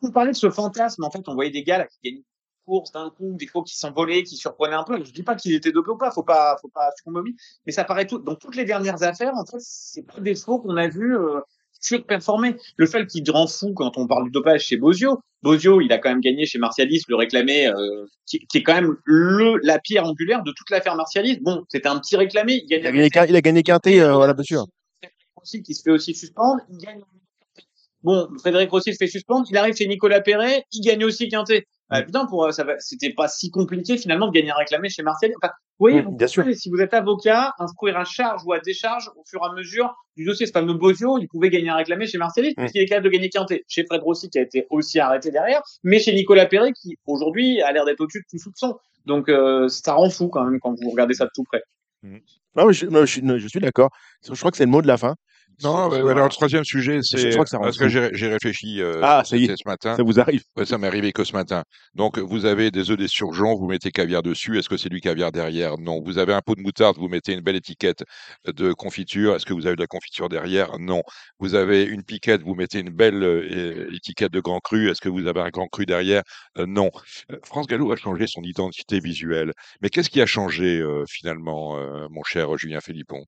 Vous parlez de ce fantasme, en fait, on voyait des gars là, qui gagnaient une course d'un coup, des chevaux qui s'envolaient, qui surprenaient un peu. Je dis pas qu'ils étaient dopés ou pas, faut pas, faut pas succomber, mais ça paraît tout. Dans toutes les dernières affaires, en fait, c'est pas des chevaux qu'on a vus euh, surperformer. Le fait qui rend fou quand on parle du dopage chez Bozio, Bozio, il a quand même gagné chez Martialis, le réclamé, euh, qui, qui est quand même le la pierre angulaire de toute l'affaire Martialis. Bon, c'était un petit réclamé, il gagne Il a il a gagné quinté, euh, voilà, bien sûr. Rossi qui se fait aussi suspendre, il gagne. Bon, Frédéric Rossi se fait suspendre, il arrive chez Nicolas Perret, il gagne aussi quinté. Ah, putain, pour euh, ça c'était pas si compliqué finalement de gagner un réclamé chez Martial. Enfin, vous voyez, Mm, vous bien sûr. si vous êtes avocat, instruire à charge ou à décharge au fur et à mesure du dossier. Ce fameux Bozio, il pouvait gagner un réclamé chez Martialis, Mm. puisqu'il est capable de gagner quinté. Chez Fred Rossi, qui a été aussi arrêté derrière, mais chez Nicolas Perret, qui aujourd'hui a l'air d'être au-dessus de tout soupçon. Donc, euh, ça rend fou quand même quand vous regardez ça de tout près. Non, mais je, non, je, suis- non, je suis d'accord. Je crois que c'est le mot de la fin. Non, bah, alors le troisième sujet, Je c'est parce que j'ai réfléchi euh, Ah, sur ça y est. c'était ce matin. Ça vous arrive. Ouais, ça m'est arrivé que ce matin. Donc, vous avez des œufs d'esturgeon, vous mettez caviar dessus. Est-ce que c'est du caviar derrière? Non. Vous avez un pot de moutarde, vous mettez une belle étiquette de confiture. Est-ce que vous avez de la confiture derrière? Non. Vous avez une piquette, vous mettez une belle euh, étiquette de grand cru. Est-ce que vous avez un grand cru derrière? Euh, Non. Euh, France Gallo a changé son identité visuelle. Mais qu'est-ce qui a changé euh, finalement, euh, mon cher Julien Philippon?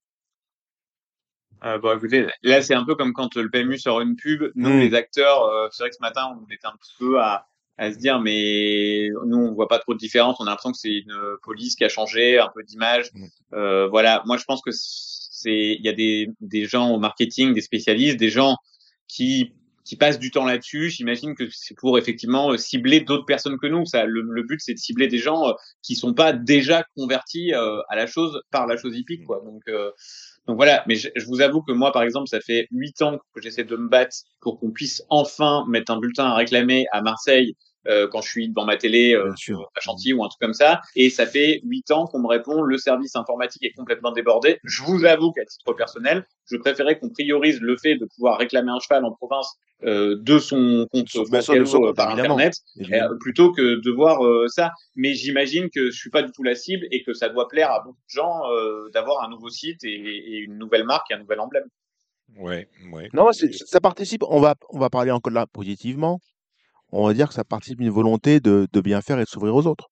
Euh, bon, écoutez, là, c'est un peu comme quand le PMU sort une pub. Nous, Mm. les acteurs, euh, c'est vrai que ce matin, on était un petit peu à, à se dire, mais nous, on voit pas trop de différence. On a l'impression que c'est une police qui a changé, un peu d'image. Mm. Euh, voilà. Moi, je pense que c'est, il y a des, des gens au marketing, des spécialistes, des gens qui, qui passent du temps là-dessus. J'imagine que c'est pour effectivement cibler d'autres personnes que nous. Ça, le, le but, c'est de cibler des gens euh, qui sont pas déjà convertis euh, à la chose par la chose hippique, quoi. Donc, euh, donc voilà. Mais je, je vous avoue que moi, par exemple, ça fait huit ans que j'essaie de me battre pour qu'on puisse enfin mettre un bulletin à réclamer à Marseille euh, quand je suis devant ma télé euh, sûr. à Chantilly ou un truc comme ça. Et ça fait huit ans qu'on me répond le service informatique est complètement débordé. Je vous avoue qu'à titre personnel, je préférais qu'on priorise le fait de pouvoir réclamer un cheval en province euh, de son compte bah, Gallo, sur- euh, par internet Évidemment. euh, plutôt que de voir euh, ça. Mais j'imagine que je suis pas du tout la cible et que ça doit plaire à beaucoup de gens euh, d'avoir un nouveau site et, et une nouvelle marque et un nouvel emblème. Ouais, ouais. Non, c'est- ça participe. On va, on va parler encore là positivement. On va dire que ça participe d'une volonté de, de bien faire et de s'ouvrir aux autres.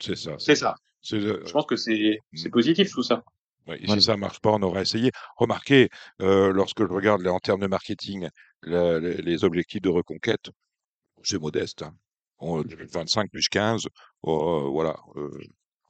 C'est ça. C'est ça. Le- Je pense que c'est c'est positif tout ça. Ouais, et Voilà. si ça marche pas, on aura essayé. Remarquez, euh, lorsque je regarde là, en termes de marketing, la- les, les objectifs de reconquête, c'est modeste. hein. On, 25 plus 15, oh, euh, voilà. euh,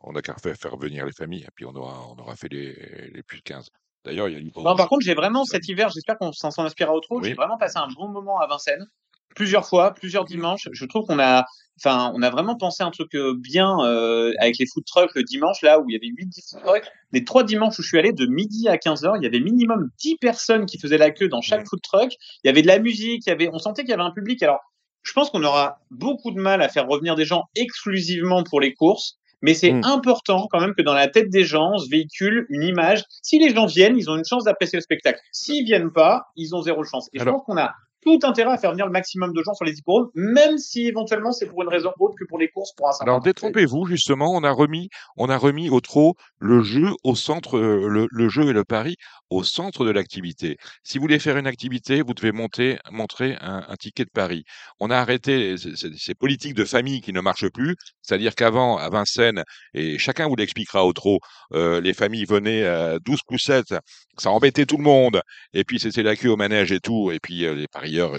on n'a qu'à faire, faire venir les familles, et puis on aura, on aura fait les, les plus de 15. D'ailleurs, il y a l'hypo- Non, par contre, j'ai vraiment cet hiver, j'espère qu'on s'en s'en inspirera au trop. Oui. J'ai vraiment passé un bon moment à Vincennes, plusieurs fois, plusieurs dimanches. Je trouve qu'on a, enfin, on a vraiment pensé un truc euh, bien euh, avec les food trucks le dimanche là où il y avait 8 10 food trucks. Les trois dimanches où je suis allé de midi à 15 heures, il y avait minimum 10 personnes qui faisaient la queue dans chaque Ouais. food truck. Il y avait de la musique, il y avait, on sentait qu'il y avait un public. Alors, je pense qu'on aura beaucoup de mal à faire revenir des gens exclusivement pour les courses. Mais c'est Mm. important quand même que dans la tête des gens se véhicule une image. Si les gens viennent, ils ont une chance d'apprécier le spectacle. S'ils viennent pas, ils ont zéro chance. Et je pense qu'on a tout intérêt à faire venir le maximum de gens sur les hippodromes, même si éventuellement c'est pour une raison autre que pour les courses pour un certain Alors détrompez-vous justement, on a remis, on a remis au trot le jeu au centre, euh, le, le jeu et le pari au centre de l'activité. Si vous voulez faire une activité, vous devez monter, montrer un, un ticket de pari. On a arrêté ces, ces- ces politiques de famille qui ne marchent plus, c'est-à-dire qu'avant à Vincennes, et chacun vous l'expliquera au trot, euh, les familles venaient à 12 poussettes, ça embêtait tout le monde, et puis c'était la queue au manège et tout, et puis euh, les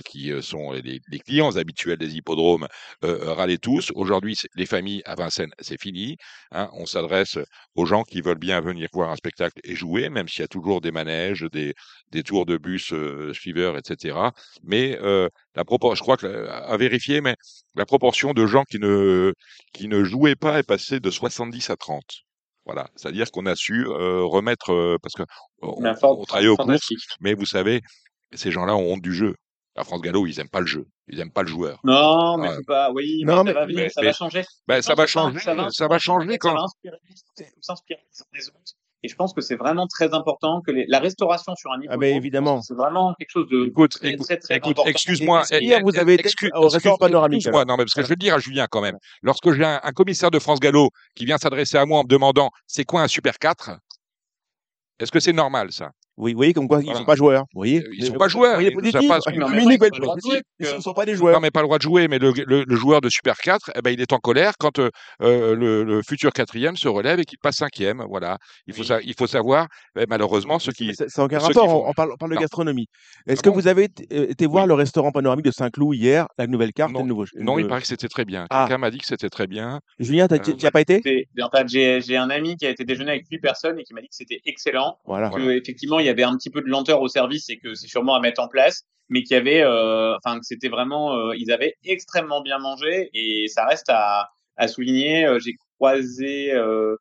qui euh, sont les, les clients habituels des hippodromes euh, râlaient tous. Aujourd'hui, les familles à Vincennes, c'est fini. hein. On s'adresse aux gens qui veulent bien venir voir un spectacle et jouer, même s'il y a toujours des manèges, des, des tours de bus euh, suiveurs, etc. Mais euh, la je crois que à vérifier, mais la proportion de gens qui ne qui ne jouaient pas est passée de 70 à 30. Voilà, c'est-à-dire qu'on a su euh, remettre euh, parce que on, on travaille aux courses, mais vous savez, ces gens-là ont honte du jeu. La France Gallo, ils aiment pas le jeu, ils aiment pas le joueur. Non, mais Ouais. faut pas. Oui, Non, mais, mais- ça va venir, mais- ça mais- va changer. Ben, ça va changer, ça va changer Ça quand. va inspirer, s'inspirer des autres. Et je pense que c'est vraiment très important que les- la restauration sur un Ah, ben je pense évidemment. c'est vraiment quelque chose de Écoute, très, écoute, très, très écoute, excuse-moi. Hier, vous avez été excuse- au restaurant panoramique, Excuse-moi, non, mais parce que je veux le dire à Julien quand même. Lorsque j'ai un, un commissaire de France Gallo qui vient s'adresser à moi en me demandant c'est quoi un Super 4 Est-ce que c'est normal ça? Oui, vous voyez comme quoi ils Voilà. sont pas joueurs. Vous voyez Euh, ils sont Mais- pas joueurs, ils ne que- sont pas des Non, joueurs. mais pas le droit de jouer, mais le, le- le joueur de Super 4, eh ben, il est en colère quand euh, euh, le, le futur quatrième se relève et qu'il passe cinquième. Voilà. Il faut, Oui. sa- il faut savoir, eh, malheureusement, ceux qui. N'a aucun rapport. font- On, parle, on parle de Non. gastronomie. Est-ce Ah que bon vous avez été, euh, voir Oui. le restaurant panoramique de Saint-Cloud hier, la nouvelle carte et Non, le nouveau non, il paraît que c'était très bien. Ah. Quelqu'un m'a dit que c'était très bien. Julien, Euh, tu n'y as pas été? C'est- j'ai j'ai un ami qui a été déjeuner avec huit personnes et qui m'a dit que c'était excellent. Voilà. que effectivement il y avait un petit peu de lenteur au service et que c'est sûrement à mettre en place, mais qu'il y avait, euh, enfin que c'était vraiment, euh, ils avaient extrêmement bien mangé et ça reste à, à souligner. Euh, J'ai croisé, euh,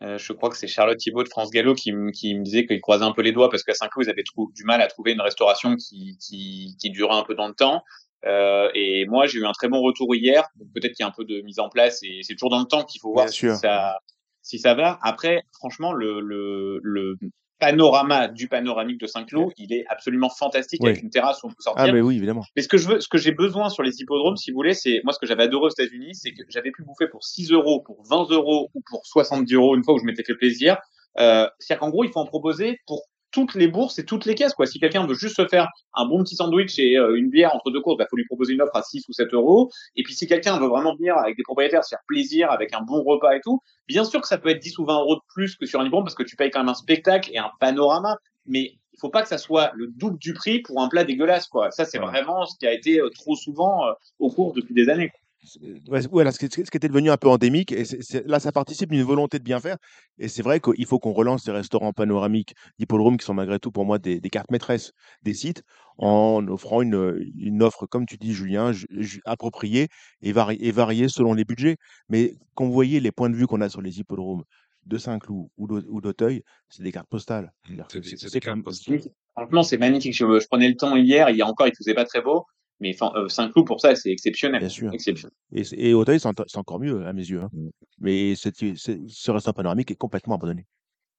je crois que c'est Charlotte Thibault de France Gallo qui, me- qui me disait qu'il croisait un peu les doigts parce qu'à Saint-Cloud ils avaient du mal à trouver une restauration qui, qui, qui durait un peu dans le temps. Euh, et moi j'ai eu un très bon retour hier. Donc peut-être qu'il y a un peu de mise en place et c'est toujours dans le temps qu'il faut voir Bien si sûr. ça si ça va. Après, franchement, le, le, le panorama du panoramique de Saint-Cloud, il est absolument fantastique Oui. avec une terrasse où on peut sortir. Ah, mais oui, évidemment. Mais ce que je veux, ce que j'ai besoin sur les hippodromes, si vous voulez, c'est moi ce que j'avais adoré aux États-Unis, c'est que j'avais pu bouffer pour 6 euros, pour 20 euros ou pour 70 euros une fois où je m'étais fait plaisir. Euh, C'est-à-dire qu'en gros, il faut en proposer pour toutes les bourses et toutes les caisses. Quoi. Si quelqu'un veut juste se faire un bon petit sandwich et euh, une bière entre deux courses, il faut lui proposer une offre à 6 ou 7 euros. Et puis si quelqu'un veut vraiment venir avec des propriétaires, se faire plaisir avec un bon repas et tout, bien sûr que ça peut être 10 ou 20 euros de plus que sur un hippodrome parce que tu payes quand même un spectacle et un panorama. Mais il faut pas que ça soit le double du prix pour un plat dégueulasse. Quoi. Ça, c'est vraiment ce qui a été euh, trop souvent euh, au cours depuis des années. Ouais, voilà, ce qui ce qui était devenu un peu endémique et là, ça participe d'une volonté de bien faire et c'est vrai qu'il faut qu'on relance ces restaurants panoramiques d'hippodrome qui sont malgré tout pour moi des des cartes maîtresses des sites, en offrant une, une offre, comme tu dis Julien, ju ju appropriée et vari et variée selon les budgets. Mais quand vous voyez les points de vue qu'on a sur les hippodromes de Saint-Cloud ou d'Au ou d'Auteuil, c'est des cartes postales. C'est-à-dire C'est des des cartes postales. Franchement, c'est magnifique. Je, je prenais le temps hier, il y a encore, il faisait pas très beau, mais enfin, euh, Saint-Cloud pour ça, c'est exceptionnel. Bien sûr. Exceptionnel. Et et Auteuil, c'est encore mieux à mes yeux, hein. Mmh. Mais ce restaurant panoramique est complètement abandonné.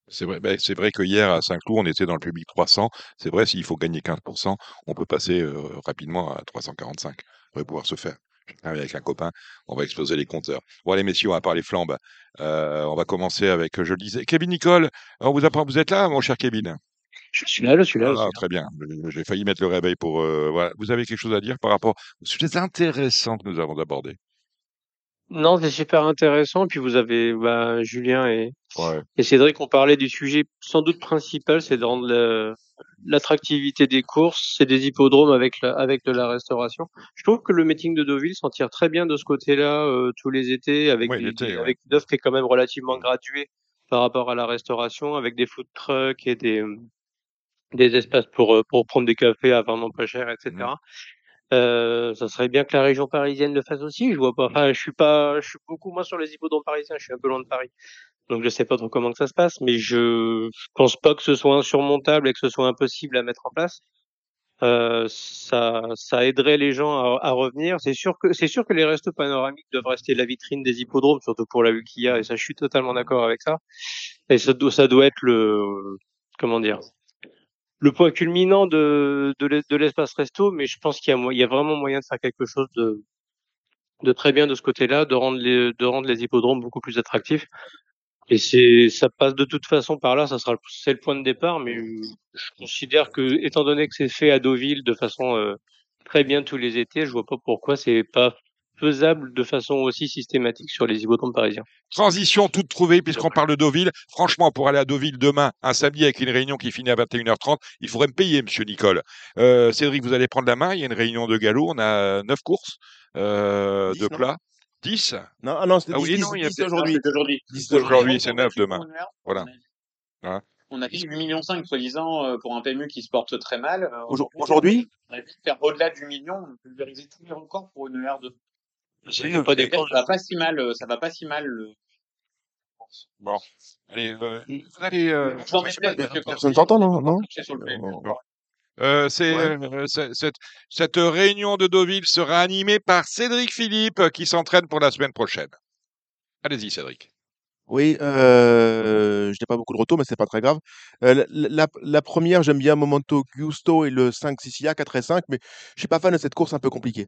C'est vrai, c'est vrai que hier à Saint-Cloud, on était dans le public 300. C'est vrai, s'il faut gagner 15% on peut passer, heu, rapidement à 345. Ça devrait pouvoir se faire. Avec un copain, on va exploser les compteurs. Bon allez messieurs, on va parler flambe. Heu, on va commencer avec, je le disais, Kevin Nicole. On vous apprend vous êtes là, mon cher Kevin? Je suis là, je suis là, je Ah, suis là. très bien. J'ai failli mettre le réveil pour, heu, voilà. Vous avez quelque chose à dire par rapport aux sujets intéressants que nous avons abordés? Non, c'est super intéressant. Puis vous avez, bah, Julien et, Ouais. et Cédric ont parlé du sujet sans doute principal, c'est de rendre l'attractivité des courses, c'est des hippodromes avec la, avec de la restauration. Je trouve que le meeting de Deauville s'en tire très bien de ce côté-là euh, tous les étés, avec, Ouais, des, l'été, des- ouais. avec une offre qui est quand même relativement Mmh. graduée par rapport à la restauration, avec des food trucks et des, des espaces pour, euh, pour prendre des cafés à vraiment pas cher, etc. Mmh. Euh, ça serait bien que la région parisienne le fasse aussi. Je vois pas. Enfin, je suis pas. Je suis beaucoup moins sur les hippodromes parisiens. Je suis un peu loin de Paris, donc je sais pas trop comment que ça se passe. Mais je, pense pas que ce soit insurmontable et que ce soit impossible à mettre en place. Euh, ça, ça aiderait les gens à, à revenir. C'est sûr que c'est sûr que les restos panoramiques doivent rester la vitrine des hippodromes, surtout pour la vue qu'il y a. Et ça, je suis totalement d'accord avec ça. Et ça ça doit être le comment dire le point culminant de, de l'es- de l'espace resto, mais je pense qu'il y y a vraiment moyen de faire quelque chose de, de très bien de ce côté-là, de rendre les, de rendre les hippodromes beaucoup plus attractifs. Et c'est, ça passe de toute façon par là, ça sera, c'est le point de départ, mais je considère que, étant donné que c'est fait à Deauville de façon euh, très bien tous les étés, je vois pas pourquoi c'est pas faisable de façon aussi systématique sur les hippodromes parisiens. Transition toute trouvée puisqu'on parle de Deauville. Franchement, pour aller à Deauville demain, un samedi avec une réunion qui finit à 21h30, il faudrait me payer, monsieur Nicole. Euh, Cédric, vous allez prendre la main. Il y a une réunion de galop. On a neuf courses euh, de non plats. 10 Non, ah non, c'était Ah oui, 10, non, il y a 10 peut-être- aujourd'hui. C'est aujourd'hui. 10 C'est aujourd'hui. aujourd'hui, c'est neuf demain. Voilà. Hein? On a dit 8 millions 5, soi-disant, euh, pour un PMU qui se porte très mal. Aujourd- Aujourd'hui? On a vu faire au-delà du million, on a pulvérisé tous les records pour une R2. Pas des Ça va pas si mal, euh, ça va pas si mal. euh, Bon. Allez, euh, vous allez. euh, Je vous en mets peut-être, parce que quand Personne je- t'entend, non, non? Euh, c'est, Ouais. euh, c'est- cette, cette réunion de Deauville sera animée par Cédric Philippe euh, qui s'entraîne pour la semaine prochaine. Allez-y, Cédric. Oui, euh, je n'ai pas beaucoup de retours, mais c'est pas très grave. Euh, la, la- la première, j'aime bien Momento Gusto et le 5 Sicilia, 4 et 5, mais je suis pas fan de cette course un peu compliquée.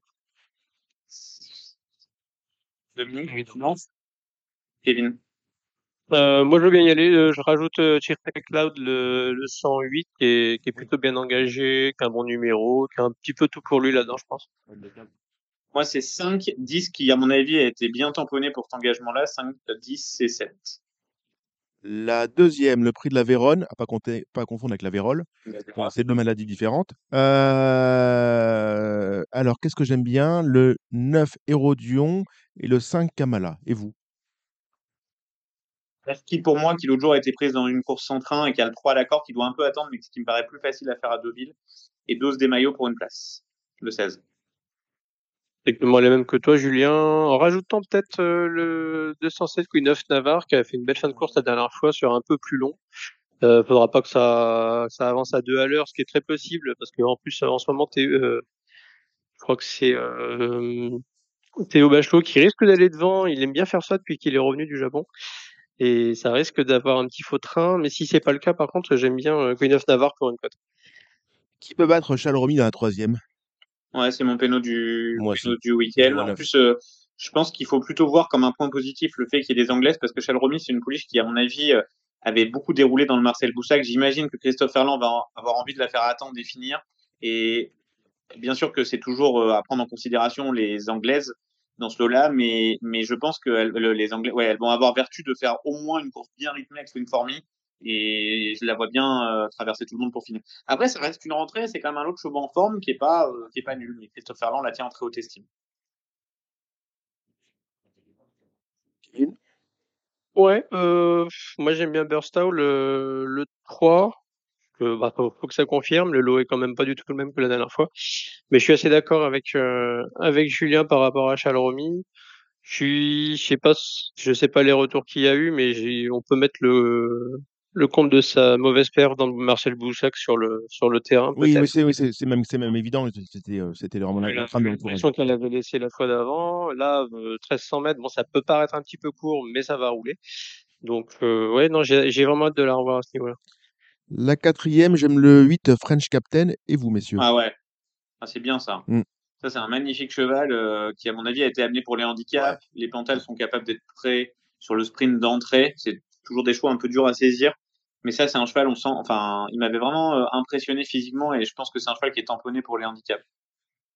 Dominique, évidemment. Kevin. Euh, moi, je veux bien y aller. Euh, Je rajoute euh, Chief Cloud, le, le 108, qui est, qui est plutôt bien engagé, qui a un bon numéro, qui a un petit peu tout pour lui là-dedans, je pense. Moi, c'est 5, 10 qui, à mon avis, a été bien tamponné pour cet engagement-là. 5, 10 et 7. La deuxième, le prix de la Vérone, à pas, compter, pas confondre avec la Vérole. C'est deux maladies différentes. Euh, alors, qu'est-ce que j'aime bien? Le 9 Hérodion et le 5 Kamala. Et vous? Qui pour moi, qui l'autre jour a été prise dans une course sans train et qui a le 3 à l'accord, qui doit un peu attendre, mais qui me paraît plus facile à faire à Deauville, et dose des maillots pour une place, le 16. Exactement les mêmes que toi, Julien. En rajoutant peut-être euh, le 207 Queen of Navarre, qui a fait une belle fin de course la dernière fois sur un peu plus long. Euh, faudra pas que ça, ça avance à deux à l'heure, ce qui est très possible, parce que en plus, en ce moment, t'es, euh, je crois que c'est euh, Théo Bachelot qui risque d'aller devant. Il aime bien faire ça depuis qu'il est revenu du Japon. Et ça risque d'avoir un petit faux train, mais si c'est pas le cas, par contre, j'aime bien euh, Queen of Navarre pour une cote. Qui peut battre Chalromy dans la troisième? Ouais, c'est mon péno du, péno du week-end. Voilà. En plus, euh, je pense qu'il faut plutôt voir comme un point positif le fait qu'il y ait des Anglaises, parce que Chalromy, c'est une pouliche qui, à mon avis, euh, avait beaucoup déroulé dans le Marcel Boussac. J'imagine que Christophe Ferland va en- avoir envie de la faire attendre et finir. Et bien sûr que c'est toujours euh, à prendre en considération les Anglaises dans ce lot-là, mais, mais je pense que elles- les Anglais, ouais, elles vont avoir vertu de faire au moins une course bien rythmée avec une Formy. Et je la vois bien euh, traverser tout le monde pour finir. Après, ça reste une rentrée, c'est quand même un autre chevaux en forme qui est pas, euh, qui est pas nul. Mais Christophe Ferland la tient en très haute estime. Ouais, euh, moi j'aime bien Burstow, le, le 3. Que, bah, faut, faut que ça confirme. Le lot est quand même pas du tout le même que la dernière fois. Mais je suis assez d'accord avec, euh, avec Julien par rapport à Chalromy. Je suis, je sais pas, je sais pas les retours qu'il y a eu, mais on peut mettre le, le compte de sa mauvaise perte dans Marcel Boussac sur le, sur le terrain. Oui, peut-être? mais c'est oui, c'est c'est même, c'est même évident. C'était euh, c'était la trame de qu'elle avait laissé la fois d'avant. Là, euh, 1300 mètres, bon, ça peut paraître un petit peu court, mais ça va rouler. Donc, euh, ouais, non, j'ai j'ai vraiment hâte de la revoir à ce niveau-là. La quatrième, j'aime le 8 French Captain. Et vous, messieurs? Ah ouais, ah, c'est bien ça. Mm. Ça, c'est un magnifique cheval euh, qui, à mon avis, a été amené pour les handicaps. Les Pantales sont capables d'être prêts sur le sprint d'entrée. C'est toujours des choix un peu durs à saisir. Mais ça, c'est un cheval, on sent, enfin, il m'avait vraiment euh, impressionné physiquement et je pense que c'est un cheval qui est tamponné pour les handicaps.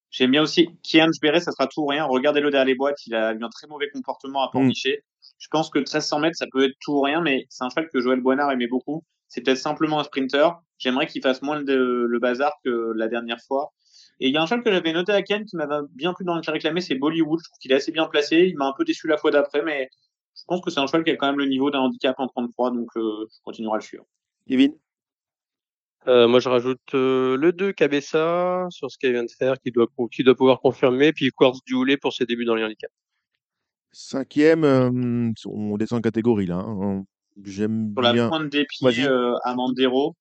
J'aime bien aussi Kian ça sera tout ou rien. Regardez-le derrière les boîtes, il a eu un très mauvais comportement à Pornichet. Je pense que 1300 mètres, ça peut être tout ou rien, mais c'est un cheval que Joël Boinard aimait beaucoup. C'est peut-être simplement un sprinter. J'aimerais qu'il fasse moins le, le bazar que la dernière fois. Et il y a un cheval que j'avais noté à Ken qui m'avait bien plu dans le réclamé, c'est Bollywood. Je trouve qu'il est assez bien placé. Il m'a un peu déçu la fois d'après, mais pense que c'est un cheval qui a quand même le niveau d'un handicap en 33, donc euh, je continuerai à le suivre. Kevin Euh, moi, je rajoute euh, le 2 Cabessa sur ce qu'elle vient de faire, qui doit, qui doit pouvoir confirmer, puis Quartz Dioulé pour ses débuts dans les handicaps. Cinquième, euh, on descend de catégorie là. hein. J'aime Sur la bien. pointe des pieds, euh, Amandero.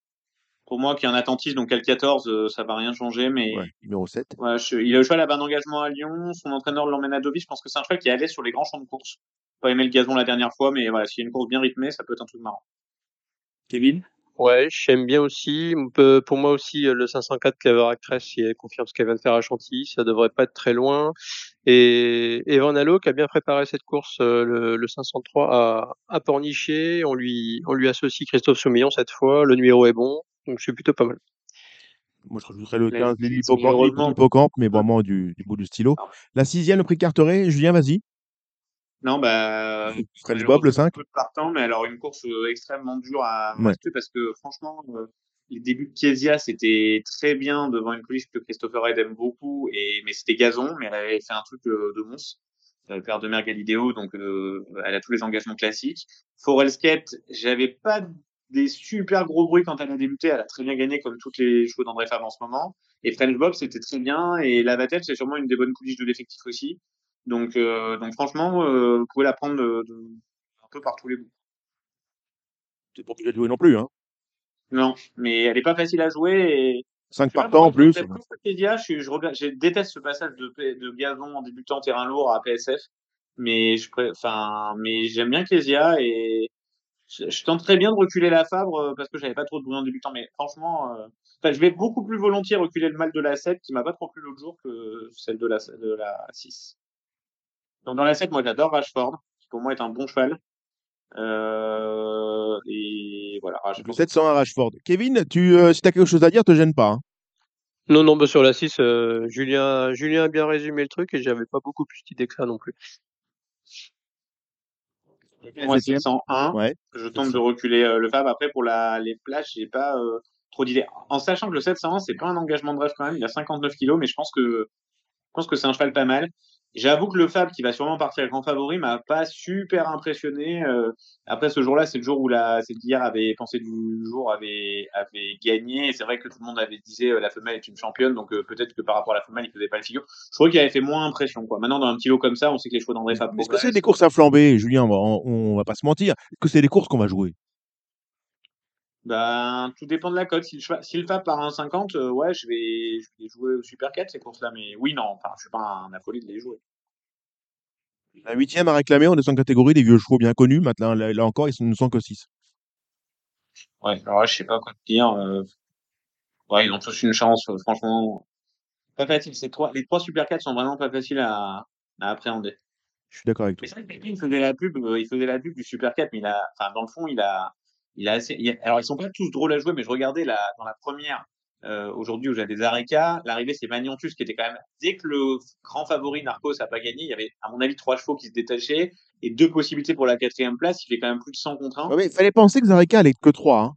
Pour moi, qui est un attentiste, donc L14, euh, ça va rien changer, mais Ouais, numéro 7. Ouais, je- il a le cheval à bon engagement à Lyon. Son entraîneur l'emmène à Deauville. Je pense que c'est un cheval qui est allé sur les grands champs de course. Pas aimé le gazon la dernière fois, mais voilà, s'il y a une course bien rythmée, ça peut être un truc marrant. Kevin? Ouais, j'aime bien aussi. Pour moi aussi, euh, le 504 Clever Actress, si elle confirme ce qu'elle vient de faire à Chantilly, ça devrait pas être très loin. Et Evan Allo, qui a bien préparé cette course, euh, le, le 503 à, à Pornichet. On lui, on lui associe Christophe Soumillon cette fois. Le numéro est bon. Donc, c'est plutôt pas mal. Moi, je rajouterais le Mais 15, c'est- l'hippocampe, mais vraiment du, du bout du stylo. La sixième, le prix Carteret. Julien, vas-y. Non, bah, French Bob, le 5. peu de partant, mais alors une course euh, extrêmement dure à Ouais. parce que franchement, euh, les débuts de Kezia, c'était très bien devant une police que Christopher Red aime beaucoup, et, mais c'était gazon, mais elle avait fait un truc euh, de monstre. Euh, père de mère Galideo, donc euh, elle a tous les engagements classiques. Forel Skate, j'avais pas des super gros bruits quand elle a débuté, elle a très bien gagné comme toutes les chevaux d'André Fabre en ce moment. Et French Bob, c'était très bien, et Lavatel, c'est sûrement une des bonnes coulisses de l'effectif aussi. Donc, euh, donc franchement, euh, vous pouvez la prendre de, de- un peu par tous les bouts. C'est obligé de jouer non plus. Hein. Non, mais elle est pas facile à jouer et 5 tu vois, partants en plus. plus je, déteste ce passage de, de gazon en débutant terrain lourd à PSF, mais je enfin, mais j'aime bien Kezia et je, je tente très bien de reculer la Fabre euh, parce que j'avais pas trop de bruit en débutant, mais franchement, euh, enfin, je vais beaucoup plus volontiers reculer le mal de la 7 qui m'a pas trop plu l'autre jour que celle de la, de la 6. Donc dans la 7, moi j'adore Rashford, qui pour moi est un bon cheval. Euh, et voilà, pense 700 à Rashford. Kevin, tu, euh, si tu as quelque chose à dire, te gêne pas. hein. Non, non, bah sur la 6, euh, Julien, Julien a bien résumé le truc et j'avais pas beaucoup plus d'idées que ça non plus. Moi, Septième. 601. Ouais. Je tente de reculer euh, le Fab. Après, pour la, les plages, j'ai pas euh, trop d'idées. En sachant que le 701, c'est pas un engagement de rêve quand même. Il a 59 kilos, mais je pense que, je pense que c'est un cheval pas mal. J'avoue que le Fab, qui va sûrement partir grand favori, m'a pas super impressionné. Euh, après, ce jour-là, c'est le jour où la, c'est hier avait pensé du jour avait, avait gagné. Et c'est vrai que tout le monde avait disait euh, la femelle est une championne, donc euh, peut-être que par rapport à la femelle, il faisait pas le figure. Je trouvais qu'il avait fait moins impression, quoi. Maintenant, dans un petit lot comme ça, on sait que les chevaux d'André Fab Est-ce que c'est des courses à flamber, Julien? On va, on, on va pas se mentir. Est-ce que c'est des courses qu'on va jouer? Ben, tout dépend de la cote. Si le, Fab part à 1,50, euh, ouais, je vais, je vais jouer au Super 4, ces courses-là. Mais oui, non, enfin, je suis pas un affolé de les jouer. La huitième à réclamer, on descend de catégorie des vieux chevaux bien connus. Maintenant, là, là encore, ils ne sont que 6. Ouais, alors là, je sais pas quoi te dire. euh, Ouais, ils ont tous une chance, euh, franchement. Pas facile. Ces trois, les trois Super 4 sont vraiment pas faciles à, à appréhender. Je suis d'accord avec toi. Mais c'est vrai que Pépin, il faisait la pub, euh, il faisait la pub du Super 4, mais il a, enfin, dans le fond, il a, il a assez, il a- alors ils sont pas tous drôles à jouer, mais je regardais la, dans la première, euh, aujourd'hui où j'avais des Areca, l'arrivée c'est Magnantus qui était quand même, dès que le grand favori Narcos a pas gagné, il y avait, à mon avis, trois chevaux qui se détachaient et deux possibilités pour la quatrième place, il fait quand même plus de 100 contre 1. Ouais, mais il fallait penser que Zareka allait être que 3. Hein.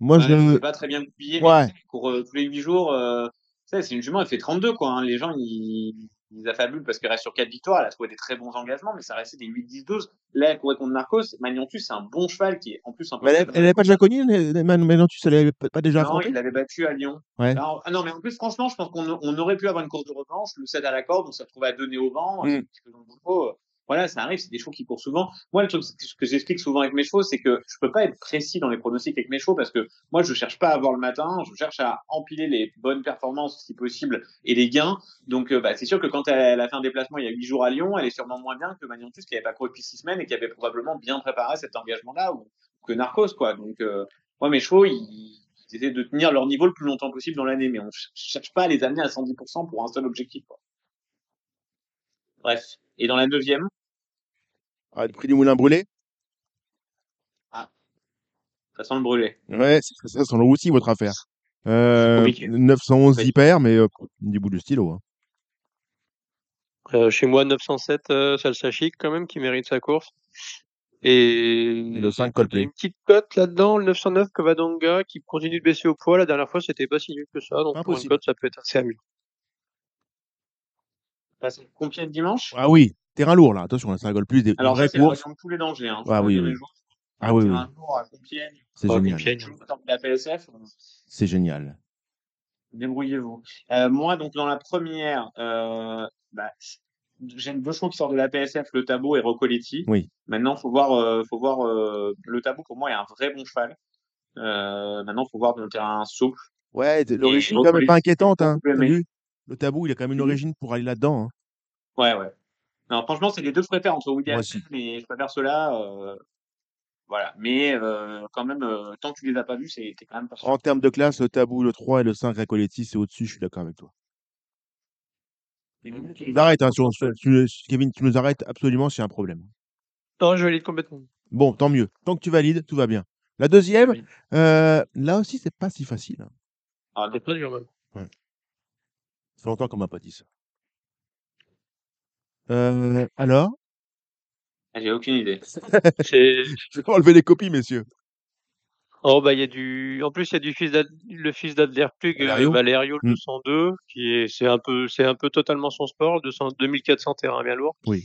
Moi, Ouais, je. c'est pas très bien mais Ouais. pour euh, tous les huit jours, euh, c'est une jument, elle fait 32, quoi. hein. Les gens, ils, ils affabulent parce qu'elle reste sur quatre victoires. Elle a trouvé des très bons engagements, mais ça restait des 8, 10, 12. Là, elle courait contre Narcos. Magnantus, c'est un bon cheval qui est en plus un peu. Elle n'avait pas déjà connu, Magnantus, elle n'avait pas déjà Non, il l'avait battu à Lyon. Ouais. Alors, ah non, mais en plus, franchement, je pense qu'on on aurait pu avoir une course de revanche. Le cède à la corde, on s'est retrouvé à donner au vent. Mm. Voilà, ça arrive, c'est des chevaux qui courent souvent. Moi, le truc que j'explique souvent avec mes chevaux, c'est que je peux pas être précis dans les pronostics avec mes chevaux parce que moi, je cherche pas à avoir le matin, je cherche à empiler les bonnes performances si possible et les gains. Donc, euh, bah, c'est sûr que quand elle, a fait un déplacement il y a huit jours à Lyon, elle est sûrement moins bien que Magniantus qui avait pas couru depuis six semaines et qui avait probablement bien préparé cet engagement-là ou que Narcos, quoi. Donc, euh, moi, mes chevaux, ils, ils essaient de tenir leur niveau le plus longtemps possible dans l'année, mais on ch- cherche pas à les amener à 110% pour un seul objectif, quoi. Bref. Et dans la neuvième, Ah, le prix du moulin brûlé? Ça sent le brûler. Ouais, ça, sans le aussi, votre affaire. Euh, compliqué. 911 Oui. hyper, mais euh, du bout du stylo. hein. Euh, chez moi, 907, euh, Salsa Chic quand même, qui mérite sa course. Et, le 5 il y a Coldplay. une petite cote là-dedans, le 909 Covadonga, qui continue de baisser au poids. La dernière fois, c'était pas si nul que ça. Donc, pour une Impossible. cote, ça peut être assez amusant. Passe Compiègne dimanche. Ah oui, terrain lourd là, attention, ça rigole plus des Alors, c'est de tous les dangers, hein. Ah oui, oui. Ah oui, oui, à Compiègne, c'est génial. Euh, C'est génial. Débrouillez-vous. Euh, moi, donc, dans la première, euh, bah, j'ai deux chevaux qui sortent de la PSF, le Tabou et Roccoletti. Oui. Maintenant, faut voir, euh, faut voir, le Tabou, pour moi, est un vrai bon cheval. Maintenant, faut voir dans le terrain souple. Ouais, l'origine quand même pas inquiétante, hein. vu? Le tabou, il a quand même une Mhm. origine pour aller là-dedans. hein. Ouais, ouais. Non, franchement, c'est les deux que je préfère entre Woody Moi Allen aussi. et je préfère ceux-là. euh, voilà. Mais euh, quand même, euh, tant que tu les as pas vus, c'est quand même pas sûr. En termes de classe, le tabou, le 3 et le 5 Recoletti, c'est au-dessus, je suis d'accord avec toi. Tu nous arrêtes, hein, sur- Kevin, tu nous arrêtes absolument a un problème. Non, je valide complètement. Bon, tant mieux. Tant que tu valides, tout va bien. La deuxième, Oui. euh, là aussi, c'est pas si facile. hein. Ah. C'est pas dur, même. Ça fait longtemps qu'on m'a pas dit ça. Euh, alors? J'ai aucune idée. C'est, Je vais enlever les copies, messieurs. oh, bah, il y a du, en plus, il y a du fils d'Ad- le fils d'Adler Plug, euh, Valerio? Valerio, le Mm. 202, qui est, c'est un peu, c'est un peu totalement son sport, 200, 2400 terrain bien lourd. Oui.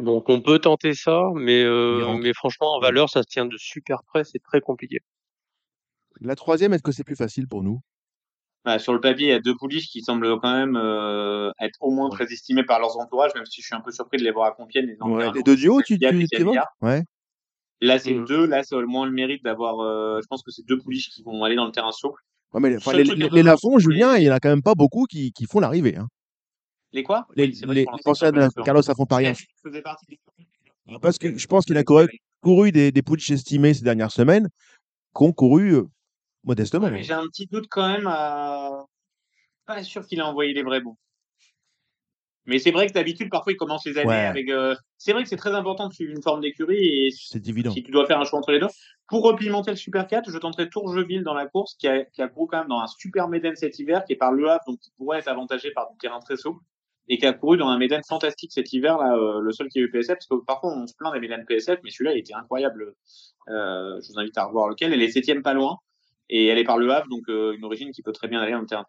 Donc, on peut tenter ça, mais, Il euh, rentre. mais franchement, en Mm. valeur, ça se tient de super près, c'est très compliqué. La troisième, est-ce que c'est plus facile pour nous? Bah, sur le papier, il y a deux pouliches qui semblent quand même euh, être au moins très estimées par leurs entourages, même si je suis un peu surpris de les voir à Compiègne. et dans le Ouais, Les deux duos, tu, tu, tu vois? Ouais. Là, c'est Mm. deux. Là, c'est au moins le mérite d'avoir. euh, je pense que c'est deux pouliches qui vont aller dans le terrain souple. Ouais, mais enfin, Seul les, les, les Lafont, Julien, il y en a quand même pas beaucoup qui, qui font l'arrivée. Hein. Les quoi? Les, les, les de. Carlos partie des- Parce que je pense qu'il a couru, couru des, des pouliches estimés ces dernières semaines qui ont couru euh, modestement. Ouais, mais j'ai un petit doute quand même. À... Pas sûr qu'il a envoyé les vrais bons. Mais c'est vrai que d'habitude, parfois, il commence les années Ouais. avec. euh, C'est vrai que c'est très important de suivre une forme d'écurie et C'est évident. si tu dois faire un choix entre les deux. Pour repimenter le Super 4, je tenterai Tourgeville dans la course, qui a, qui a couru quand même dans un super Méden cet hiver, qui est par Le Havre, donc qui pourrait être avantagé par du terrain très souple, et qui a couru dans un Méden fantastique cet hiver, là, euh, le seul qui a eu PSF, parce que parfois on se plaint des Méden PSF, mais celui-là, il était incroyable. Euh, je vous invite à revoir lequel. Elle est septième pas loin, et elle est par Le Havre, donc euh, une origine qui peut très bien aller le terrain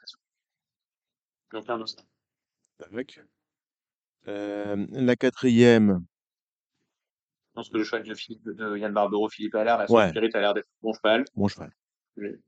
ça. Avec. Euh, la quatrième, Je pense que le cheval de, Philippe, de Yann Barbero, Philippe Allaire, la Ouais. Spirit a l'air d'être bon cheval. bon cheval.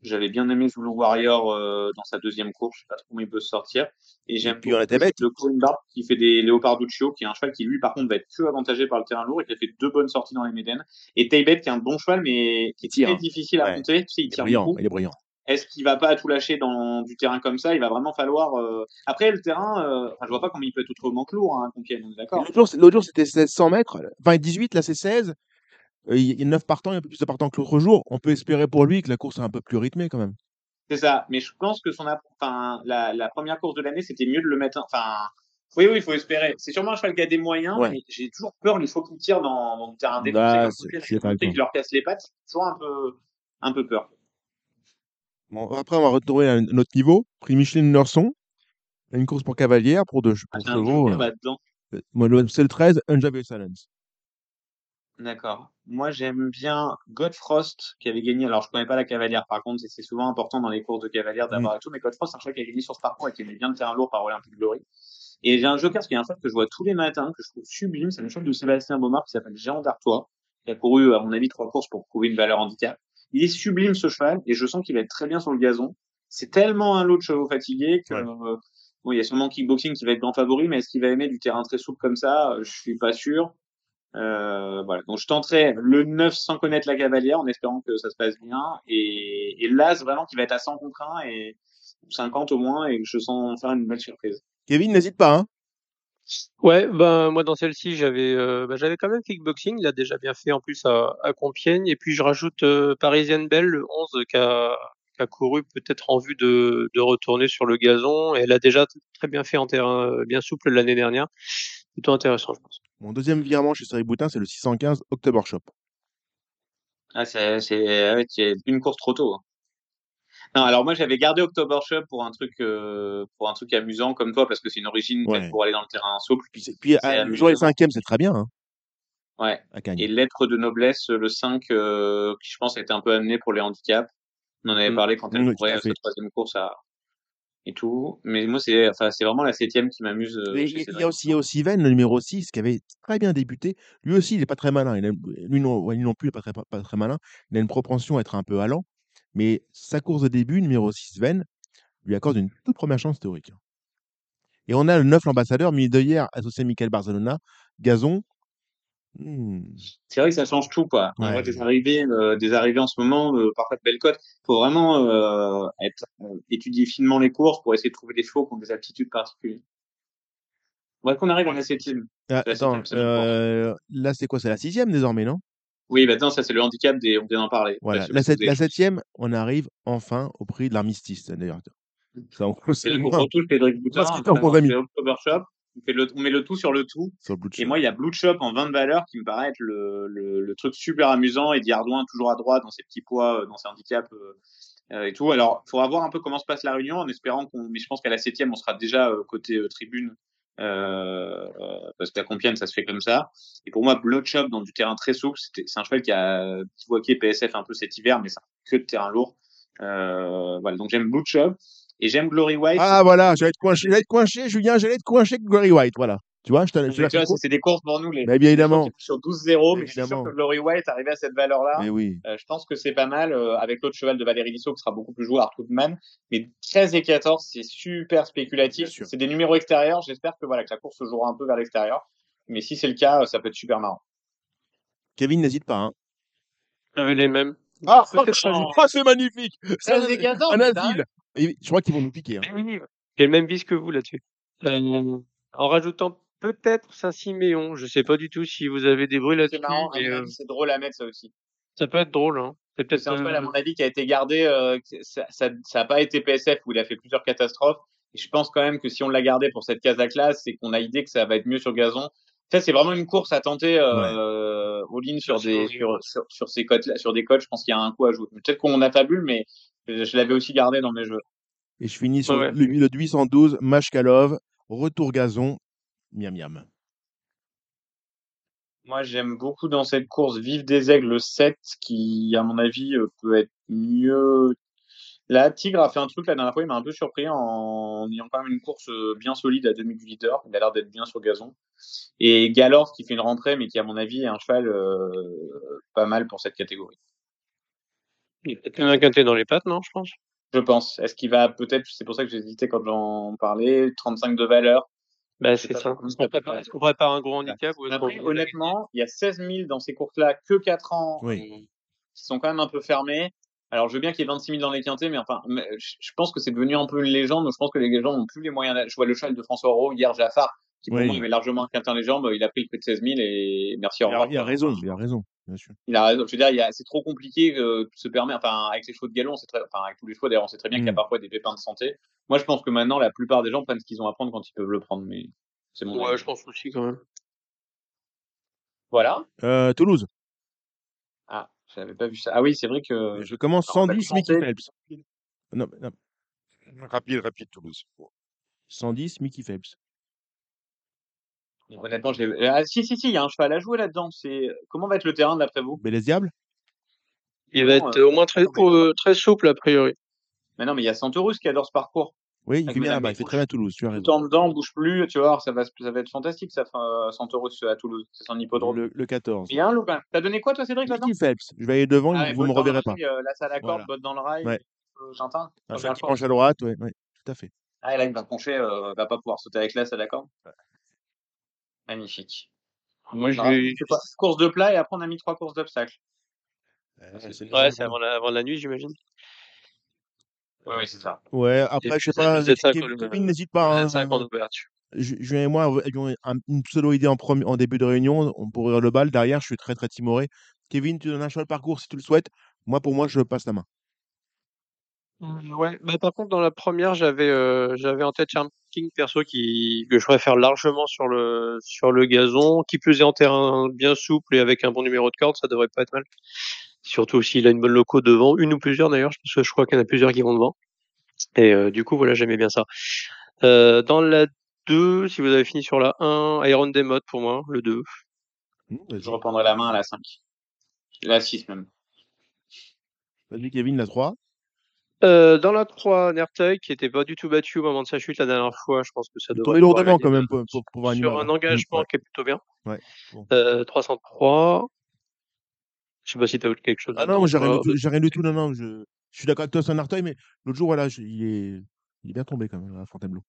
J'avais bien aimé Zulu Warrior euh, dans sa deuxième course. Je sais pas trop comment il peut se sortir. Et j'aime Tebet. le Barb qui fait des Leoparduccio, qui est un cheval qui lui, par contre, va être que avantagé par le terrain lourd et qui a fait deux bonnes sorties dans les Médènes. Et Taybet qui est un bon cheval, mais qui est tire, très hein. difficile à Ouais. monter. Tu sais, il Il tire brillant, beaucoup. il est brillant. Est-ce qu'il va pas tout lâcher dans du terrain comme ça? Il va vraiment falloir. euh, Après, le terrain, euh... enfin, je vois pas comment il peut être autrement que lourd, hein, Compiègne, on est d'accord L'autre jour, c'était 1600 mètres. Enfin, 18, là, c'est 16. Euh, Il y a 9 partants, il y a un peu plus de partants que l'autre jour. On peut espérer pour lui que la course est un peu plus rythmée quand même. C'est ça. Mais je pense que son, enfin, la, la première course de l'année, c'était mieux de le mettre. Enfin, oui, oui, il faut espérer. C'est sûrement un cheval qui a des moyens, Ouais. mais j'ai toujours peur les fois qu'il tire dans, dans le terrain Bah, et toi. qu'il leur casse les pattes. C'est toujours un peu, un peu peur. Bon, après, on va retrouver un, un autre niveau. Prix Micheline Nerson. Une course pour cavalière, pour, deux, Ah, pour j'ai un chevaux. euh, le- C'est le 13, Unjab Silence. D'accord. Moi, j'aime bien Godfrost qui avait gagné. Alors, je connais pas la cavalière. Par contre, c'est- souvent important dans les courses de cavalière d'avoir et tout. Mais Godfrost, c'est un cheval qui a gagné sur ce parcours et qui aimait bien le terrain lourd par Olympic Glory. Et j'ai un joker, y a un cheval que je vois tous les matins, que je trouve sublime, c'est le cheval de Sébastien Baumard qui s'appelle Géant d'Artois, qui a couru, à mon avis, trois courses pour prouver une valeur handicap. Il est sublime ce cheval, et je sens qu'il va être très bien sur le gazon. C'est tellement un lot de chevaux fatigués que, Ouais. euh, bon, il y a sûrement kickboxing qui va être grand favori, mais est-ce qu'il va aimer du terrain très souple comme ça? Je suis pas sûr. Euh, voilà. Donc, je tenterai le 9 sans connaître la cavalière en espérant que ça se passe bien. Et, et l'As vraiment qui va être à 100 contre 1 et 50 au moins et que je sens faire une belle surprise. Kevin, n'hésite pas. Hein. Ouais, ben moi dans celle-ci j'avais euh, ben, j'avais quand même kickboxing, il a déjà bien fait en plus à, à Compiègne et puis je rajoute euh, Parisienne Belle le 11 qui a, qui a couru peut-être en vue de, de retourner sur le gazon et elle a déjà très bien fait en terrain bien souple l'année dernière. Plutôt intéressant je pense. Mon deuxième virement chez Cédric Boutin, c'est le 615 October Shop. Ah, c'est, c'est, ouais, une course trop tôt. hein. Non, alors moi j'avais gardé October Shop pour un truc, euh, pour un truc amusant comme toi parce que c'est une origine Ouais. pour aller dans le terrain souple. Puis, puis C'est à- amusant. jouer les cinquièmes, c'est très bien hein, Ouais. Et lettre de noblesse, le 5, euh, qui je pense a été un peu amené pour les handicaps. On en avait Mm. parlé quand elle Mm, tout courait fait. sa troisième course à, et tout. Mais moi c'est, enfin, c'est vraiment la septième qui m'amuse. euh, Il y, a aussi, il y a aussi Venn, le numéro 6, qui avait très bien débuté. Lui aussi, il n'est pas très malin. Il a- lui, non, lui non plus, il n'est pas très, pas très malin. Il a une propension à être un peu allant. Mais sa course de début, numéro 6, Venn, lui accorde une toute première chance théorique. Et on a le 9, l'ambassadeur, mis de hier, associé à Michael Barcelona, Gazon. Hmm, C'est vrai que ça change tout, quoi. On voit des arrivées, euh, des arrivées en ce moment, euh, parfois de belles cotes. Faut vraiment euh, être, euh, étudier finement les courses pour essayer de trouver des chevaux qui ont des aptitudes particulières. Ouais, qu'on arrive à la septième. Ah, attends, septième, c'est là, c'est quoi? C'est la sixième désormais, non? Oui, maintenant, ça, c'est le handicap des, on vient d'en parler. Voilà. La, sept- la septième, on arrive enfin au prix de l'armistice, d'ailleurs. Ça, on c'est Cédric Boutin, Parce que en October Shop. On, fait le, on met le tout sur le tout. sur Blue Et moi, il y a Blue Shop en 20 de valeur qui me paraît être le, le, le truc super amusant et Diardouin toujours à droite dans ses petits poids, euh, dans ses handicaps euh, euh, et tout. Alors, il faudra voir un peu comment se passe la réunion en espérant qu'on, mais je pense qu'à la septième, on sera déjà euh, côté euh, tribune. Euh, euh, parce qu'à Compiègne, ça se fait comme ça. Et pour moi, Blood Shop dans du terrain très souple, c'est un cheval qui a bivouaqué PSF un peu cet hiver, mais c'est que de terrain lourd. Euh, voilà, donc j'aime Blue Shop et j'aime Glory White. Ah voilà, j'allais te coincher, j'allais te coincher, Julien, j'allais te coincher avec Glory White, voilà. Tu vois, je t'en Mais c'est des courses pour nous, les, Mais bien évidemment. sur 12-0, mais je suis sûr que Glory White, arrivé à cette valeur-là, Mais oui. euh, je pense que c'est pas mal, euh, avec l'autre cheval de Valérie Lissot qui sera beaucoup plus joué, Arthur Man. Mais 13 et 14, c'est super spéculatif. C'est des numéros extérieurs. J'espère que voilà, que la course se jouera un peu vers l'extérieur. Mais si c'est le cas, euh, ça peut être super marrant. Kevin, n'hésite pas. Hein. J'avais les mêmes. Ah, oh, c'est magnifique. C'est 13 et 14, un asile. Et je crois qu'ils vont nous piquer. Hein. Oui, J'ai le même vis que vous là-dessus. Euh, en rajoutant peut-être Saint-Siméon, je sais pas du tout si vous avez des bruits C'est là-dessus, marrant. Mais mon euh, c'est drôle à mettre ça aussi. ça peut être drôle. Hein. C'est peut-être C'est un cheval, à mon avis, qui a été gardé. euh, ça, ça, ça a pas été PSF où il a fait plusieurs catastrophes. Et je pense quand même que si on l'a gardé pour cette case à classe, c'est qu'on a idée que ça va être mieux sur gazon. Ça, c'est vraiment une course à tenter euh, all-in sur des sur, sur, sur ces cotes sur des cotes. Je pense qu'il y a un coup à jouer. Peut-être qu'on a fabule, mais je, je l'avais aussi gardé dans mes jeux. Et je finis sur Ouais. le, le 812, Mashkalov, retour gazon, miam miam. Moi, j'aime beaucoup dans cette course Vive des Aigles le 7, qui, à mon avis, euh, peut être mieux. La Tigre a fait un truc la dernière fois, il m'a un peu surpris en ayant quand même une course euh, bien solide à demi du leader. Il a l'air d'être bien sur gazon. Et Galore qui fait une rentrée, mais qui, à mon avis, est un cheval euh, pas mal pour cette catégorie. il y a peut-être un quintet dans les pattes, non, je pense? Je pense. Est-ce qu'il va peut-être, c'est pour ça que j'hésitais quand j'en parlais, 35 de valeur? Bah, c'est pas ça. Est-ce qu'on prépare, est-ce qu'on prépare un gros handicap ou Après, honnêtement, il y a 16 000 dans ces courses-là, que 4 ans, Oui. qui sont quand même un peu fermés. Alors, je veux bien qu'il y ait 26 000 dans les quintés, mais enfin, mais je pense que c'est devenu un peu une légende. Je pense que les gens n'ont plus les moyens. Je vois le cheval de François Rowe hier, Jaffar, qui pour Oui. moi avait largement un quintin les jambes. Il a pris le prix de 16 000 et merci, au Il a, revoir. il a raison, il a raison, bien sûr. Il a raison. Je veux dire, il y a- c'est trop compliqué euh, de se permettre. Enfin, avec les chevaux de galon, c'est très, enfin, avec tous les chevaux d'ailleurs, on sait très bien qu'il y a Mm. parfois des pépins de santé. Moi, je pense que maintenant, la plupart des gens prennent ce qu'ils ont à prendre quand ils peuvent le prendre, mais c'est mon Ouais, avis. je pense aussi quand même. Voilà. Euh, Toulouse, j'avais pas vu ça. Ah oui, c'est vrai que. je commence alors, on va 110, Mickey. Phelps. Non, non, Rapide, rapide, Toulouse. 110, Mickey Phelps. Honnêtement, je l'ai- Ah, si, si, si, il y a un cheval à jouer là-dedans. C'est comment va être le terrain d'après vous? Belles Diables? Il va Non, être euh, au moins très, non, mais- euh, très souple a priori. Mais non, mais il y a Santorus qui adore ce parcours. Oui, il fait bien là-bas, il fait très bien à Toulouse, tu as raison. Tout en dedans, bouge plus, tu vois, ça va, ça va être fantastique, ça, euh, Santoro à Toulouse. C'est son hippodrome. Le, le 14. Il y a un Loupin. T'as donné quoi, toi, Cédric, là-dedans Phelps. Je vais aller devant, Ah vous me dans le reverrez pas. euh, la salle à corde, Voilà. botte dans le rail, Ouais. euh, J'entends. Un qui penche à droite, ouais, ouais, tout à fait. Ah, et là, il va pencher, euh, va pas pouvoir sauter avec la salle à corde. Magnifique. Moi, c'est quoi? Course de plat et après, on a mis trois courses d'obstacles. Ouais, c'est avant la nuit, j'imagine. Oui, oui, c'est ça. Ouais, après, je sais pas, Kevin, n'hésite pas. hein. êtes cinq en ouverture. Ju- Julien et moi avions un- une pseudo-idée en, en début de réunion, on pourrait le bal. Derrière, je suis très très timoré. Kevin, tu donnes un choix de parcours si tu le souhaites. Moi, pour moi, je passe la main. Mmh, Ouais, bah, par contre, dans la première, j'avais euh, j'avais en tête Charm King perso qui que je préfère largement sur le sur le gazon, qui plus est en terrain bien souple et avec un bon numéro de corde, ça devrait pas être mal. Surtout s'il a une bonne loco devant, une ou plusieurs d'ailleurs, parce que je crois qu'il y en a plusieurs qui vont devant. Et euh, du coup, voilà, j'aimais bien ça. Euh, dans la 2, si vous avez fini sur la 1, Iron Demot pour moi, le 2. Mmh, Je reprendrai la main à la 5. La 6 même. Vas-y, Kevin, la 3. Euh, dans la 3, Nerteuil, qui était pas du tout battu au moment de sa chute la dernière fois, je pense que ça Il devrait lourdement quand même pour, pour, pour sur un hein. engagement ouais. qui est plutôt bien. Ouais, bon. Euh, 303. Je sais pas si tu as quelque chose Ah non, j'ai rien, rien du tout. Non, non, je, je suis d'accord avec toi, c'est un Arteuil, mais l'autre jour, voilà, je- il, est, il est bien tombé quand même à Fontainebleau.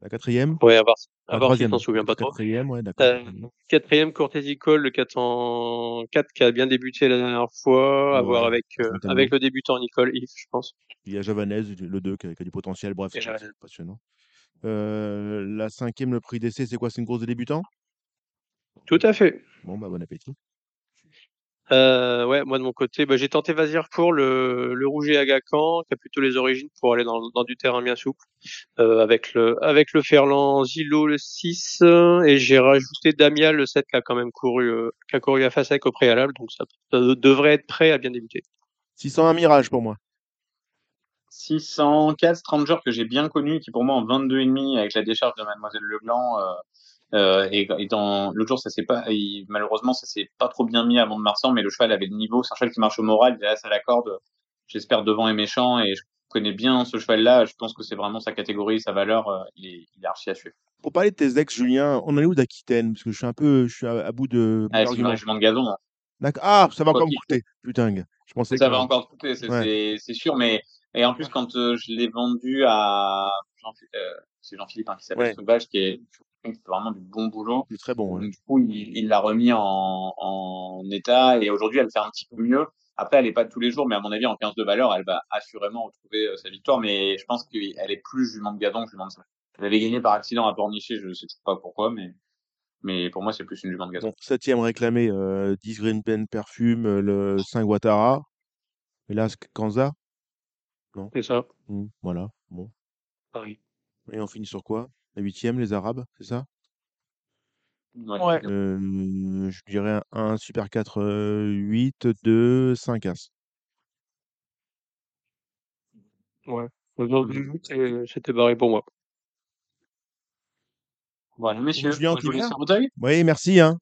La quatrième. Ouais, à voir, à voir si t'en souviens pas trop. Quatrième, ouais, d'accord. Euh, quatrième, Cortési Cole, le 404 qui a bien débuté la dernière fois, à Ouais, voir avec, euh, avec le débutant Nicole Yves, je pense. Il y a Javanaise, le 2, qui a, qui a du potentiel. Bref, c'est passionnant. Euh, la cinquième, le prix d'essai, c'est quoi? C'est une course de débutants? Tout à fait. Bon, bah, bon appétit. Euh, ouais, moi de mon côté, bah, j'ai tenté Vazir pour le, le Rouget Agacan, qui a plutôt les origines pour aller dans, dans du terrain bien souple, euh, avec le avec le Ferland Zilo le 6, euh, et j'ai rajouté Damial le 7 qui a quand même couru euh, qui a couru à Fasek au préalable, donc ça, ça devrait être prêt à bien débuter. 601 Mirage pour moi. 604 Stranger que j'ai bien connu, qui pour moi en 22,5 avec la décharge de Mademoiselle Leblanc. Euh, et, et dans l'autre jour, ça s'est pas, il- malheureusement, ça s'est pas trop bien mis à Mont-de-Marsan, mais le cheval avait le niveau. C'est un cheval qui marche au moral, il est à la corde. J'espère devant et méchant, et je connais bien ce cheval-là. Je pense que c'est vraiment sa catégorie, sa valeur. euh, il, est, il est archi à suivre. Pour parler de tes ex, Julien, on est où d'Aquitaine? Parce que je suis un peu je suis à, à bout de. Ah, c'est de gazon. D'accord. Ah, ça va Quoi encore me coûter. Putain, je pensais Ça que. va encore coûter, c'est Ouais. c'est- c'est sûr, mais et en plus quand euh, je l'ai vendu à Jean, euh, c'est Jean-Philippe hein, qui s'appelle Ouais. Sauvage, qui est, fait vraiment du bon boulot. C'est très bon. Donc, ouais. du coup, il il l'a remis en, en état et aujourd'hui, elle fait un petit peu mieux. Après, elle est pas de tous les jours, mais à mon avis, en 15 de valeur, elle va assurément retrouver euh, sa victoire. Mais je pense qu'elle est plus jument de gazon que jument de sauvage. Elle avait gagné par accident à Pornichet, je sais toujours pas pourquoi, mais, mais pour moi, c'est plus une jument de gazon. Bon, septième réclamé, euh, 10 Green Pen Perfume, euh, le 5 Ouattara. Et là, Kanza? C'est ça. Hmm, voilà. Bon. Paris. Et on finit sur quoi? La huitième, les Arabes, c'est ça? Ouais. Euh, Je dirais un, un Super 4, euh, 8, 2, 5 As. Ouais. Aujourd'hui, c'est- c'était barré pour moi. Voilà, messieurs, Julien, moi, je vous tu laisse viens en bouteille. Oui, merci. Hein.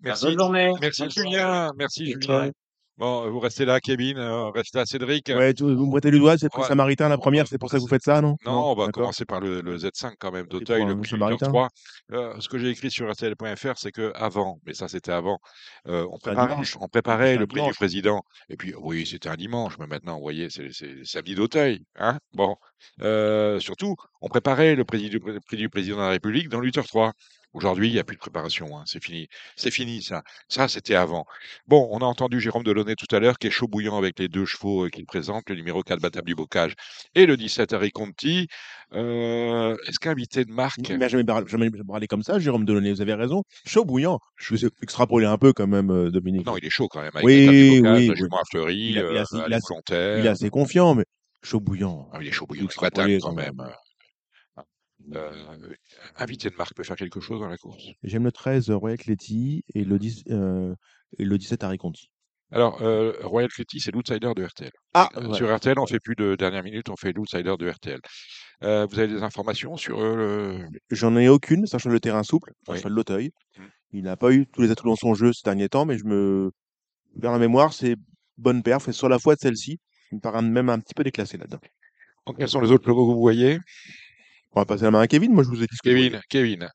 Merci. Bonne journée. Merci Bonne soirée. Julien, merci Julien. Bon, vous restez là, Kevin, euh, restez là, Cédric. Ouais, tu, vous me prêtez le doigt, c'est le Ouais. Samaritain la première, c'est pour ça que vous faites ça, non? Non, on va commencer par le, le Z5 quand même d'Auteuil, pour le prix Samaritain 3. Euh, ce que j'ai écrit sur RTL.fr, c'est que avant, mais ça c'était avant, euh, on préparait, on le prix du président. Et puis oui, c'était un dimanche, mais maintenant, vous voyez, c'est samedi d'Auteuil, hein. Bon, Euh, surtout, on préparait le prix du, prix du président de la République dans l'U3. Aujourd'hui, il n'y a plus de préparation, hein, c'est fini. C'est fini, ça. Ça, c'était avant. Bon, on a entendu Jérôme Delaunay tout à l'heure, qui est chaud bouillant avec les deux chevaux euh, qu'il présente, le numéro 4 Battable du Bocage et le 17 Harry Conti. Euh, Est-ce qu'invité de marque Il m'a jamais, parlé comme ça, Jérôme Delaunay, vous avez raison. Chaud bouillant. Je vais extrapoler un peu quand même, euh, Dominique. Non, il est chaud quand même, avec Oui, Bocage, oui, la oui. Fleury, Il, a- il, a- il, a- il est assez confiant, mais chaud bouillant. Ah, il est chaud bouillant, Vous Batable extrapolez quand quand même. Euh, invité de marque peut faire quelque chose dans la course. J'aime le 13 Royal Cléty et le, 10, euh, et le 17 Harry Conti. Alors, euh, Royal Cléty, c'est l'outsider de RTL. Ah, ouais. Sur RTL, on fait plus de dernière minute, on fait l'outsider de RTL. Euh, vous avez des informations sur euh, le... J'en ai aucune, sachant le terrain souple, un Oui. de l'Auteuil. Mm. Il n'a pas eu tous les atouts dans son jeu ces derniers temps, mais je me. Vers la mémoire, c'est bonne perf. Et sur la foi de celle-ci, il me paraît même un petit peu déclassé là-dedans. Quels sont les autres chevaux que vous voyez? On va passer la main à Kevin. Moi, je vous ai dit. Kevin, Kevin.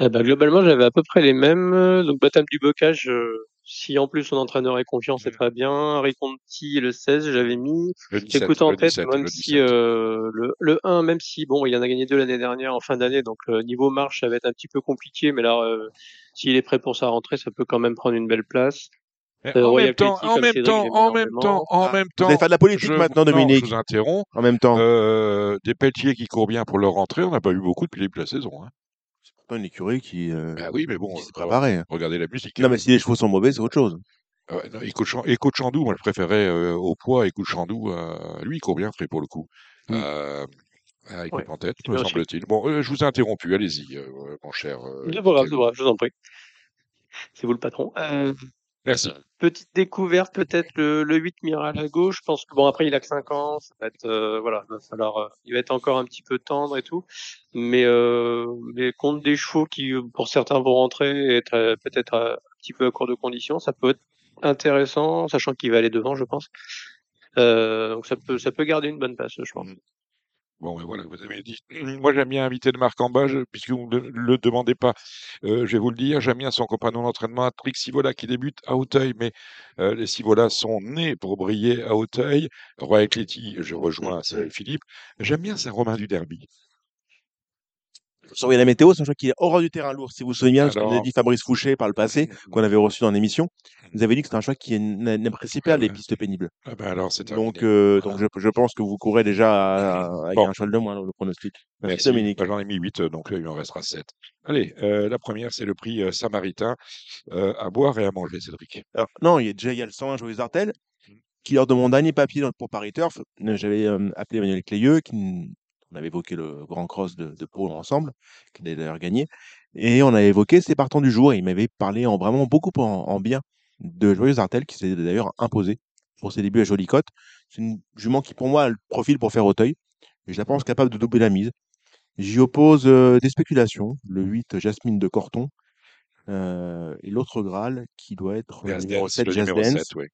Eh ben, globalement, j'avais à peu près les mêmes. euh, Donc, Baptême du Bocage, euh, si en plus son entraîneur est confiant, c'est très bien. Harry Conti, le 16, j'avais mis. Le 17, J'écoute en le tête, 17, même le si 17. euh, le, le 1, même si, bon, il en a gagné deux l'année dernière en fin d'année, donc le niveau marche, ça va être un petit peu compliqué, mais là, euh, s'il est prêt pour sa rentrée, ça peut quand même prendre une belle place. Euh, en même temps, en comme même temps, en même temps, en Ah, même temps. allez faire de la politique je- maintenant, non, Dominique. je vous interromps. En même temps, Euh, des pelletiers qui courent bien pour leur rentrée, on n'a pas eu beaucoup depuis le début de la saison. Hein. c'est pourtant une écurie qui, euh, Bah oui, mais bon, qui s'est préparée. hein. regardez la musique. Non, mais si les chevaux sont mauvais, c'est autre chose. Ah ouais, non, de de Chandou, moi je préférais euh, au poids Écho de Chandou. euh, lui, il court bien frais pour le coup. Mm. Euh, à Écho Ouais, en tête, me semble-t-il. Bon, euh, je vous ai interrompu, allez-y, euh, mon cher. euh, c'est Kevin. pas grave, je vous en prie. C'est vous le patron. Merci. petite découverte, peut-être le, le 8 Miral à gauche. Je pense que bon, après, il a que 5 ans. Ça va être, euh, voilà, il va falloir, euh, il va être encore un petit peu tendre et tout. Mais, euh, mais contre des chevaux qui, pour certains, vont rentrer et être euh, peut-être un petit peu à court de conditions, ça peut être intéressant, sachant qu'il va aller devant, je pense. Euh, donc ça peut, ça peut garder une bonne place, je pense. Bon, mais voilà, vous avez dit. Moi, j'aime bien inviter de Marc en bas, je- puisque vous ne le demandez pas. Euh, je vais vous le dire, j'aime bien son compagnon d'entraînement, Trick Sivola, qui débute à Hauteuil, mais euh, les Sivola sont nés pour briller à Hauteuil. Roy Cléty, je rejoins Philippe. J'aime bien Saint-Romain du Derby. Surveiller la météo, c'est un choix qui est horreur du terrain lourd. Si vous vous souvenez bien, ce Alors- qu'avait dit Fabrice Fouché par le passé, qu'on avait reçu dans l'émission, vous avez dit que c'est un choix qui est- n- n'apprécie pas les Ouais. pistes pénibles. Ah ben alors, c'est. Donc, euh, Voilà. donc je, je pense que vous courrez déjà à- à- avec Bon. un cheval de moins, le pronostic. Merci, Merci. Dominique. Bah, J'en ai mis 8, donc euh, il en restera 7. Allez, euh, la première, c'est le prix euh, Samaritain euh, à boire et à manger, Cédric. Alors, non, il y a déjà il y a le 101 Joyeux Artel, qui lors de mon dernier papier dans- pour Paris Turf, euh, j'avais euh, appelé Emmanuel Clayeux, qui on avait évoqué le Grand Cross de, de Pau ensemble, qui a d'ailleurs gagné, et on a évoqué ses partants du jour, et il m'avait parlé en vraiment beaucoup en, en bien de Joyeux Artel, qui s'est d'ailleurs imposé pour ses débuts à Jolicotte. C'est une jument qui, pour moi, a le profil pour faire Auteuil, je la pense capable de doubler la mise. J'y oppose euh, des spéculations, le 8 Jasmine de Corton, euh, et l'autre Graal qui doit être le Jazz numéro Dance, 7 le Jazz numéro Dance. 7, ouais.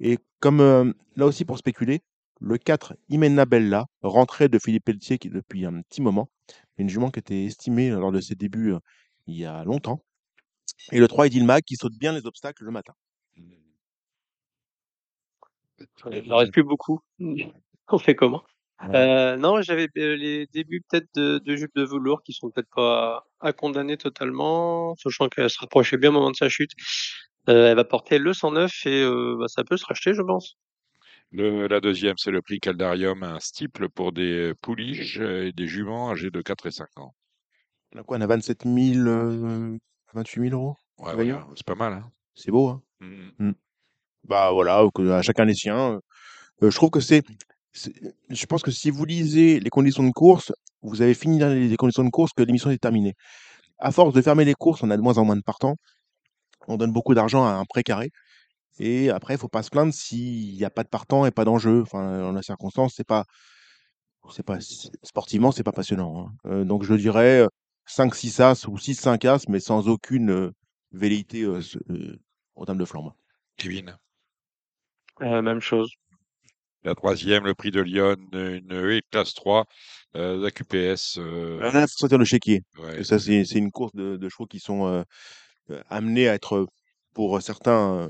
Et comme euh, là aussi pour spéculer, le 4 Imena Bella, rentrée de Philippe Pelletier qui depuis un petit moment, une jument qui était estimée lors de ses débuts euh, il y a longtemps. Et le 3 Edilmag qui saute bien les obstacles le matin. Il n'en reste plus beaucoup. On fait comment? Euh, Non, j'avais euh, les débuts peut-être de, de Jules de Velours qui sont peut-être pas à condamner totalement, sachant qu'elle se rapprochait bien au moment de sa chute. Euh, elle va porter le 109 et euh, bah, ça peut se racheter, je pense. Le, la deuxième, c'est le prix Caldarium, un stiple pour des pouliches et des juments âgés de 4 et 5 ans. On a quoi On a 27 000, euh, 28 000 euros Ouais, voilà, c'est pas mal. Hein C'est beau, hein Mm. Bah voilà, à chacun les siens. Euh, je trouve que c'est, Je pense que si vous lisez les conditions de course, vous avez fini dans les conditions de course que l'émission est terminée. À force de fermer les courses, on a de moins en moins de partants. On donne beaucoup d'argent à un pré carré. Et après, il faut pas se plaindre s'il n'y a pas de partant et pas d'enjeu. Enfin, dans la circonstance, c'est pas, c'est pas sportivement, c'est pas passionnant. hein. Euh, donc je dirais euh, 5-6 as ou 6-5 as, mais sans aucune euh, velléité euh, euh, en termes de flambe. Kevin? Euh, même chose. La troisième, le prix de Lyon, une E classe 3, euh, la QPS. euh, Là, il faut sortir le chéquier. ouais. Ça, c'est une course de, de chevaux qui sont euh, amenés à être, pour certains, euh,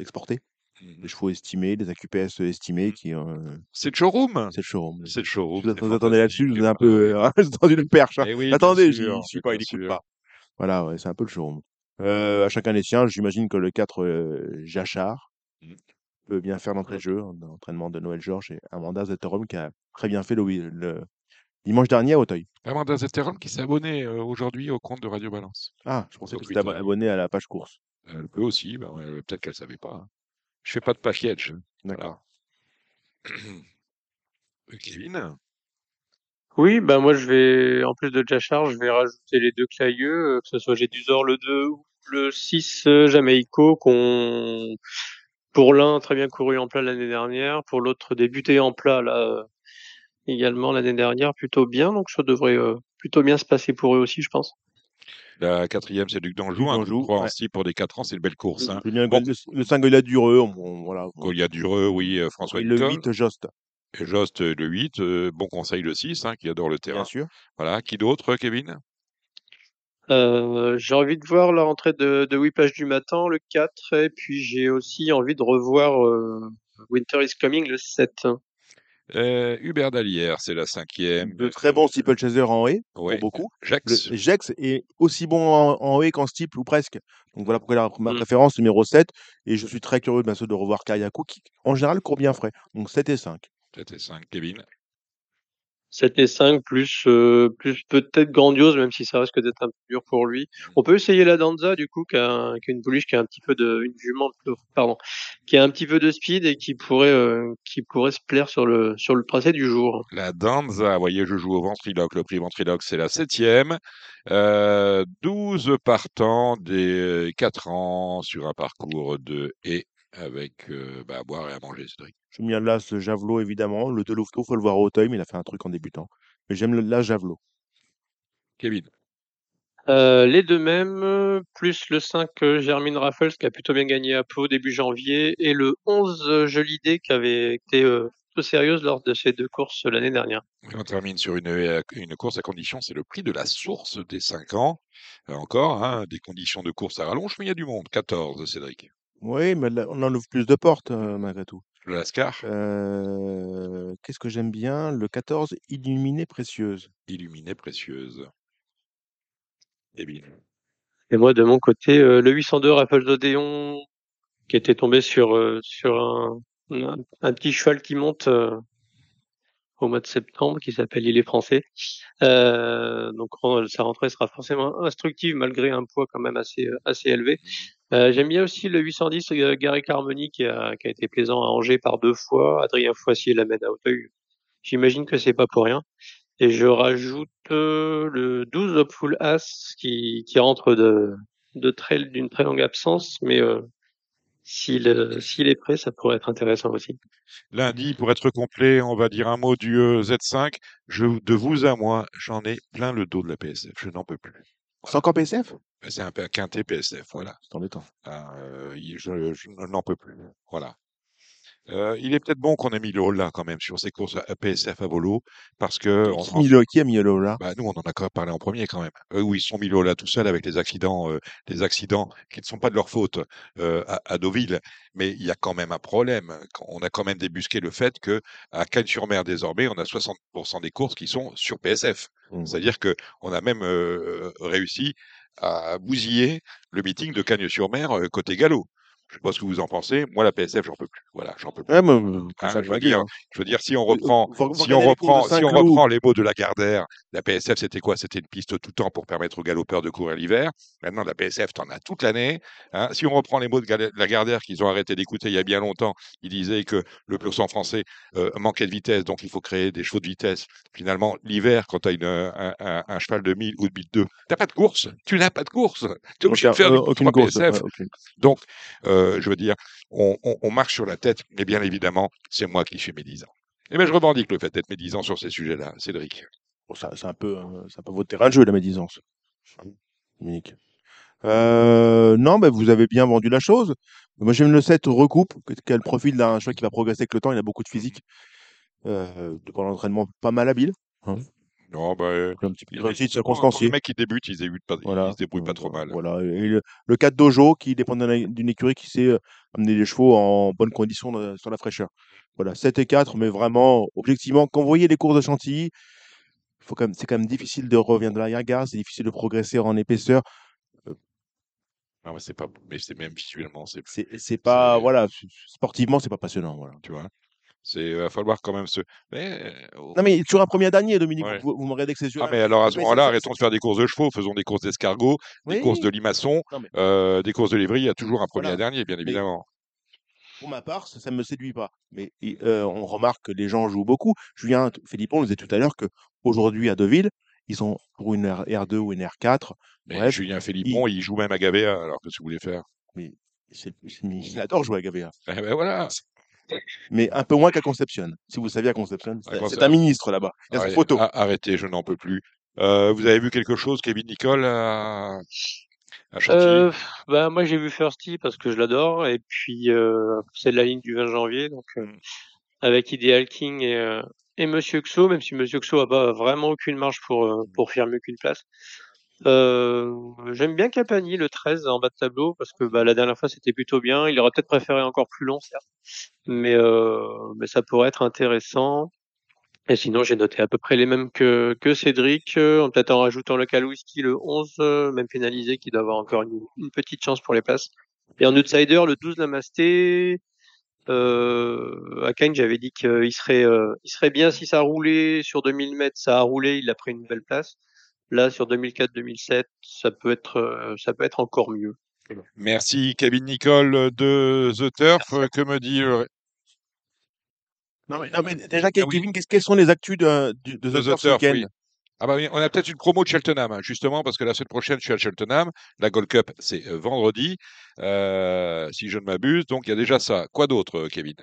exportés. Mhm. Des chevaux estimés, des AQPS estimés qui. euh, C'est le showroom. c'est le showroom. C'est le showroom. Je vous attendez là-dessus, je vous ai un peu tendu le perche. hein. Eh oui, Attendez, sûr, j'y suis pas, il écoute sûr. pas. Voilà, ouais, c'est un peu le showroom. Euh, à chacun les siens, j'imagine que le 4 euh, Jachard Mhm. peut bien faire d'entrée de jeu, l'entraînement de Noël Georges et Amanda Zetterom qui a très bien fait le, le dimanche dernier à Auteuil. Amanda Zetterom qui s'est abonnée euh, aujourd'hui au compte de Radio Balance. Ah, je pensais que Twitter. abonné à la page course. Elle peut aussi, ben, peut-être qu'elle savait pas. hein. Je fais pas de package. D'accord. Voilà. Kevin Oui, bah moi je vais, en plus de Jachar, je vais rajouter les deux Clayeux, euh, que ce soit Gédusor le 2 ou le 6 euh, Jamaïco, qu'on, pour l'un très bien couru en plat l'année dernière, pour l'autre débuté en plat là euh, également l'année dernière, plutôt bien, donc ça devrait euh, plutôt bien se passer pour eux aussi, je pense. La quatrième, c'est Duc d'Anjou. Un d'Anjou, 3 en ouais. pour des 4 ans, c'est une belle course. Hein. Bien Bon. le, le 5 Goya Dureux, on- on- voilà. Goliath Dureux, oui, euh, François Et le Nicole. 8 Jost. Et Jost, euh, le 8, euh, bon conseil le 6, hein, qui adore le terrain. Bien sûr. Voilà. Qui d'autre, Kevin? Euh, j'ai envie de voir la rentrée de, de Whiplash du matin, le 4, et puis j'ai aussi envie de revoir euh, Winter is Coming, le 7. Euh, Hubert Dalière, c'est la cinquième. De très bons steeple chaser en haie, Ouais. pour beaucoup. Jax. Le Jex est aussi bon en, en haie qu'en steeple ou presque. Donc voilà pourquoi la- ma Mm. préférence numéro 7. Et je suis très curieux bien sûr, de revoir Kariakou qui en général court bien frais. Donc 7 et 5. 7 et 5. Kevin 7 et 5, plus, euh, plus peut-être grandiose, même si ça risque d'être un peu dur pour lui. On peut essayer la Danza, du coup, qui a, un- qui a une pouliche qui a un petit peu de, une jument, euh, pardon, qui a un petit peu de speed et qui pourrait, euh, qui pourrait se plaire sur le, sur le tracé du jour. La Danza, vous voyez, je joue au ventriloque. Le prix ventriloque, c'est la septième. Euh, 12 partants des 4 ans sur un parcours de et avec euh, bah, à boire et à manger, Cédric. Je mis un las Javelot évidemment. Le Delofto, faut le voir au Auteuil, mais il a fait un truc en débutant. Mais j'aime le las Javelot. Kevin. Euh, les deux mêmes, euh, plus le 5 euh, Germine Raffles qui a plutôt bien gagné à Pau début janvier, et le 11 euh, Jolie Day qui avait été euh, plutôt sérieuse lors de ces deux courses l'année dernière. Et on termine sur une, euh, une course à condition, c'est le prix de la source des 5 ans. Euh, encore, hein, des conditions de course à rallonge, mais il y a du monde. 14, Cédric. Oui, mais là, on en ouvre plus de portes euh, malgré tout. Le Lascar, Euh, Qu'est-ce que j'aime bien? Le 14, Illuminée Précieuse. illuminée précieuse. Kevin. Et moi, de mon côté, euh, le 802 Raffles d'Odéon, qui était tombé sur, euh, sur un, un, un petit cheval qui monte euh, au mois de septembre, qui s'appelle Il est français. Euh, donc, ren- sa rentrée sera forcément instructive, malgré un poids quand même assez, assez élevé. Euh, J'aime bien aussi le 810 euh, Carmoni, qui a, été plaisant à Angers par deux fois. Adrien Foissier l'amène à Auteuil. J'imagine que c'est pas pour rien. Et je rajoute euh, le 12 Hopeful As qui, qui rentre de, de d'une très longue absence, mais euh, s'il s'il est prêt, ça pourrait être intéressant aussi. Lundi, pour être complet, on va dire un mot du euh, Z5. Je, de vous à moi, j'en ai plein le dos de la PSF. Je n'en peux plus. C'est encore PSF C'est un quintet PSF, voilà. C'est embêtant. Ah, euh, je, je n'en peux plus. Voilà. Euh, il est peut-être bon qu'on ait mis le là quand même sur ces courses à PSF à volo parce que on Qui, le- qui a mis le là bah, nous on en a quand même parlé en premier quand même. Eux où ils sont mis là tout seuls avec les accidents, euh, les accidents qui ne sont pas de leur faute euh, à, à Deauville, mais il y a quand même un problème. On a quand même débusqué le fait que à Cannes-sur-Mer désormais on a 60% des courses qui sont sur PSF. Mmh. C'est-à-dire que on a même euh, réussi à bousiller le meeting de Cagnes-sur-Mer euh, côté galop. Je sais pas ce que vous en pensez. Moi, la PSF, j'en peux plus. Voilà, j'en peux plus. Ouais, mais, euh, Hein, ça, je veux dire, dire, je veux dire, si on Euh, reprend, faut- faut si on reprend, si on reprend les mots de Lagardère, la PSF, c'était quoi? C'était une piste tout temps pour permettre aux galopeurs de courir l'hiver. Maintenant, la PSF, t'en as toute l'année. hein. Si on reprend les mots de Lagardère qu'ils ont arrêté d'écouter il y a bien longtemps, ils disaient que le sang français euh, manquait de vitesse, donc il faut créer des chevaux de vitesse. Finalement, l'hiver, quand tu as une, un, un- un cheval de 1000 ou de 1002, t'as pas de course. Tu n'as pas de course. Tu es obligé de faire euh, aucune course. PSF. Donc, euh, je veux dire, on, marche sur la tête, mais bien évidemment, c'est moi qui suis médisant. Eh bien, je revendique le fait d'être médisant sur ces sujets-là, Cédric. Ça, c'est un peu, euh, c'est un peu votre terrain de jeu, la médisance. Dominique. Euh, non, mais vous avez bien vendu la chose. Moi, j'aime le 7 recoupe, le profil d'un choix qui va progresser avec le temps. Il a beaucoup de physique. Euh, de par l'entraînement pas mal habile. Non, bah, euh, Un petit peu de réussite pour un- pour circonstanciée. Le mec qui débute, il se débute pas, il Voilà. se débrouille pas trop mal. Voilà. Et le, le 4 Dojo qui dépend d'un- d'une écurie qui sait euh, amener les chevaux en bonne condition dans- sur la fraîcheur. Voilà, 7 et 4, mais vraiment, objectivement, quand vous voyez les courses de Chantilly, faut quand même, c'est quand même difficile de revenir de l'arrière-garde, c'est difficile de progresser en épaisseur. Non, mais c'est pas, mais c'est même visuellement, c'est, C'est, c'est pas, C'est- voilà, s- sportivement, c'est pas passionnant. Voilà. tu vois, c'est, va falloir quand même se. Mais, euh, Non, mais sur un premier dernier, Dominique, Ouais. vous, vous me regardez avec ces yeux Ah, mais alors à ce Mais moment-là, arrêtons de faire des courses de chevaux, faisons des courses d'escargots, des courses de mais- euh, des courses de lévry. Il y a toujours un premier Voilà. dernier, bien évidemment. Pour ma part, ça ne me séduit pas. Mais et, euh, on remarque que les gens jouent beaucoup. Julien Philippon nous disait tout à l'heure qu'aujourd'hui, à Deauville, ils sont pour une R- R2 ou une R4. Mais Bref, Julien Philippon, il... joue même à Gavéa, alors que vous voulez faire? Mais c'est- il adore jouer à Gavéa. Eh ben voilà. Mais un peu moins qu'à Conception. Si vous saviez à Conception, c'est un ministre là-bas. Il y a sa Arrêtez, photo. a- arrêtez, je n'en peux plus. Euh, vous avez vu quelque chose, Kevin Nicole, à, à Euh, bah, moi, j'ai vu Firsty parce que je l'adore. Et puis, euh, c'est de la ligne du 20 janvier. Donc, euh, avec Ideal King et, euh, et Monsieur Xo, même si Monsieur Xo a pas vraiment aucune marge pour, euh, pour faire mieux qu'une place. Euh, J'aime bien Capani, le 13 en bas de tableau, parce que bah, la dernière fois c'était plutôt bien. Il aurait peut-être préféré encore plus long, certes, mais, euh, mais ça pourrait être intéressant. Et sinon, j'ai noté à peu près les mêmes que, que Cédric, peut-être en rajoutant le Kalwski, le 11, euh, même pénalisé, qui doit avoir encore une, une petite chance pour les places. Et en outsider, le 12, Namasté. Euh, Kane, j'avais dit qu'il serait, euh, il serait bien si ça roulait sur 2000 mètres, ça a roulé, il a pris une belle place. Là, sur 2004-2007, ça peut être, euh, ça peut être encore mieux. Merci Kevin Nicole de The Turf. Que me dit Non, mais, non, mais déjà, Ah oui. Kevin, quelles sont les actus de, du- de de The Turf oui. Ah bah oui, on a peut-être une promo de Cheltenham, hein, justement, parce que la semaine prochaine, je suis à Cheltenham. La Gold Cup, c'est euh, vendredi, euh, si je ne m'abuse. Donc, il y a déjà ça. Quoi d'autre, euh, Kevin?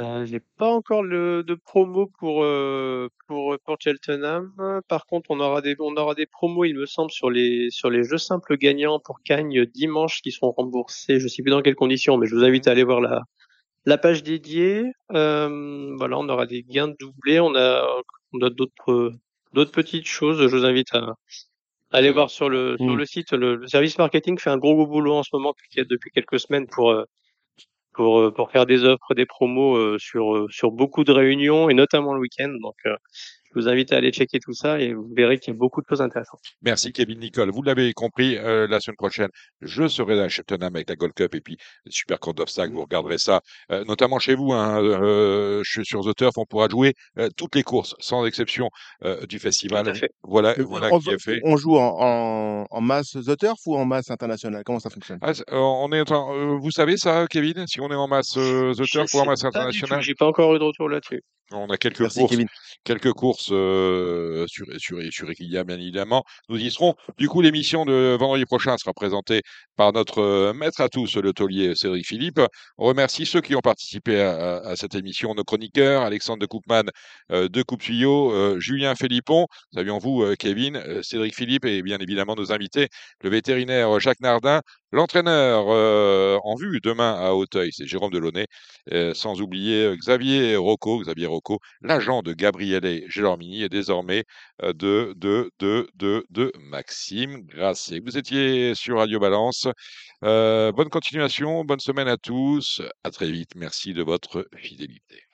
Euh, j'ai pas encore le, de promo pour, euh, pour, pour Cheltenham. Par contre, on aura des, on aura des promos, il me semble, sur les, sur les jeux simples gagnants pour Cagnes dimanche qui seront remboursés. Je sais plus dans quelles conditions, mais je vous invite à aller voir la, la page dédiée. Euh, voilà, on aura des gains de doublés. On a, on a d'autres, d'autres petites choses. Je vous invite à, aller voir sur le, sur Mm. le site. Le, le service marketing fait un gros, gros boulot en ce moment depuis, depuis quelques semaines pour, euh, pour, euh, pour faire des offres, des promos euh, sur, euh, sur beaucoup de réunions et notamment le week-end. Donc, je vous invite à aller checker tout ça et vous verrez qu'il y a beaucoup de choses intéressantes. Merci Kevin Nicole. Vous l'avez compris, euh, la semaine prochaine, je serai à Cheltenham avec la Gold Cup et puis Super Court d'Obstacle. Vous regarderez ça, euh, notamment chez vous. Hein, euh, je suis sur The Turf, on pourra jouer euh, toutes les courses, sans exception euh, du festival. Tout à fait. Voilà, Euh, voilà on, qui est fait. on joue en, en, en masse The Turf ou en masse internationale? Comment ça fonctionne? Ah, euh, on est en train- euh, vous savez ça, Kevin, si on est en masse euh, The Je Turf ou en masse internationale? J'ai pas encore eu de retour là-dessus. On a quelques Merci, courses, Kevin. quelques courses euh, sur sur sur Equilia, bien évidemment. Nous y serons. Du coup, l'émission de vendredi prochain sera présentée par notre maître à tous, le taulier Cédric Philippe. On remercie ceux qui ont participé à, cette émission, nos chroniqueurs, Alexandre de Coupman de Coupe euh, Julien Philippon, savions-vous, euh, Kevin, euh, Cédric Philippe et bien évidemment nos invités, le vétérinaire Jacques Nardin, l'entraîneur euh, en vue demain à Hauteuil, c'est Jérôme Delaunay, euh, sans oublier euh, Xavier Rocco, Xavier Rocco, l'agent de Gabriele Gelormini et désormais de, de, de, de, de Maxime Grasset. Vous étiez sur Radio Balance. Bonne continuation, bonne semaine à tous. À très vite. Merci de votre fidélité.